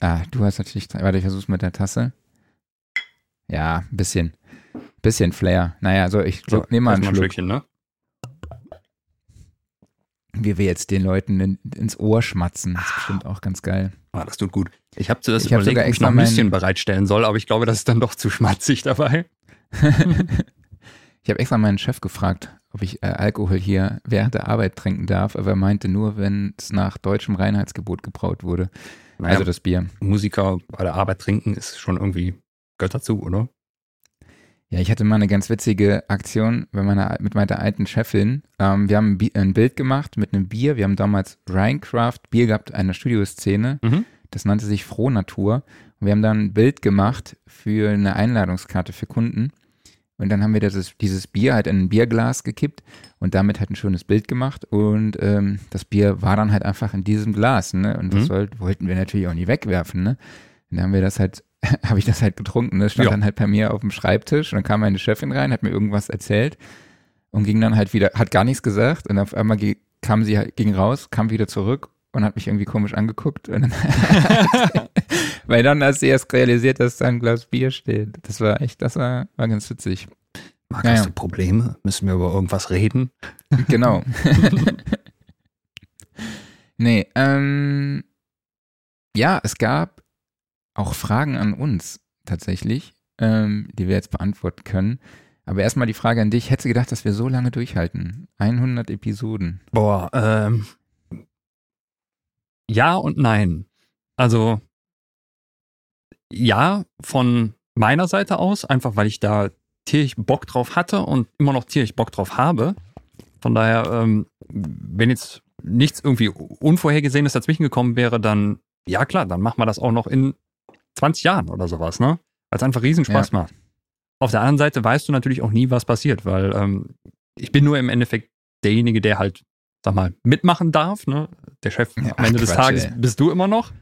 Ah, du hast natürlich. Warte, ich versuch's mit der Tasse. Ja, ein bisschen. Bisschen Flair. Naja, also ich So, nehme mal einen ein Schluck. Schlückchen, ne? Wie wir jetzt den Leuten in, ins Ohr schmatzen. Das ist bestimmt auch ganz geil. Ah, das tut gut. Ich habe zuerst Ich hab überlegt, ob ich extra noch ein bisschen bereitstellen soll, aber ich glaube, das ist dann doch zu schmatzig dabei. ich habe extra meinen Chef gefragt, ob ich äh, Alkohol hier während der Arbeit trinken darf, aber er meinte nur, wenn es nach deutschem Reinheitsgebot gebraut wurde. Naja, Also das Bier. Musiker bei der Arbeit trinken ist schon irgendwie, gehört dazu, oder? Ja, ich hatte mal eine ganz witzige Aktion bei meiner, mit meiner alten Chefin. Ähm, wir haben ein, Bi- ein Bild gemacht mit einem Bier. Wir haben damals Rhinecraft Bier gehabt, eine Studioszene. Mhm. Das nannte sich Frohnatur. Und wir haben dann ein Bild gemacht für eine Einladungskarte für Kunden. Und dann haben wir dieses, dieses Bier halt in ein Bierglas gekippt und damit halt ein schönes Bild gemacht. Und ähm, das Bier war dann halt einfach in diesem Glas. Ne? Und das Mhm. soll, wollten wir natürlich auch nie wegwerfen. Ne? Und dann haben wir das halt, habe ich das halt getrunken. Das stand Ja. dann halt bei mir auf dem Schreibtisch. Und dann kam meine Chefin rein, hat mir irgendwas erzählt und ging dann halt wieder, hat gar nichts gesagt. Und auf einmal kam sie halt, ging raus, kam wieder zurück und hat mich irgendwie komisch angeguckt. Und dann weil dann hast du erst realisiert, dass da ein Glas Bier steht. Das war echt, das war, war ganz witzig. Marc, Ja, hast du Probleme? Müssen wir über irgendwas reden? Genau. nee, ähm, ja, es gab auch Fragen an uns tatsächlich, ähm, die wir jetzt beantworten können. Aber erstmal die Frage an dich. Hättest du gedacht, dass wir so lange durchhalten? 100 Episoden. Boah, ähm, ja und nein. Also, ja, von meiner Seite aus, einfach weil ich da tierisch Bock drauf hatte und immer noch tierisch Bock drauf habe. Von daher, ähm, wenn jetzt nichts irgendwie Unvorhergesehenes dazwischen gekommen wäre, dann, ja klar, dann machen wir das auch noch in 20 Jahren oder sowas, ne? Weil es einfach riesen Spaß macht. Auf der anderen Seite weißt du natürlich auch nie, was passiert, weil ähm, ich bin nur im Endeffekt derjenige, der halt, sag mal, mitmachen darf, ne? Der Chef Ja, am Ende ach, des Quatsch, Tages ey. bist du immer noch.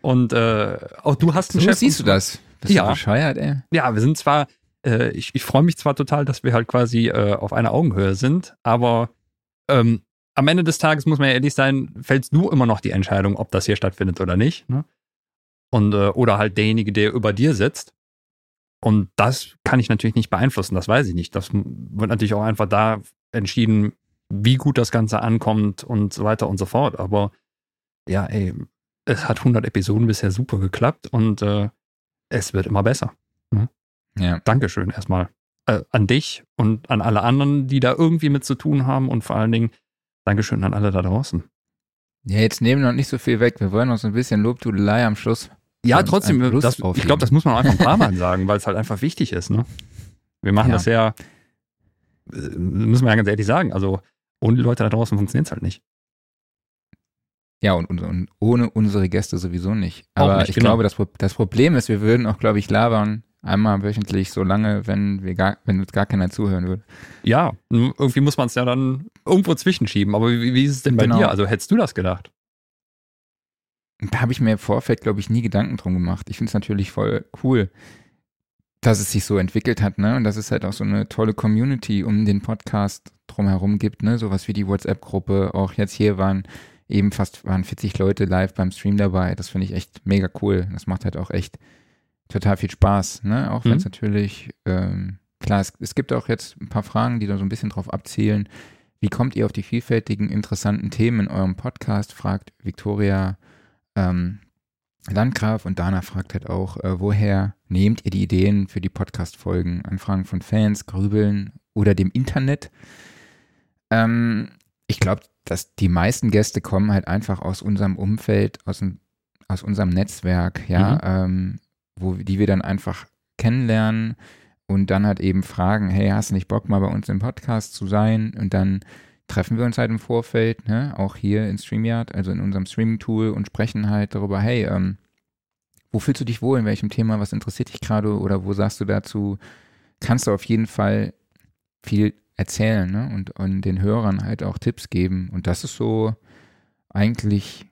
Und äh, auch du hast einen So Chef. siehst du das? Bist Ja. du bescheuert, ey? Ja, wir sind zwar, äh, ich, ich freue mich zwar total, dass wir halt quasi äh, auf einer Augenhöhe sind, aber ähm, am Ende des Tages muss man ja ehrlich sein, fällst du immer noch die Entscheidung, ob das hier stattfindet oder nicht. Ne? Und, äh, oder halt derjenige, der über dir sitzt. Und das kann ich natürlich nicht beeinflussen, das weiß ich nicht. Das wird natürlich auch einfach da entschieden, wie gut das Ganze ankommt und so weiter und so fort. Aber ja, ey, es hat 100 Episoden bisher super geklappt und äh, es wird immer besser. Ja. Dankeschön erstmal äh, an dich und an alle anderen, die da irgendwie mit zu tun haben und vor allen Dingen Dankeschön an alle da draußen. Ja, jetzt nehmen wir noch nicht so viel weg. Wir wollen noch so ein bisschen Lobtudelei am Schluss. Ja, trotzdem, das, ich glaube, das muss man auch einfach ein paar Mal sagen, weil es halt einfach wichtig ist. Ne? Wir machen Ja. das ja, äh, müssen wir ja ganz ehrlich sagen, also ohne die Leute da draußen funktioniert es halt nicht. Ja, und, und, und ohne unsere Gäste sowieso nicht. Aber nicht, ich genau. glaube, das, das Problem ist, wir würden auch, glaube ich, labern Einmal wöchentlich, so lange, wenn wir gar, wenn uns gar keiner zuhören würde. Ja, irgendwie muss man es ja dann irgendwo zwischenschieben. Aber wie, wie ist es denn bei Genau. dir? Also hättest du das gedacht? Da habe ich mir im Vorfeld, glaube ich, nie Gedanken drum gemacht. Ich finde es natürlich voll cool, dass es sich so entwickelt hat, ne? Und dass es halt auch so eine tolle Community um den Podcast drumherum gibt, ne? Sowas wie die WhatsApp-Gruppe. Auch jetzt hier waren eben fast waren 40 Leute live beim Stream dabei. Das finde ich echt mega cool. Das macht halt auch echt total viel Spaß, ne? Auch wenn es Mhm. natürlich, ähm, klar, es, es gibt auch jetzt ein paar Fragen, die da so ein bisschen drauf abzielen. Wie kommt ihr auf die vielfältigen, interessanten Themen in eurem Podcast? fragt Victoria ähm, Landgraf und Dana fragt halt auch, äh, woher nehmt ihr die Ideen für die Podcast-Folgen? Anfragen von Fans, Grübeln oder dem Internet? Ähm, ich glaube, dass die meisten Gäste kommen halt einfach aus unserem Umfeld, aus, aus unserem Netzwerk, ja, ähm, wo, die wir dann einfach kennenlernen und dann halt eben fragen, hey, hast du nicht Bock, mal bei uns im Podcast zu sein? Und dann treffen wir uns halt im Vorfeld, ne, auch hier in StreamYard, also in unserem Streaming-Tool und sprechen halt darüber, hey, ähm, wo fühlst du dich wohl, in welchem Thema, was interessiert dich gerade oder wo sagst du dazu, kannst du auf jeden Fall viel erzählen ne? und, und den Hörern halt auch Tipps geben. Und das ist so eigentlich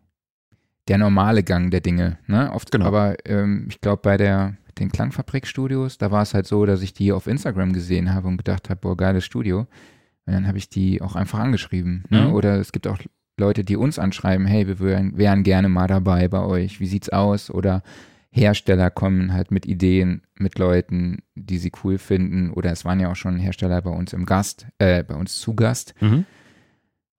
der normale Gang der Dinge. Ne? Oft, Genau. Aber ähm, ich glaube, bei der den Klangfabrik-Studios, da war es halt so, dass ich die auf Instagram gesehen habe und gedacht habe, boah, geiles Studio. Und dann habe ich die auch einfach angeschrieben. Ne? Mhm. Oder es gibt auch Leute, die uns anschreiben, hey, wir wären, wären gerne mal dabei bei euch. Wie sieht's aus? Oder Hersteller kommen halt mit Ideen, mit Leuten, die sie cool finden. Oder es waren ja auch schon Hersteller bei uns im Gast, äh, bei uns zu Gast. Mhm.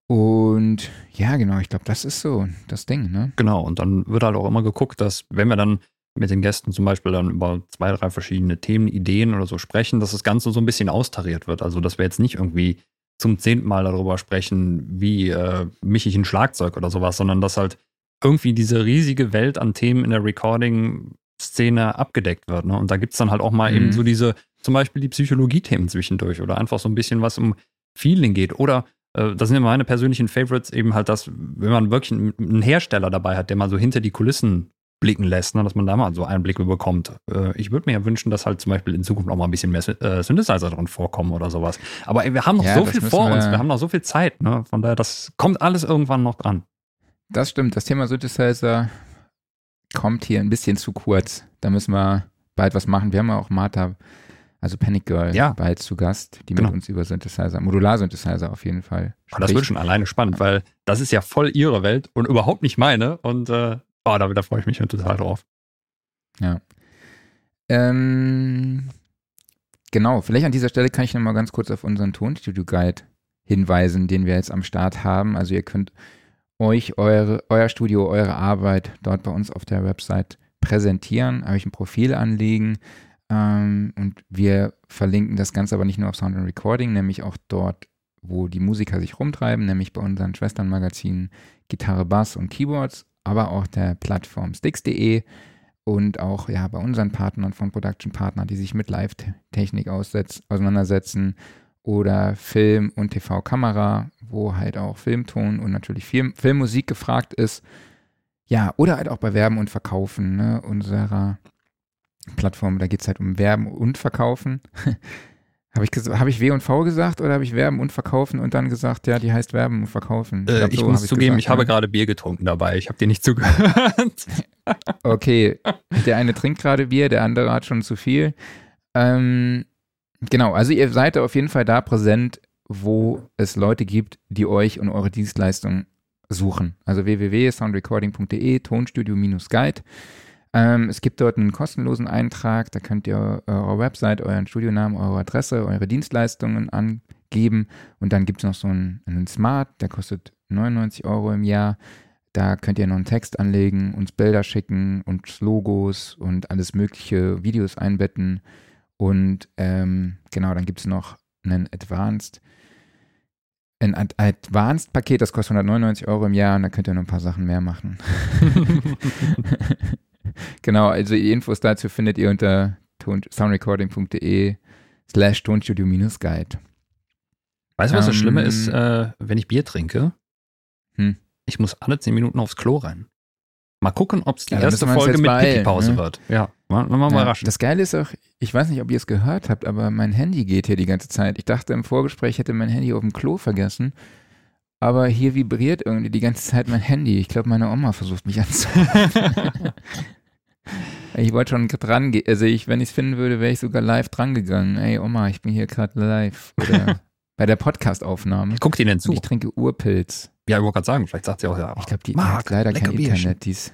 Und ja, genau, ich glaube, das ist so das Ding, ne? Genau, und dann wird halt auch immer geguckt, dass wenn wir dann mit den Gästen zum Beispiel dann über zwei, drei verschiedene Themen, Ideen oder so sprechen, dass das Ganze so ein bisschen austariert wird. Also, dass wir jetzt nicht irgendwie zum zehnten Mal darüber sprechen, wie äh, mische ich ein Schlagzeug oder sowas, sondern dass halt irgendwie diese riesige Welt an Themen in der Recording-Szene abgedeckt wird. Ne? Und da gibt's dann halt auch mal Mhm. eben so diese, zum Beispiel die Psychologie-Themen zwischendurch oder einfach so ein bisschen was um Feeling geht. Oder äh, das sind immer meine persönlichen Favorites, eben halt das, wenn man wirklich einen Hersteller dabei hat, der mal so hinter die Kulissen blicken lässt, ne, dass man da mal so Einblicke bekommt. Äh, ich würde mir ja wünschen, dass halt zum Beispiel in Zukunft auch mal ein bisschen mehr äh, Synthesizer drin vorkommen oder sowas. Aber ey, wir haben noch Ja, so das viel vor wir- uns, wir haben noch so viel Zeit, ne? Von daher, das kommt alles irgendwann noch dran. Das stimmt, das Thema Synthesizer kommt hier ein bisschen zu kurz. Da müssen wir bald was machen. Wir haben ja auch Martha, also Panic Girl, Ja. bald zu Gast, die Genau. mit uns über Synthesizer, Modular-Synthesizer auf jeden Fall. Aber das spricht. wird schon alleine spannend, weil das ist ja voll ihre Welt und überhaupt nicht meine. Und äh, oh, da, da freue ich mich total drauf. Ähm, genau, vielleicht an dieser Stelle kann ich nochmal ganz kurz auf unseren Tonstudio-Guide hinweisen, den wir jetzt am Start haben. Also ihr könnt euch eure, euer Studio, eure Arbeit dort bei uns auf der Website präsentieren, euch ein Profil anlegen ähm, und wir verlinken das Ganze aber nicht nur auf Sound and Recording, nämlich auch dort, wo die Musiker sich rumtreiben, nämlich bei unseren Schwesternmagazinen Gitarre, Bass und Keyboards, aber auch der Plattform Sticks.de und auch ja bei unseren Partnern von Production Partner, die sich mit Live-Technik auseinandersetzen oder Film und TV-Kamera, wo halt auch Filmton und natürlich Film, Filmmusik gefragt ist. Ja, oder halt auch bei Werben und Verkaufen ne, unserer Plattform. Da geht es halt um Werben und Verkaufen. habe ich, hab ich W und V gesagt oder habe ich Werben und Verkaufen und dann gesagt, ja, die heißt Werben und Verkaufen? Äh, glaub, ich so muss zugeben, gesagt, ich habe gerade Bier getrunken dabei. Ich habe dir nicht zugehört. Okay, der eine trinkt gerade Bier, der andere hat schon zu viel. Ähm, genau, also ihr seid auf jeden Fall da präsent, wo es Leute gibt, die euch und eure Dienstleistung suchen. Also www.soundrecording.de, Tonstudio-Guide. Ähm, es gibt dort einen kostenlosen Eintrag, da könnt ihr eure Website, euren Studionamen, eure Adresse, eure Dienstleistungen angeben und dann gibt es noch so einen, einen Smart, der kostet 99 Euro im Jahr. Da könnt ihr noch einen Text anlegen, uns Bilder schicken und Logos und alles mögliche, Videos einbetten. Und ähm, genau, dann gibt es noch einen Advanced, ein Ad Advanced-Paket, das kostet 199 Euro im Jahr und da könnt ihr noch ein paar Sachen mehr machen. genau, also die Infos dazu findet ihr unter soundrecording.de slash tonstudio-guide. Weißt du, was das Ähm, Schlimme ist, äh, wenn ich Bier trinke? Hm. Ich muss alle zehn Minuten aufs Klo rein. Mal gucken, ob es die Ja, erste Folge mit Pipi-Pause ne? wird. Ja. Mal, mal Ja, überraschen. das Geile ist auch, ich weiß nicht, ob ihr es gehört habt, aber mein Handy geht hier die ganze Zeit. Ich dachte im Vorgespräch, ich hätte mein Handy auf dem Klo vergessen. Aber hier vibriert irgendwie die ganze Zeit mein Handy. Ich glaube, meine Oma versucht mich anzurufen. Ich wollte schon dran gehen. Also ich, wenn ich es finden würde, wäre ich sogar live dran gegangen. Ey Oma, ich bin hier gerade live. Oder bei der Podcast-Aufnahme. Guckt ihr denn zu? Und ich trinke Urpilz. Ja, ich wollte gerade sagen, vielleicht sagt sie auch ja. Ich glaube, die Marc, hat leider kein Bierchen. Internet. Die ist,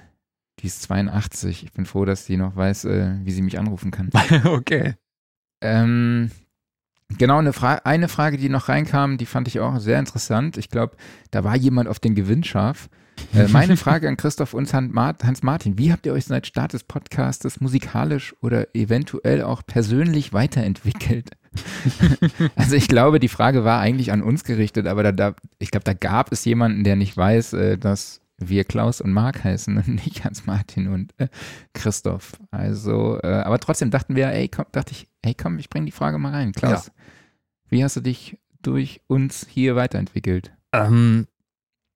die ist 82. Ich bin froh, dass die noch weiß, äh, wie sie mich anrufen kann. okay. Ähm, genau, eine, Fra eine Frage, die noch reinkam, die fand ich auch sehr interessant. Ich glaube, da war jemand auf den Gewinn scharf. Äh, meine Frage an Christoph und Han- Mar- Hans-Martin, wie habt ihr euch seit Start des Podcastes musikalisch oder eventuell auch persönlich weiterentwickelt? also ich glaube, die Frage war eigentlich an uns gerichtet, aber da, da, ich glaube, da gab es jemanden, der nicht weiß, äh, dass wir Klaus und Marc heißen und nicht Hans-Martin und äh, Christoph. Also, äh, aber trotzdem dachten wir, ey, komm, dachte ich, ey, komm, ich bring die Frage mal rein. Klaus, wie hast du dich durch uns hier weiterentwickelt? Ähm,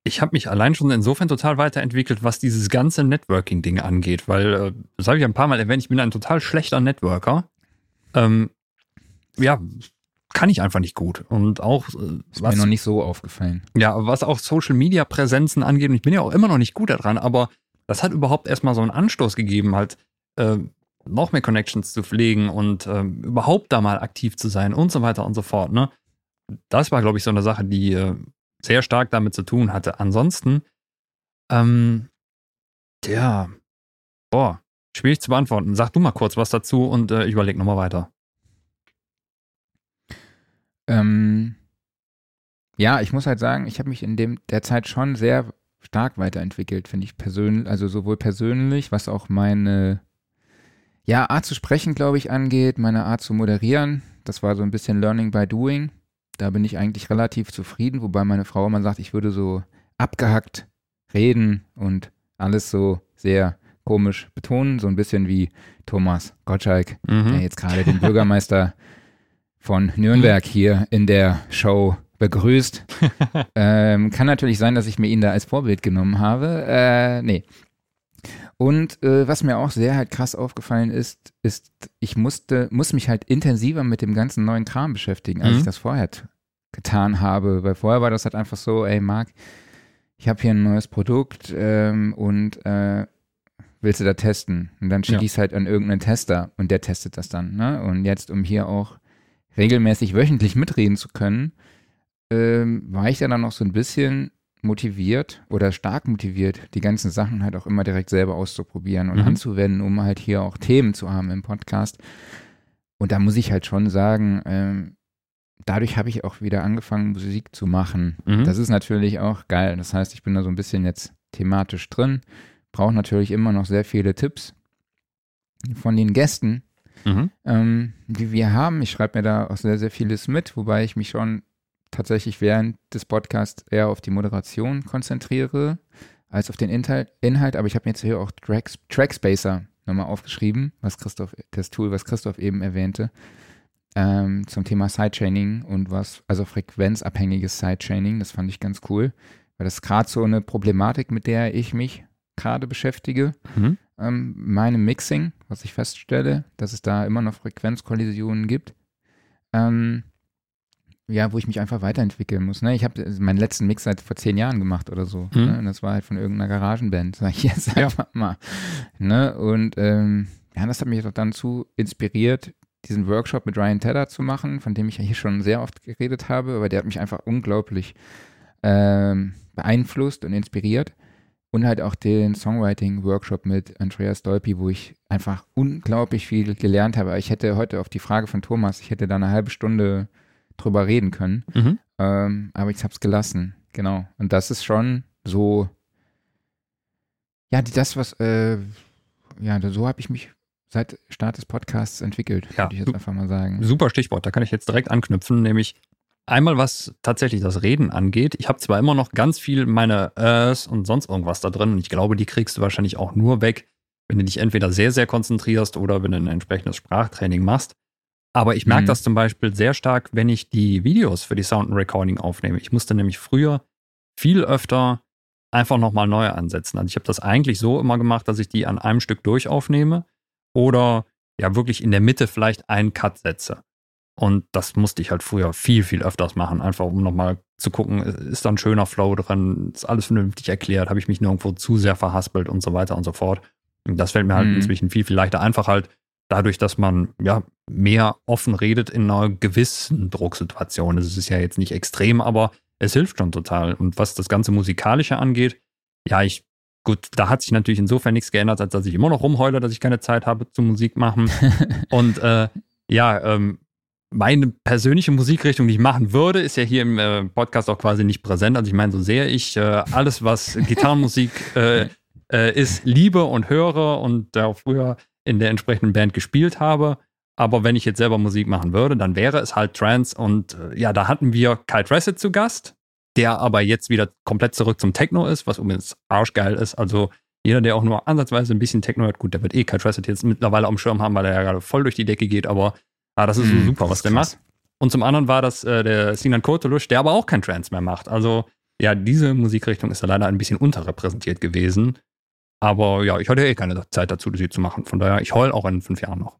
ich habe mich allein schon insofern total weiterentwickelt, was dieses ganze Networking-Ding angeht, weil, äh, das habe ich ein paar Mal erwähnt, ich bin ein total schlechter Networker. Ähm, ja, kann ich einfach nicht gut. Und auch, äh, Ist was, mir noch nicht so aufgefallen. ja, was auch Social-Media-Präsenzen angeht, und ich bin ja auch immer noch nicht gut daran, aber das hat überhaupt erstmal so einen Anstoß gegeben, halt äh, noch mehr Connections zu pflegen und äh, überhaupt da mal aktiv zu sein und so weiter und so fort. Ne? Das war, glaube ich, so eine Sache, die äh, sehr stark damit zu tun hatte. Ansonsten, ähm, ja, boah, schwierig zu beantworten. Sag du mal kurz was dazu und äh, ich überlege nochmal weiter. Ähm, ja, ich muss halt sagen, ich habe mich in dem der Zeit schon sehr stark weiterentwickelt, finde ich persönlich, also sowohl persönlich, was auch meine ja, Art zu sprechen, glaube ich, angeht, meine Art zu moderieren. Das war so ein bisschen Learning by Doing. Da bin ich eigentlich relativ zufrieden, wobei meine Frau immer sagt, ich würde so abgehackt reden und alles so sehr komisch betonen, so ein bisschen wie Thomas Gottschalk, Mhm. der jetzt gerade den Bürgermeister von Nürnberg hier in der Show begrüßt. ähm, kann natürlich sein, dass ich mir ihn da als Vorbild genommen habe. Äh, nee. Und äh, was mir auch sehr halt krass aufgefallen ist, ist, ich musste, muss mich halt intensiver mit dem ganzen neuen Kram beschäftigen, als Mhm. ich das vorher getan habe. Weil vorher war das halt einfach so, ey Marc, ich habe hier ein neues Produkt ähm, und äh, willst du da testen? Und dann schicke Ja. ich es halt an irgendeinen Tester und der testet das dann. Ne? Und jetzt, um hier auch regelmäßig wöchentlich mitreden zu können, ähm, war ich dann auch noch so ein bisschen motiviert oder stark motiviert, die ganzen Sachen halt auch immer direkt selber auszuprobieren und Mhm. anzuwenden, um halt hier auch Themen zu haben im Podcast. Und da muss ich halt schon sagen, ähm, dadurch habe ich auch wieder angefangen, Musik zu machen. Mhm. Das ist natürlich auch geil. Das heißt, ich bin da so ein bisschen jetzt thematisch drin, brauche natürlich immer noch sehr viele Tipps von den Gästen, Mhm. ähm, die wir haben. Ich schreibe mir da auch sehr, sehr vieles mit, wobei ich mich schon tatsächlich während des Podcasts eher auf die Moderation konzentriere als auf den Inhalt. Aber ich habe mir jetzt hier auch Tracks, Trackspacer nochmal aufgeschrieben, was Christoph, das Tool, was Christoph eben erwähnte, ähm, zum Thema Sidechaining und was, also frequenzabhängiges Sidechaining. Das fand ich ganz cool, weil das ist gerade so eine Problematik, mit der ich mich gerade beschäftige Mhm. ähm, meinem Mixing, was ich feststelle, dass es da immer noch Frequenzkollisionen gibt. Ähm, ja, wo ich mich einfach weiterentwickeln muss. Ne? Ich habe meinen letzten Mix seit vor zehn Jahren gemacht oder so. Mhm. Ne? Und das war halt von irgendeiner Garagenband, sag ich jetzt Ja. einfach mal. Ne? Und ähm, ja, das hat mich doch dann zu inspiriert, diesen Workshop mit Ryan Tedder zu machen, von dem ich ja hier schon sehr oft geredet habe, aber der hat mich einfach unglaublich ähm, beeinflusst und inspiriert. Und halt auch den Songwriting-Workshop mit Andreas Dolpi, wo ich einfach unglaublich viel gelernt habe. Ich hätte heute auf die Frage von Thomas, ich hätte da eine halbe Stunde drüber reden können, Mhm. ähm, aber ich habe es gelassen. Genau. Und das ist schon so, ja, das, was, äh, ja, so habe ich mich seit Start des Podcasts entwickelt, Ja, würde ich jetzt einfach mal sagen. Super Stichwort, da kann ich jetzt direkt anknüpfen, nämlich einmal was tatsächlich das Reden angeht. Ich habe zwar immer noch ganz viel meine Äs und sonst irgendwas da drin und ich glaube, die kriegst du wahrscheinlich auch nur weg, wenn du dich entweder sehr, sehr konzentrierst oder wenn du ein entsprechendes Sprachtraining machst. Aber ich merke Mhm. das zum Beispiel sehr stark, wenn ich die Videos für die Sound Recording aufnehme. Ich musste nämlich früher viel öfter einfach nochmal neu ansetzen. Also ich habe das eigentlich so immer gemacht, dass ich die an einem Stück durch aufnehme oder ja wirklich in der Mitte vielleicht einen Cut setze. Und das musste ich halt früher viel, viel öfters machen, einfach um nochmal zu gucken, ist da ein schöner Flow drin, ist alles vernünftig erklärt, habe ich mich nirgendwo zu sehr verhaspelt und so weiter und so fort. Und das fällt mir halt Mhm. inzwischen viel, viel leichter. Einfach halt dadurch, dass man ja mehr offen redet in einer gewissen Drucksituation. Es ist ja jetzt nicht extrem, aber es hilft schon total. Und was das ganze Musikalische angeht, ja, ich, gut, da hat sich natürlich insofern nichts geändert, als dass ich immer noch rumheule, dass ich keine Zeit habe zu Musik machen. Und äh, ja, ähm, meine persönliche Musikrichtung, die ich machen würde, ist ja hier im äh, Podcast auch quasi nicht präsent. Also ich meine, so sehr ich äh, alles, was Gitarrenmusik äh, äh, ist, liebe und höre und da auch früher in der entsprechenden Band gespielt habe. Aber wenn ich jetzt selber Musik machen würde, dann wäre es halt Trance. Und äh, ja, da hatten wir Kai Tressett zu Gast, der aber jetzt wieder komplett zurück zum Techno ist, was übrigens arschgeil ist. Also jeder, der auch nur ansatzweise ein bisschen Techno hört, gut, der wird eh Kai Tressett jetzt mittlerweile am Schirm haben, weil er ja gerade voll durch die Decke geht. Aber ah, das ist so Mhm, super, was ist der krass. macht. Und zum anderen war das äh, der Sinan Kurtulusch, der aber auch kein Trance mehr macht. Also ja, diese Musikrichtung ist da leider ein bisschen unterrepräsentiert gewesen. Aber ja, ich hatte eh keine Zeit dazu, sie zu machen. Von daher, ich heul auch in fünf Jahren noch.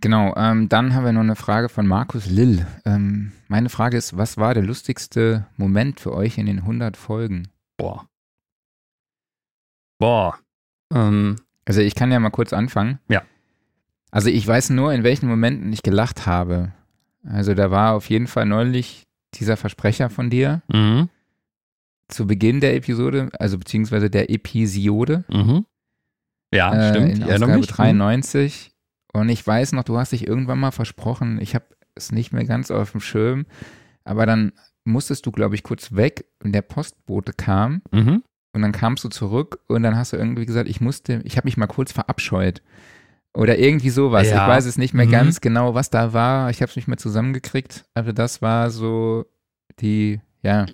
Genau, ähm, dann haben wir noch eine Frage von Markus Lill. Ähm, meine Frage ist, was war der lustigste Moment für euch in den 100 Folgen? Boah. Boah. Ähm, Also ich kann ja mal kurz anfangen. Ja. Also ich weiß nur, in welchen Momenten ich gelacht habe. Also da war auf jeden Fall neulich dieser Versprecher von dir mhm, zu Beginn der Episode, also beziehungsweise der Episode. mhm. Ja, äh, stimmt. In Ich Ausgabe mich. 93. Und ich weiß noch, du hast dich irgendwann mal versprochen, ich habe es nicht mehr ganz auf dem Schirm, aber dann musstest du, glaube ich, kurz weg und der Postbote kam Mhm. und dann kamst du zurück und dann hast du irgendwie gesagt, ich musste, ich habe mich mal kurz verabscheut. Oder irgendwie sowas. Ja. Ich weiß es nicht mehr Mhm. ganz genau, was da war. Ich habe es nicht mehr zusammengekriegt, aber das war so die, ja,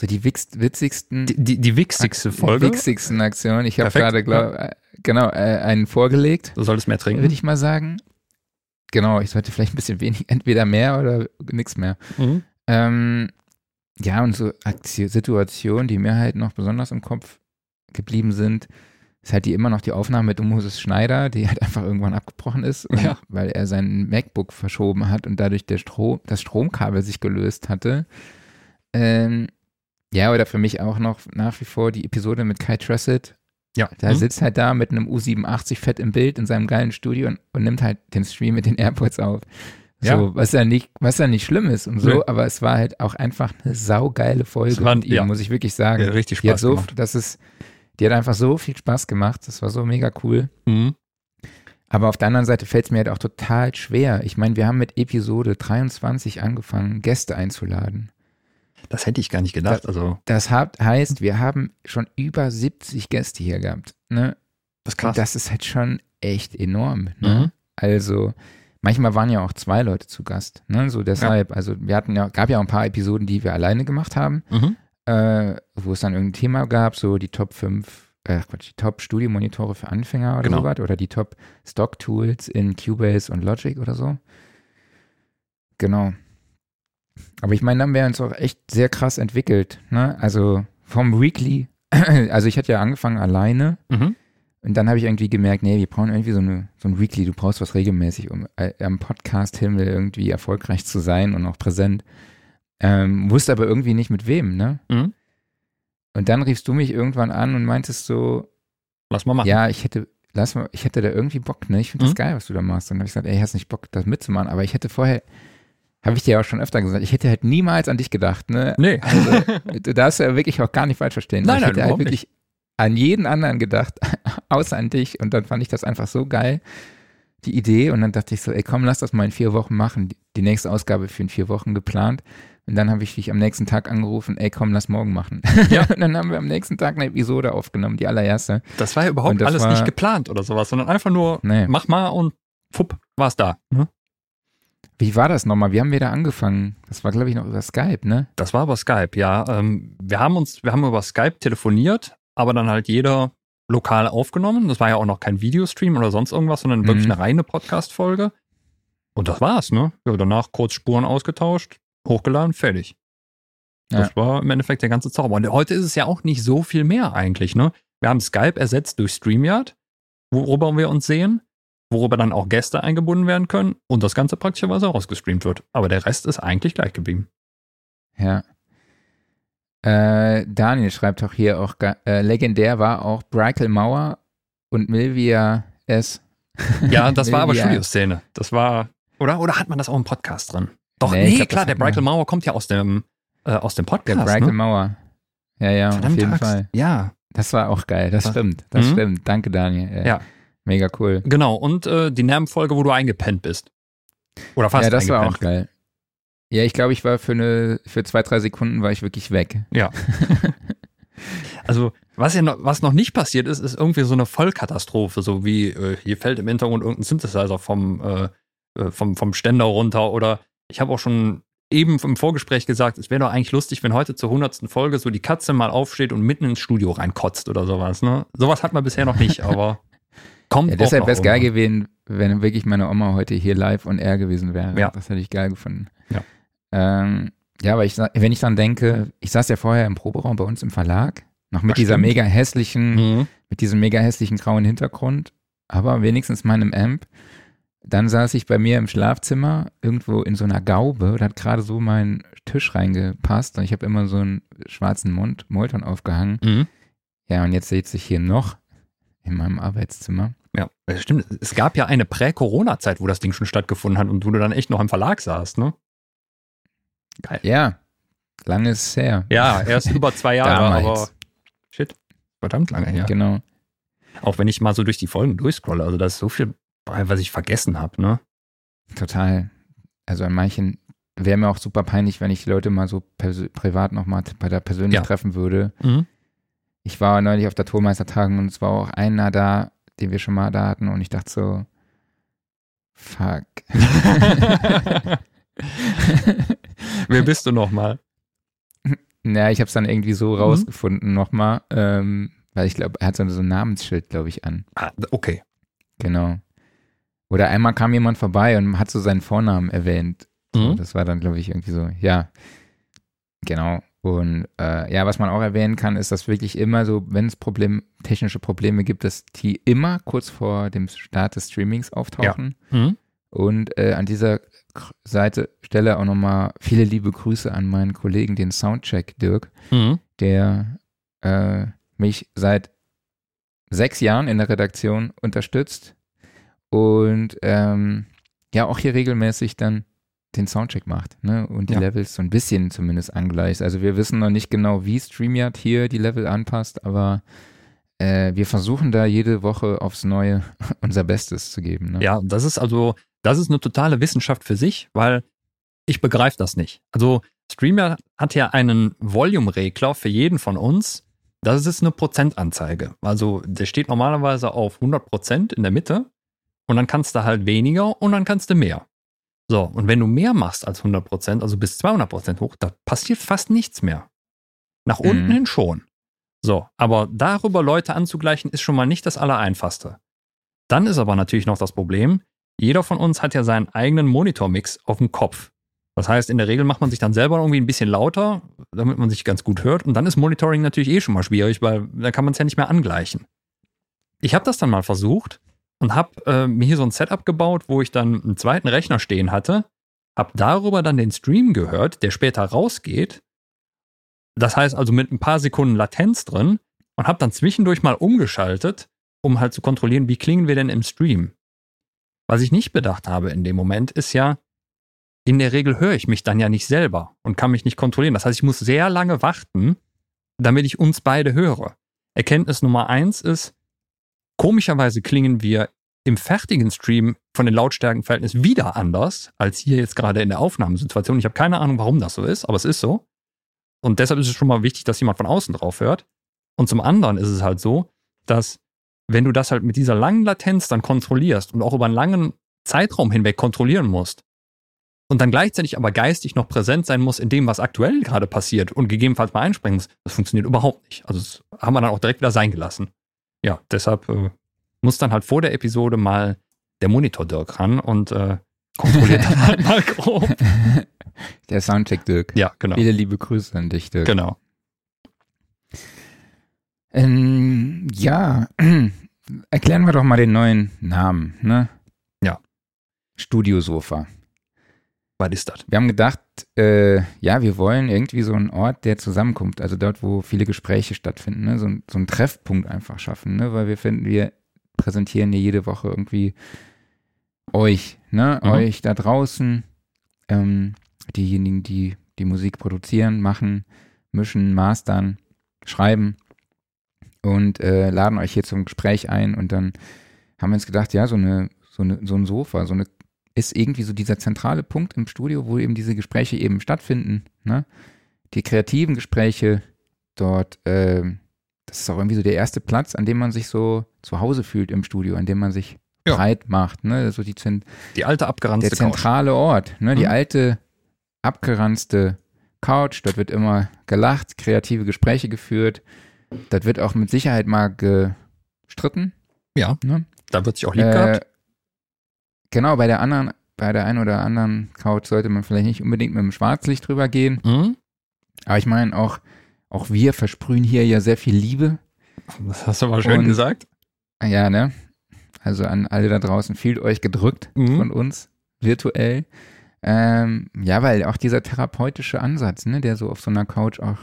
so die witz- witzigsten Die, die, die wichsigste Folge. wichsigsten Aktionen. Ich habe gerade, glaub, äh, genau, äh, einen vorgelegt, Du solltest mehr trinken. würde ich mal sagen. Genau, ich sollte vielleicht ein bisschen wenig, entweder mehr oder nichts mehr. Mhm. Ähm, ja, und so Situationen, die mir halt noch besonders im Kopf geblieben sind, ist halt die immer noch die Aufnahme mit Moses Schneider, die halt einfach irgendwann abgebrochen ist, Ja. weil er sein MacBook verschoben hat und dadurch der Strom, das Stromkabel sich gelöst hatte. Ähm, ja, oder für mich auch noch nach wie vor die Episode mit Kai Tressett. Ja. Der Mhm. sitzt halt da mit einem U87 fett im Bild in seinem geilen Studio und, und nimmt halt den Stream mit den AirPods auf. So, Ja. was ja nicht, was ja nicht schlimm ist und so, Nö. aber es war halt auch einfach eine saugeile Folge war- mit ihm, ja. muss ich wirklich sagen. Ja, richtig die hat Spaß so, gemacht. das ist, die hat einfach so viel Spaß gemacht. Das war so mega cool. Mhm. Aber auf der anderen Seite fällt es mir halt auch total schwer. Ich meine, wir haben mit Episode 23 angefangen, Gäste einzuladen. Das hätte ich gar nicht gedacht. Also, Das hat, heißt, wir haben schon über 70 Gäste hier gehabt. Ne? das ist Und das ist halt schon echt enorm. Ne? Mhm. Also, manchmal waren ja auch zwei Leute zu Gast. Ne? So deshalb, also wir hatten ja, gab ja auch ein paar Episoden, die wir alleine gemacht haben, Mhm. äh, wo es dann irgendein Thema gab, so die Top 5, äh, Quatsch, die Top Studiomonitore für Anfänger oder Genau. sowas, oder die Top Stock Tools in Cubase und Logic oder so. Genau. Aber ich meine, dann haben wir uns auch echt sehr krass entwickelt. Ne? Also vom Weekly, also ich hatte ja angefangen alleine. Mhm. Und dann habe ich irgendwie gemerkt, nee, wir brauchen irgendwie so, eine, so ein Weekly, du brauchst was regelmäßig, um äh, am Podcast-Himmel irgendwie erfolgreich zu sein und auch präsent. Ähm, wusste aber irgendwie nicht mit wem, ne? Mhm. Und dann riefst du mich irgendwann an und meintest so, Lass mal machen. ja, ich hätte, lass mal, ich hätte da irgendwie Bock, ne? Ich finde das Mhm. geil, was du da machst. Und dann habe ich gesagt, ey, hast nicht Bock, das mitzumachen. Aber ich hätte vorher, habe ich dir ja auch schon öfter gesagt, ich hätte halt niemals an dich gedacht, ne? Nee. Also, du darfst ja wirklich auch gar nicht falsch verstehen. Nein, ich nein, hätte halt wirklich an jeden anderen gedacht, außer an dich. Und dann fand ich das einfach so geil, die Idee. Und dann dachte ich so, ey, komm, lass das mal in vier Wochen machen. Die- nächste Ausgabe für in vier Wochen geplant. Und dann habe ich dich am nächsten Tag angerufen, ey, komm, lass morgen machen. Ja. und dann haben wir am nächsten Tag eine Episode aufgenommen, die allererste. Das war ja überhaupt das alles war- nicht geplant oder sowas, sondern einfach nur, Nee. mach mal und fupp, war's da. Ne? Wie war das nochmal? Wie haben wir da angefangen? Das war, glaube ich, noch über Skype, ne? Das war über Skype, ja. Ähm, wir haben uns, wir haben über Skype telefoniert, aber dann halt jeder lokal aufgenommen. Das war ja auch noch kein Videostream oder sonst irgendwas, sondern wirklich Mhm. eine reine Podcast-Folge. Und das war's, ne? Ja, danach kurz Spuren ausgetauscht, hochgeladen, fertig. Das war im Endeffekt der ganze Zauber. Und heute ist es ja auch nicht so viel mehr eigentlich, ne? Wir haben Skype ersetzt durch StreamYard, worüber wir uns sehen, worüber dann auch Gäste eingebunden werden können und das Ganze praktischerweise rausgestreamt wird. Aber der Rest ist eigentlich gleich geblieben. Ja. Äh, Daniel schreibt auch hier auch, äh, legendär war auch Breikel Mauer und Milvia S. Ja, das war aber Studioszene. Das war, oder? Oder hat man das auch im Podcast drin? Doch, nee, nee glaub, klar, der Breikel Mauer kommt ja aus dem, äh, aus dem Podcast. Der Breikel ne? Mauer. Ja, ja, Verdammt auf jeden Axt. Fall. Ja. Das war auch geil, das, stimmt. Das mhm. stimmt. Danke, Daniel. Ja. Mega cool. Genau, und äh, die Nervenfolge, wo du eingepennt bist. Oder fast Ja, das eingepennt. war auch geil. Ja, ich glaube, ich war für eine, für zwei, drei Sekunden war ich wirklich weg. Ja. also, was ja noch, was noch nicht passiert ist, ist irgendwie so eine Vollkatastrophe, so wie äh, hier fällt im Hintergrund irgendein Synthesizer vom, äh, äh vom, vom Ständer runter oder ich habe auch schon eben im Vorgespräch gesagt, es wäre doch eigentlich lustig, wenn heute zur hundertsten Folge so die Katze mal aufsteht und mitten ins Studio reinkotzt oder sowas. Ne? Sowas hat man bisher noch nicht, aber kommt ja, Deshalb wäre es geil gewesen, wenn wirklich meine Oma heute hier live und air gewesen wäre. Ja. Das hätte ich geil gefunden. Ja. Ähm, ja, aber ich, wenn ich dann denke, ich saß ja vorher im Proberaum bei uns im Verlag, noch mit das dieser stimmt. mega hässlichen, mhm. mit diesem mega hässlichen grauen Hintergrund, aber wenigstens meinem Amp. Dann saß ich bei mir im Schlafzimmer irgendwo in so einer Gaube und hat gerade so meinen Tisch reingepasst und ich habe immer so einen schwarzen Mund, Molton aufgehangen. Mhm. Ja, und jetzt sitze ich hier noch in meinem Arbeitszimmer. Ja, stimmt. Es gab ja eine Prä-Corona-Zeit, wo das Ding schon stattgefunden hat und wo du dann echt noch im Verlag saßt, ne? Geil. Ja, lange ist es her. Ja, erst über zwei Jahre, aber shit, verdammt lange her. Genau. Auch wenn ich mal so durch die Folgen durchscrolle, also da ist so viel was ich vergessen habe, ne? Total. Also an manchen wäre mir auch super peinlich, wenn ich die Leute mal so privat nochmal bei der persönlich ja. treffen würde. Mhm. Ich war neulich auf der Tourmeistertagen und es war auch einer da, den wir schon mal da hatten und ich dachte so, fuck. Wer bist du nochmal? Naja, ich habe es dann irgendwie so mhm. rausgefunden nochmal, ähm, weil ich glaube, er hat so ein Namensschild, glaube ich, an. Ah, okay. Genau. Oder einmal kam jemand vorbei und hat so seinen Vornamen erwähnt. Mhm. Das war dann, glaube ich, irgendwie so, ja, genau. Und äh, ja, was man auch erwähnen kann, ist, dass wirklich immer so, wenn es Problem, technische Probleme gibt, dass die immer kurz vor dem Start des Streamings auftauchen. Ja. Mhm. Und äh, an dieser Seite stelle auch nochmal viele liebe Grüße an meinen Kollegen, den Soundcheck Dirk, mhm. der äh, mich seit sechs Jahren in der Redaktion unterstützt und ähm, ja auch hier regelmäßig dann den Soundcheck macht ne? und die ja. Levels so ein bisschen zumindest angleicht. Also wir wissen noch nicht genau, wie StreamYard hier die Level anpasst, aber äh, wir versuchen da jede Woche aufs Neue unser Bestes zu geben. Ne? Ja, das ist also, das ist eine totale Wissenschaft für sich, weil ich begreife das nicht. Also StreamYard hat ja einen Volume-Regler für jeden von uns. Das ist eine Prozentanzeige. Also der steht normalerweise auf 100 Prozent in der Mitte und dann kannst du halt weniger und dann kannst du mehr. So, und wenn du mehr machst als 100%, also bis 200% hoch, da passiert fast nichts mehr. Nach mhm. unten hin schon. So, aber darüber Leute anzugleichen, ist schon mal nicht das Allereinfachste. Dann ist aber natürlich noch das Problem, jeder von uns hat ja seinen eigenen Monitormix auf dem Kopf. Das heißt, in der Regel macht man sich dann selber irgendwie ein bisschen lauter, damit man sich ganz gut hört. Und dann ist Monitoring natürlich eh schon mal schwierig, weil da kann man es ja nicht mehr angleichen. Ich habe das dann mal versucht und habe äh, mir hier so ein Setup gebaut, wo ich dann einen zweiten Rechner stehen hatte, habe darüber dann den Stream gehört, der später rausgeht. Das heißt also mit ein paar Sekunden Latenz drin und habe dann zwischendurch mal umgeschaltet, um halt zu kontrollieren, wie klingen wir denn im Stream. Was ich nicht bedacht habe in dem Moment ist ja, in der Regel höre ich mich dann ja nicht selber und kann mich nicht kontrollieren. Das heißt, ich muss sehr lange warten, damit ich uns beide höre. Erkenntnis Nummer eins ist, Komischerweise klingen wir im fertigen Stream von den Lautstärkenverhältnissen wieder anders als hier jetzt gerade in der Aufnahmesituation. Ich habe keine Ahnung, warum das so ist, aber es ist so. Und deshalb ist es schon mal wichtig, dass jemand von außen drauf hört. Und zum anderen ist es halt so, dass wenn du das halt mit dieser langen Latenz dann kontrollierst und auch über einen langen Zeitraum hinweg kontrollieren musst und dann gleichzeitig aber geistig noch präsent sein muss in dem, was aktuell gerade passiert und gegebenenfalls mal einspringen muss, das funktioniert überhaupt nicht. Also das haben wir dann auch direkt wieder sein gelassen ja, deshalb äh, muss dann halt vor der Episode mal der Monitor Dirk ran und äh, kontrolliert dann halt mal grob. Der Soundcheck Dirk. Ja, genau. Viele liebe Grüße an dich, Dirk. Genau. Ähm, ja, erklären wir doch mal den neuen Namen, ne? Ja. Studiosofa. Was ist das? Wir haben gedacht, äh, ja, wir wollen irgendwie so einen Ort, der zusammenkommt, also dort, wo viele Gespräche stattfinden, ne? so, so einen Treffpunkt einfach schaffen, ne? weil wir finden, wir präsentieren hier jede Woche irgendwie euch, ne? Mhm. euch da draußen, ähm, diejenigen, die die Musik produzieren, machen, mischen, mastern, schreiben und äh, laden euch hier zum Gespräch ein und dann haben wir uns gedacht, ja, so eine, so eine, so ein Sofa, so eine ist irgendwie so dieser zentrale Punkt im Studio, wo eben diese Gespräche eben stattfinden. Ne? Die kreativen Gespräche dort, ähm, das ist auch irgendwie so der erste Platz, an dem man sich so zu Hause fühlt im Studio, an dem man sich Ja. breit macht. Ne? So die, Zent- Die alte abgeranzte der zentrale Ort, ne? die Mhm. alte abgeranzte Couch. Dort wird immer gelacht, kreative Gespräche geführt. Dort wird auch mit Sicherheit mal gestritten. Ja. Ne? Couch. Da wird sich auch lieb Äh, gehabt. Genau, bei der anderen, bei der einen oder anderen Couch sollte man vielleicht nicht unbedingt mit dem Schwarzlicht drüber gehen. Mhm. Aber ich meine, auch, auch wir versprühen hier ja sehr viel Liebe. Das hast du mal schön Und- gesagt. Ja, ne? Also an alle da draußen, fühlt euch gedrückt Mhm. von uns, virtuell. Ähm, ja, weil auch dieser therapeutische Ansatz, ne, der so auf so einer Couch auch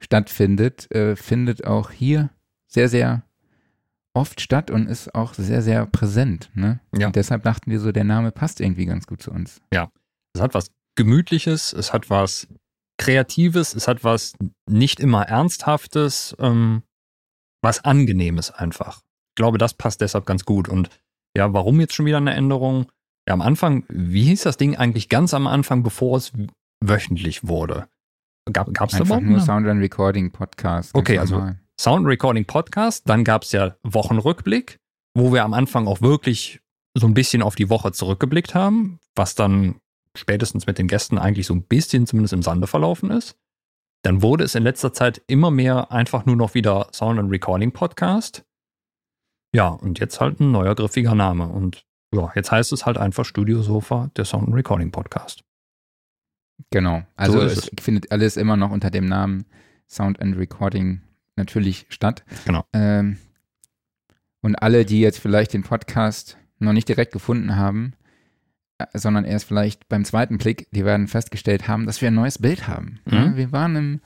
stattfindet, äh, findet auch hier sehr, sehr oft statt und ist auch sehr, sehr präsent. Ne? Ja. Und deshalb dachten wir so, der Name passt irgendwie ganz gut zu uns. Es hat was Gemütliches, es hat was Kreatives, es hat was nicht immer Ernsthaftes, ähm, was Angenehmes einfach. Ich glaube, das passt deshalb ganz gut. Und ja, warum jetzt schon wieder eine Änderung? Ja, am Anfang, wie hieß das Ding eigentlich ganz am Anfang, bevor es wöchentlich wurde? Gab es da Einfach überhaupt nur Sound and Recording Podcast. Okay, also normal. Sound Recording Podcast, dann gab es ja Wochenrückblick, wo wir am Anfang auch wirklich so ein bisschen auf die Woche zurückgeblickt haben, was dann spätestens mit den Gästen eigentlich so ein bisschen zumindest im Sande verlaufen ist. Dann wurde es in letzter Zeit immer mehr einfach nur noch wieder Sound and Recording Podcast. Ja, und jetzt halt ein neuer griffiger Name. Und ja, jetzt heißt es halt einfach Studio Sofa, der Sound and Recording Podcast. Genau. Also So ist es findet alles immer noch unter dem Namen Sound and Recording natürlich statt. Genau. Ähm, und alle, die jetzt vielleicht den Podcast noch nicht direkt gefunden haben, äh, sondern erst vielleicht beim zweiten Blick, die werden festgestellt haben, dass wir ein neues Bild haben. Mhm. Ja, wir waren im,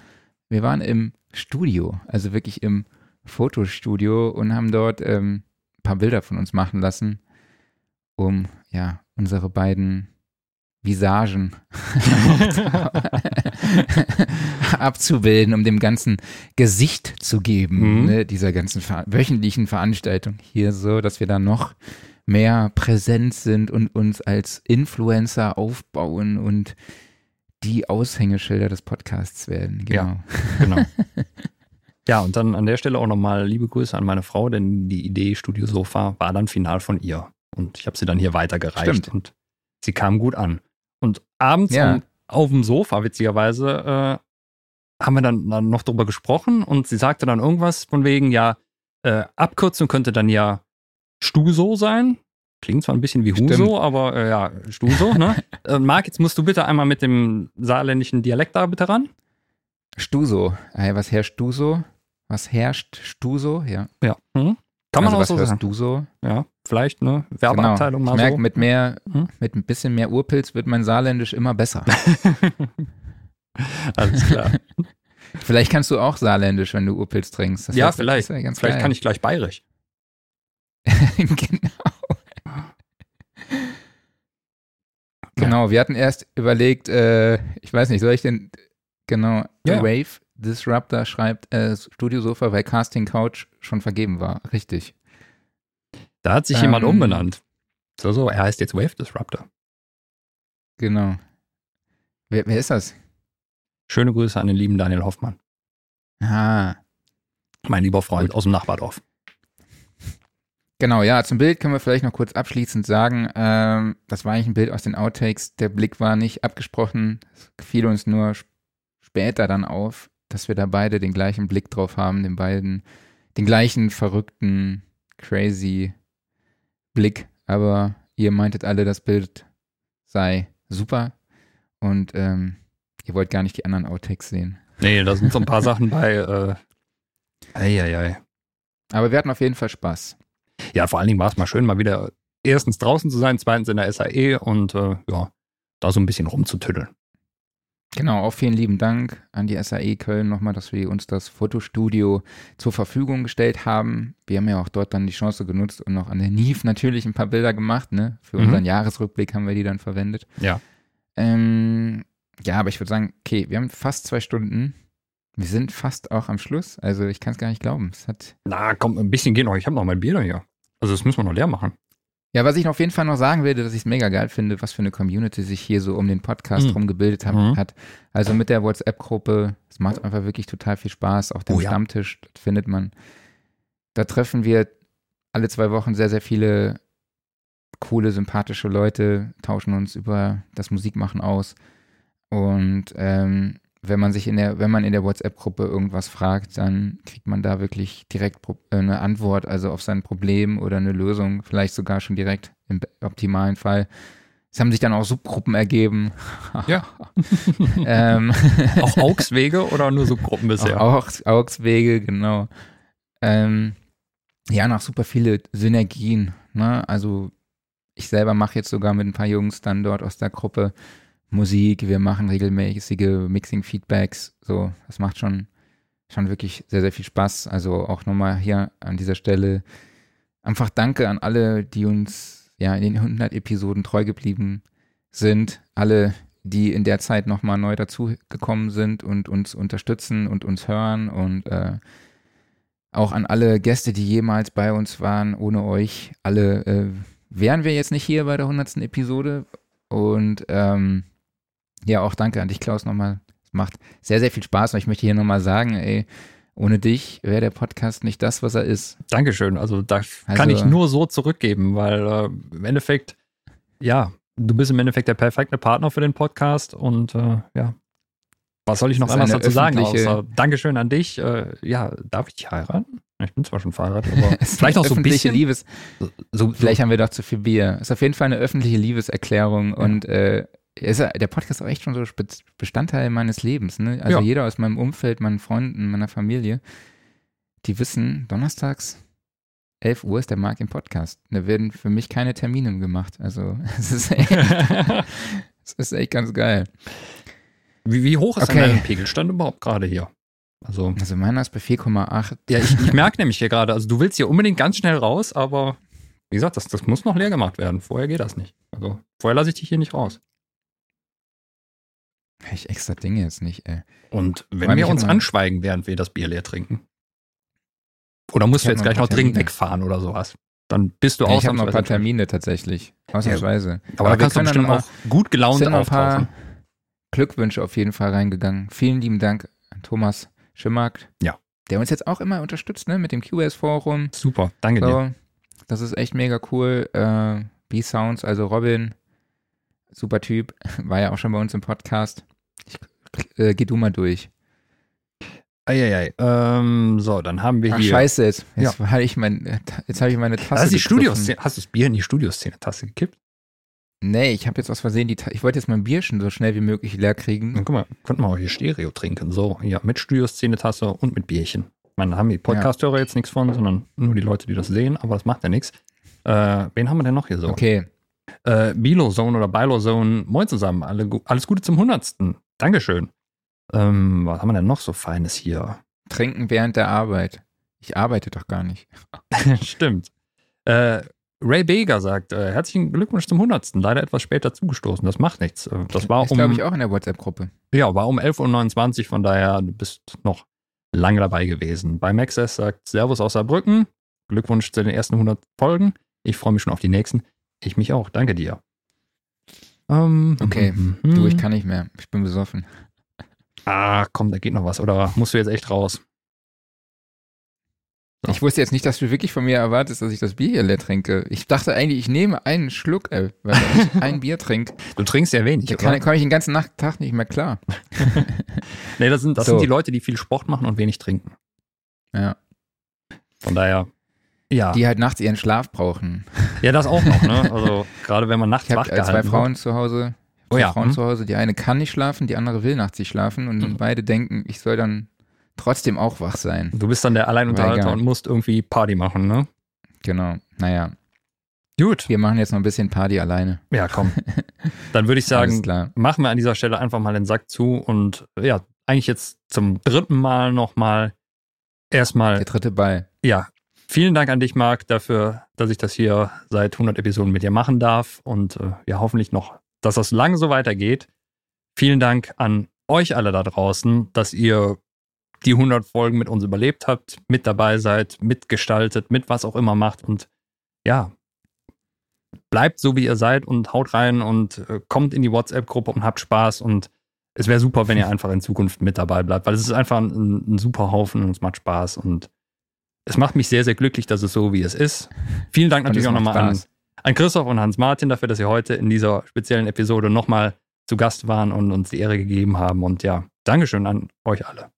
wir waren im Studio, also wirklich im Fotostudio und haben dort ähm, ein paar Bilder von uns machen lassen, um ja unsere beiden Visagen abzubilden, um dem ganzen Gesicht zu geben, Mhm. ne, dieser ganzen ver wöchentlichen Veranstaltung hier so, dass wir da noch mehr präsent sind und uns als Influencer aufbauen und die Aushängeschilder des Podcasts werden. Genau. Ja. Genau. Ja, und dann an der Stelle auch nochmal liebe Grüße an meine Frau, denn die Idee Studio Sofa war dann final von ihr. Und ich habe sie dann hier weitergereicht Stimmt. und sie kam gut an. Abends Ja. auf dem Sofa, witzigerweise, äh, haben wir dann, dann noch drüber gesprochen und sie sagte dann irgendwas von wegen, ja, äh, Abkürzung könnte dann ja Stuso sein. Klingt zwar ein bisschen wie Stimmt. Huso, aber äh, ja, Stuso, ne? äh, Marc, jetzt musst du bitte einmal mit dem saarländischen Dialekt da bitte ran. Stuso. Hey, was herrscht du so? Was herrscht Stuso? Ja. Ja. Mhm. Kann man also auch was so hörst sagen. du so? Ja, vielleicht, ne? Werbeabteilung genau. mal ich merke, so. mit mehr, Hm? mit ein bisschen mehr Urpilz wird mein Saarländisch immer besser. Alles klar. vielleicht kannst du auch Saarländisch, wenn du Urpilz trinkst. Das ja, wär- vielleicht. ganz Vielleicht geil. kann ich gleich bayerisch. genau. Genau, wir hatten erst überlegt, äh, ich weiß nicht, soll ich denn, genau, Ja. Wave Disruptor schreibt, äh, Studiosofa, weil Casting Couch schon vergeben war. Richtig. Da hat sich Ähm. jemand umbenannt. So, so, er heißt jetzt Wave Disruptor. Genau. Wer, wer ist das? Schöne Grüße an den lieben Daniel Hoffmann, Ah, mein lieber Freund Gut. aus dem Nachbardorf. Genau, ja, zum Bild können wir vielleicht noch kurz abschließend sagen, ähm, das war eigentlich ein Bild aus den Outtakes, der Blick war nicht abgesprochen, es fiel uns nur sp- später dann auf, dass wir da beide den gleichen Blick drauf haben, den beiden, den gleichen verrückten, crazy Blick, aber ihr meintet alle, das Bild sei super und ähm, ihr wollt gar nicht die anderen Outtakes sehen. Nee, da sind so ein paar Sachen bei, äh, Eieiei. Aber wir hatten auf jeden Fall Spaß. Ja, vor allen Dingen war es mal schön, mal wieder erstens draußen zu sein, zweitens in der SAE und äh, ja, da so ein bisschen rumzutüddeln. Genau, auch vielen lieben Dank an die SAE Köln nochmal, dass wir uns das Fotostudio zur Verfügung gestellt haben. Wir haben ja auch dort dann die Chance genutzt und noch an der NIF natürlich ein paar Bilder gemacht, ne? Für Mhm. unseren Jahresrückblick haben wir die dann verwendet. Ja. Ähm, ja, aber ich würde sagen, okay, wir haben fast zwei Stunden. Wir sind fast auch am Schluss. Also ich kann es gar nicht glauben. Es hat Na, komm, ein bisschen geht noch. Ich habe noch mein Bier da hier. Also das müssen wir noch leer machen. Ja, was ich auf jeden Fall noch sagen will, dass ich es mega geil finde, was für eine Community sich hier so um den Podcast Mhm. rum gebildet hat, Mhm. hat. Also mit der WhatsApp-Gruppe, es macht einfach wirklich total viel Spaß. Auch den Oh ja. Stammtisch das findet man. Da treffen wir alle zwei Wochen sehr, sehr viele coole, sympathische Leute, tauschen uns über das Musikmachen aus. Und ähm, wenn man sich in der, wenn man in der WhatsApp-Gruppe irgendwas fragt, dann kriegt man da wirklich direkt äh, eine Antwort, also auf sein Problem oder eine Lösung, vielleicht sogar schon direkt im optimalen Fall. Es haben sich dann auch Subgruppen ergeben. Ja. ähm, Auch Augswege oder nur Subgruppen bisher? auch Augswege, genau. Ähm, ja, noch super viele Synergien. Ne? Also ich selber mache jetzt sogar mit ein paar Jungs dann dort aus der Gruppe Musik. Wir machen regelmäßige Mixing-Feedbacks. So, das macht schon, schon wirklich sehr, sehr viel Spaß. Also auch nochmal hier an dieser Stelle einfach Danke an alle, die uns ja in den 100 Episoden treu geblieben sind. Alle, die in der Zeit nochmal neu dazugekommen sind und uns unterstützen und uns hören und äh, auch an alle Gäste, die jemals bei uns waren. Ohne euch alle äh, wären wir jetzt nicht hier bei der 100. Episode. Und ähm, ja, auch danke an dich, Klaus, nochmal. Es macht sehr, sehr viel Spaß und ich möchte hier nochmal sagen, ey, ohne dich wäre der Podcast nicht das, was er ist. Dankeschön. Also da kann Also- ich nur so zurückgeben, weil äh, im Endeffekt, ja, du bist im Endeffekt der perfekte Partner für den Podcast und äh, ja, was soll ich noch anders dazu sagen? Außer Dankeschön an dich. Äh, ja, darf ich dich heiraten? Ich bin zwar schon verheiratet, aber Es ist vielleicht auch so ein bisschen. Liebes, So, Vielleicht haben wir doch zu viel Bier. Ist auf jeden Fall eine öffentliche Liebeserklärung und äh, ist, der Podcast ist auch echt schon so Bestandteil meines Lebens. Ne? Also Ja. jeder aus meinem Umfeld, meinen Freunden, meiner Familie, die wissen, donnerstags 11 Uhr ist der Mark im Podcast. Da werden für mich keine Termine gemacht. Also es ist echt, es ist echt ganz geil. wie, wie hoch ist Okay. dein Pegelstand überhaupt gerade hier? Also, Also meiner ist bei 4,8. ja, ich, ich merke nämlich hier gerade, also du willst hier unbedingt ganz schnell raus, aber wie gesagt, das, das muss noch leer gemacht werden. Vorher geht das nicht. Also, vorher lasse ich dich hier nicht raus. Ich extra Dinge jetzt nicht, ey. Und wenn Weil wir uns anschweigen, während wir das Bier leer trinken. Oder musst Ich du jetzt noch gleich noch dringend wegfahren oder sowas? Dann bist du Ja, ich habe noch ein paar. Termine tatsächlich. Ausnahmsweise. Aber, da wir kannst du bestimmt auch gut gelaunt sind noch ein paar auftauchen. Glückwünsche auf jeden Fall reingegangen. Vielen lieben Dank an Thomas Schimmark. Ja. Der uns jetzt auch immer unterstützt, ne, mit dem QS-Forum. Super, danke dir. So, das ist echt mega cool. Äh, B-Sounds, also Robin, super Typ, war ja auch schon bei uns im Podcast. Ich, äh, geh du mal durch. Eieiei. Ähm, so, dann haben wir Ach, hier. scheiße, jetzt, jetzt habe ich, mein, jetzt hab ich meine Tasse Das ist die. Studioszene. Hast du das Bier in die Studioszene-Tasse gekippt? Nee, ich habe jetzt aus Versehen die, Ta ich wollte jetzt mein Bier schon so schnell wie möglich leer kriegen. Dann guck mal, könnten wir auch hier Stereo trinken. So, ja, mit Studioszene-Tasse und mit Bierchen. Ich meine, da haben die Podcast-Hörer jetzt nichts von, sondern nur die Leute, die das sehen, aber das macht ja nichts. Äh, wen haben wir denn noch hier so? Okay, Äh, Bilo-Zone oder Bilo-Zone, moin zusammen. Alle, alles Gute zum 100. Dankeschön. Ähm, was haben wir denn noch so Feines hier? trinken während der Arbeit. Ich arbeite doch gar nicht. Stimmt. Äh, Ray Beger sagt, äh, herzlichen Glückwunsch zum 100. Leider etwas später zugestoßen. Das macht nichts. Äh, Das war ist, um, glaube ich, auch in der WhatsApp-Gruppe. ja, war um 11.29 Uhr, von daher, du bist noch lange dabei gewesen. Bei Maxes sagt Servus aus Saarbrücken. Glückwunsch zu den ersten 100 Folgen. Ich freue mich schon auf die nächsten. Ich mich auch. Danke dir. Ähm, Okay, mhm, Du, ich kann nicht mehr. Ich bin besoffen. Ah, komm, da geht noch was. Oder musst du jetzt echt raus? So. Ich wusste jetzt nicht, dass du wirklich von mir erwartest, dass ich das Bier hier leer trinke. Ich dachte eigentlich, ich nehme einen Schluck, ey, weil wenn ich ein Bier trinke, Du trinkst ja wenig, da kann, komme ich den ganzen Nacht, Tag nicht mehr klar. Nee, das sind, das So. sind die Leute, die viel Sport machen und wenig trinken. Ja. Von daher, ja. Die halt nachts ihren Schlaf brauchen. ja, das auch noch, ne? Also, gerade wenn man nachts Ich wach äh, zwei gehalten Frauen zu Hause. Oh Zwei ja, Frauen hm. zu Hause. Die eine kann nicht schlafen, die andere will nachts nicht schlafen und Mhm. beide denken, ich soll dann trotzdem auch wach sein. Du bist dann der Alleinunterhalter und musst irgendwie Party machen, ne? Genau. Naja, Gut. wir machen jetzt noch ein bisschen Party alleine. Ja, komm. Dann würde ich sagen, machen wir an dieser Stelle einfach mal den Sack zu und ja, eigentlich jetzt zum dritten Mal nochmal erstmal Der dritte Ball. Ja, vielen Dank an dich, Marc, dafür, dass ich das hier seit 100 Episoden mit dir machen darf. Und äh, ja, hoffentlich noch, dass das lange so weitergeht. Vielen Dank an euch alle da draußen, dass ihr die 100 Folgen mit uns überlebt habt, mit dabei seid, mitgestaltet, mit was auch immer macht. Und ja, bleibt so, wie ihr seid und haut rein und äh, kommt in die WhatsApp-Gruppe und habt Spaß. Und es wäre super, wenn ihr einfach in Zukunft mit dabei bleibt, weil es ist einfach ein, ein super Haufen und es macht Spaß. Und es macht mich sehr, sehr glücklich, dass es so wie es ist. Vielen Dank natürlich auch nochmal an, an Christoph und Hans-Martin dafür, dass sie heute in dieser speziellen Episode nochmal zu Gast waren und uns die Ehre gegeben haben. Und ja, Dankeschön an euch alle.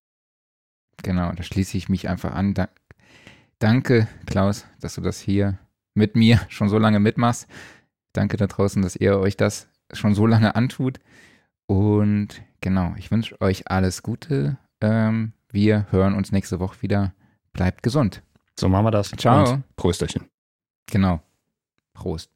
Genau, da schließe ich mich einfach an. Da Danke, Klaus, dass du das hier mit mir schon so lange mitmachst. Danke da draußen, dass ihr euch das schon so lange antut. Und genau, ich wünsche euch alles Gute. Ähm, wir hören uns nächste Woche wieder. Bleibt gesund. So machen wir das. Ciao. Und Prösterchen. Genau. Prost.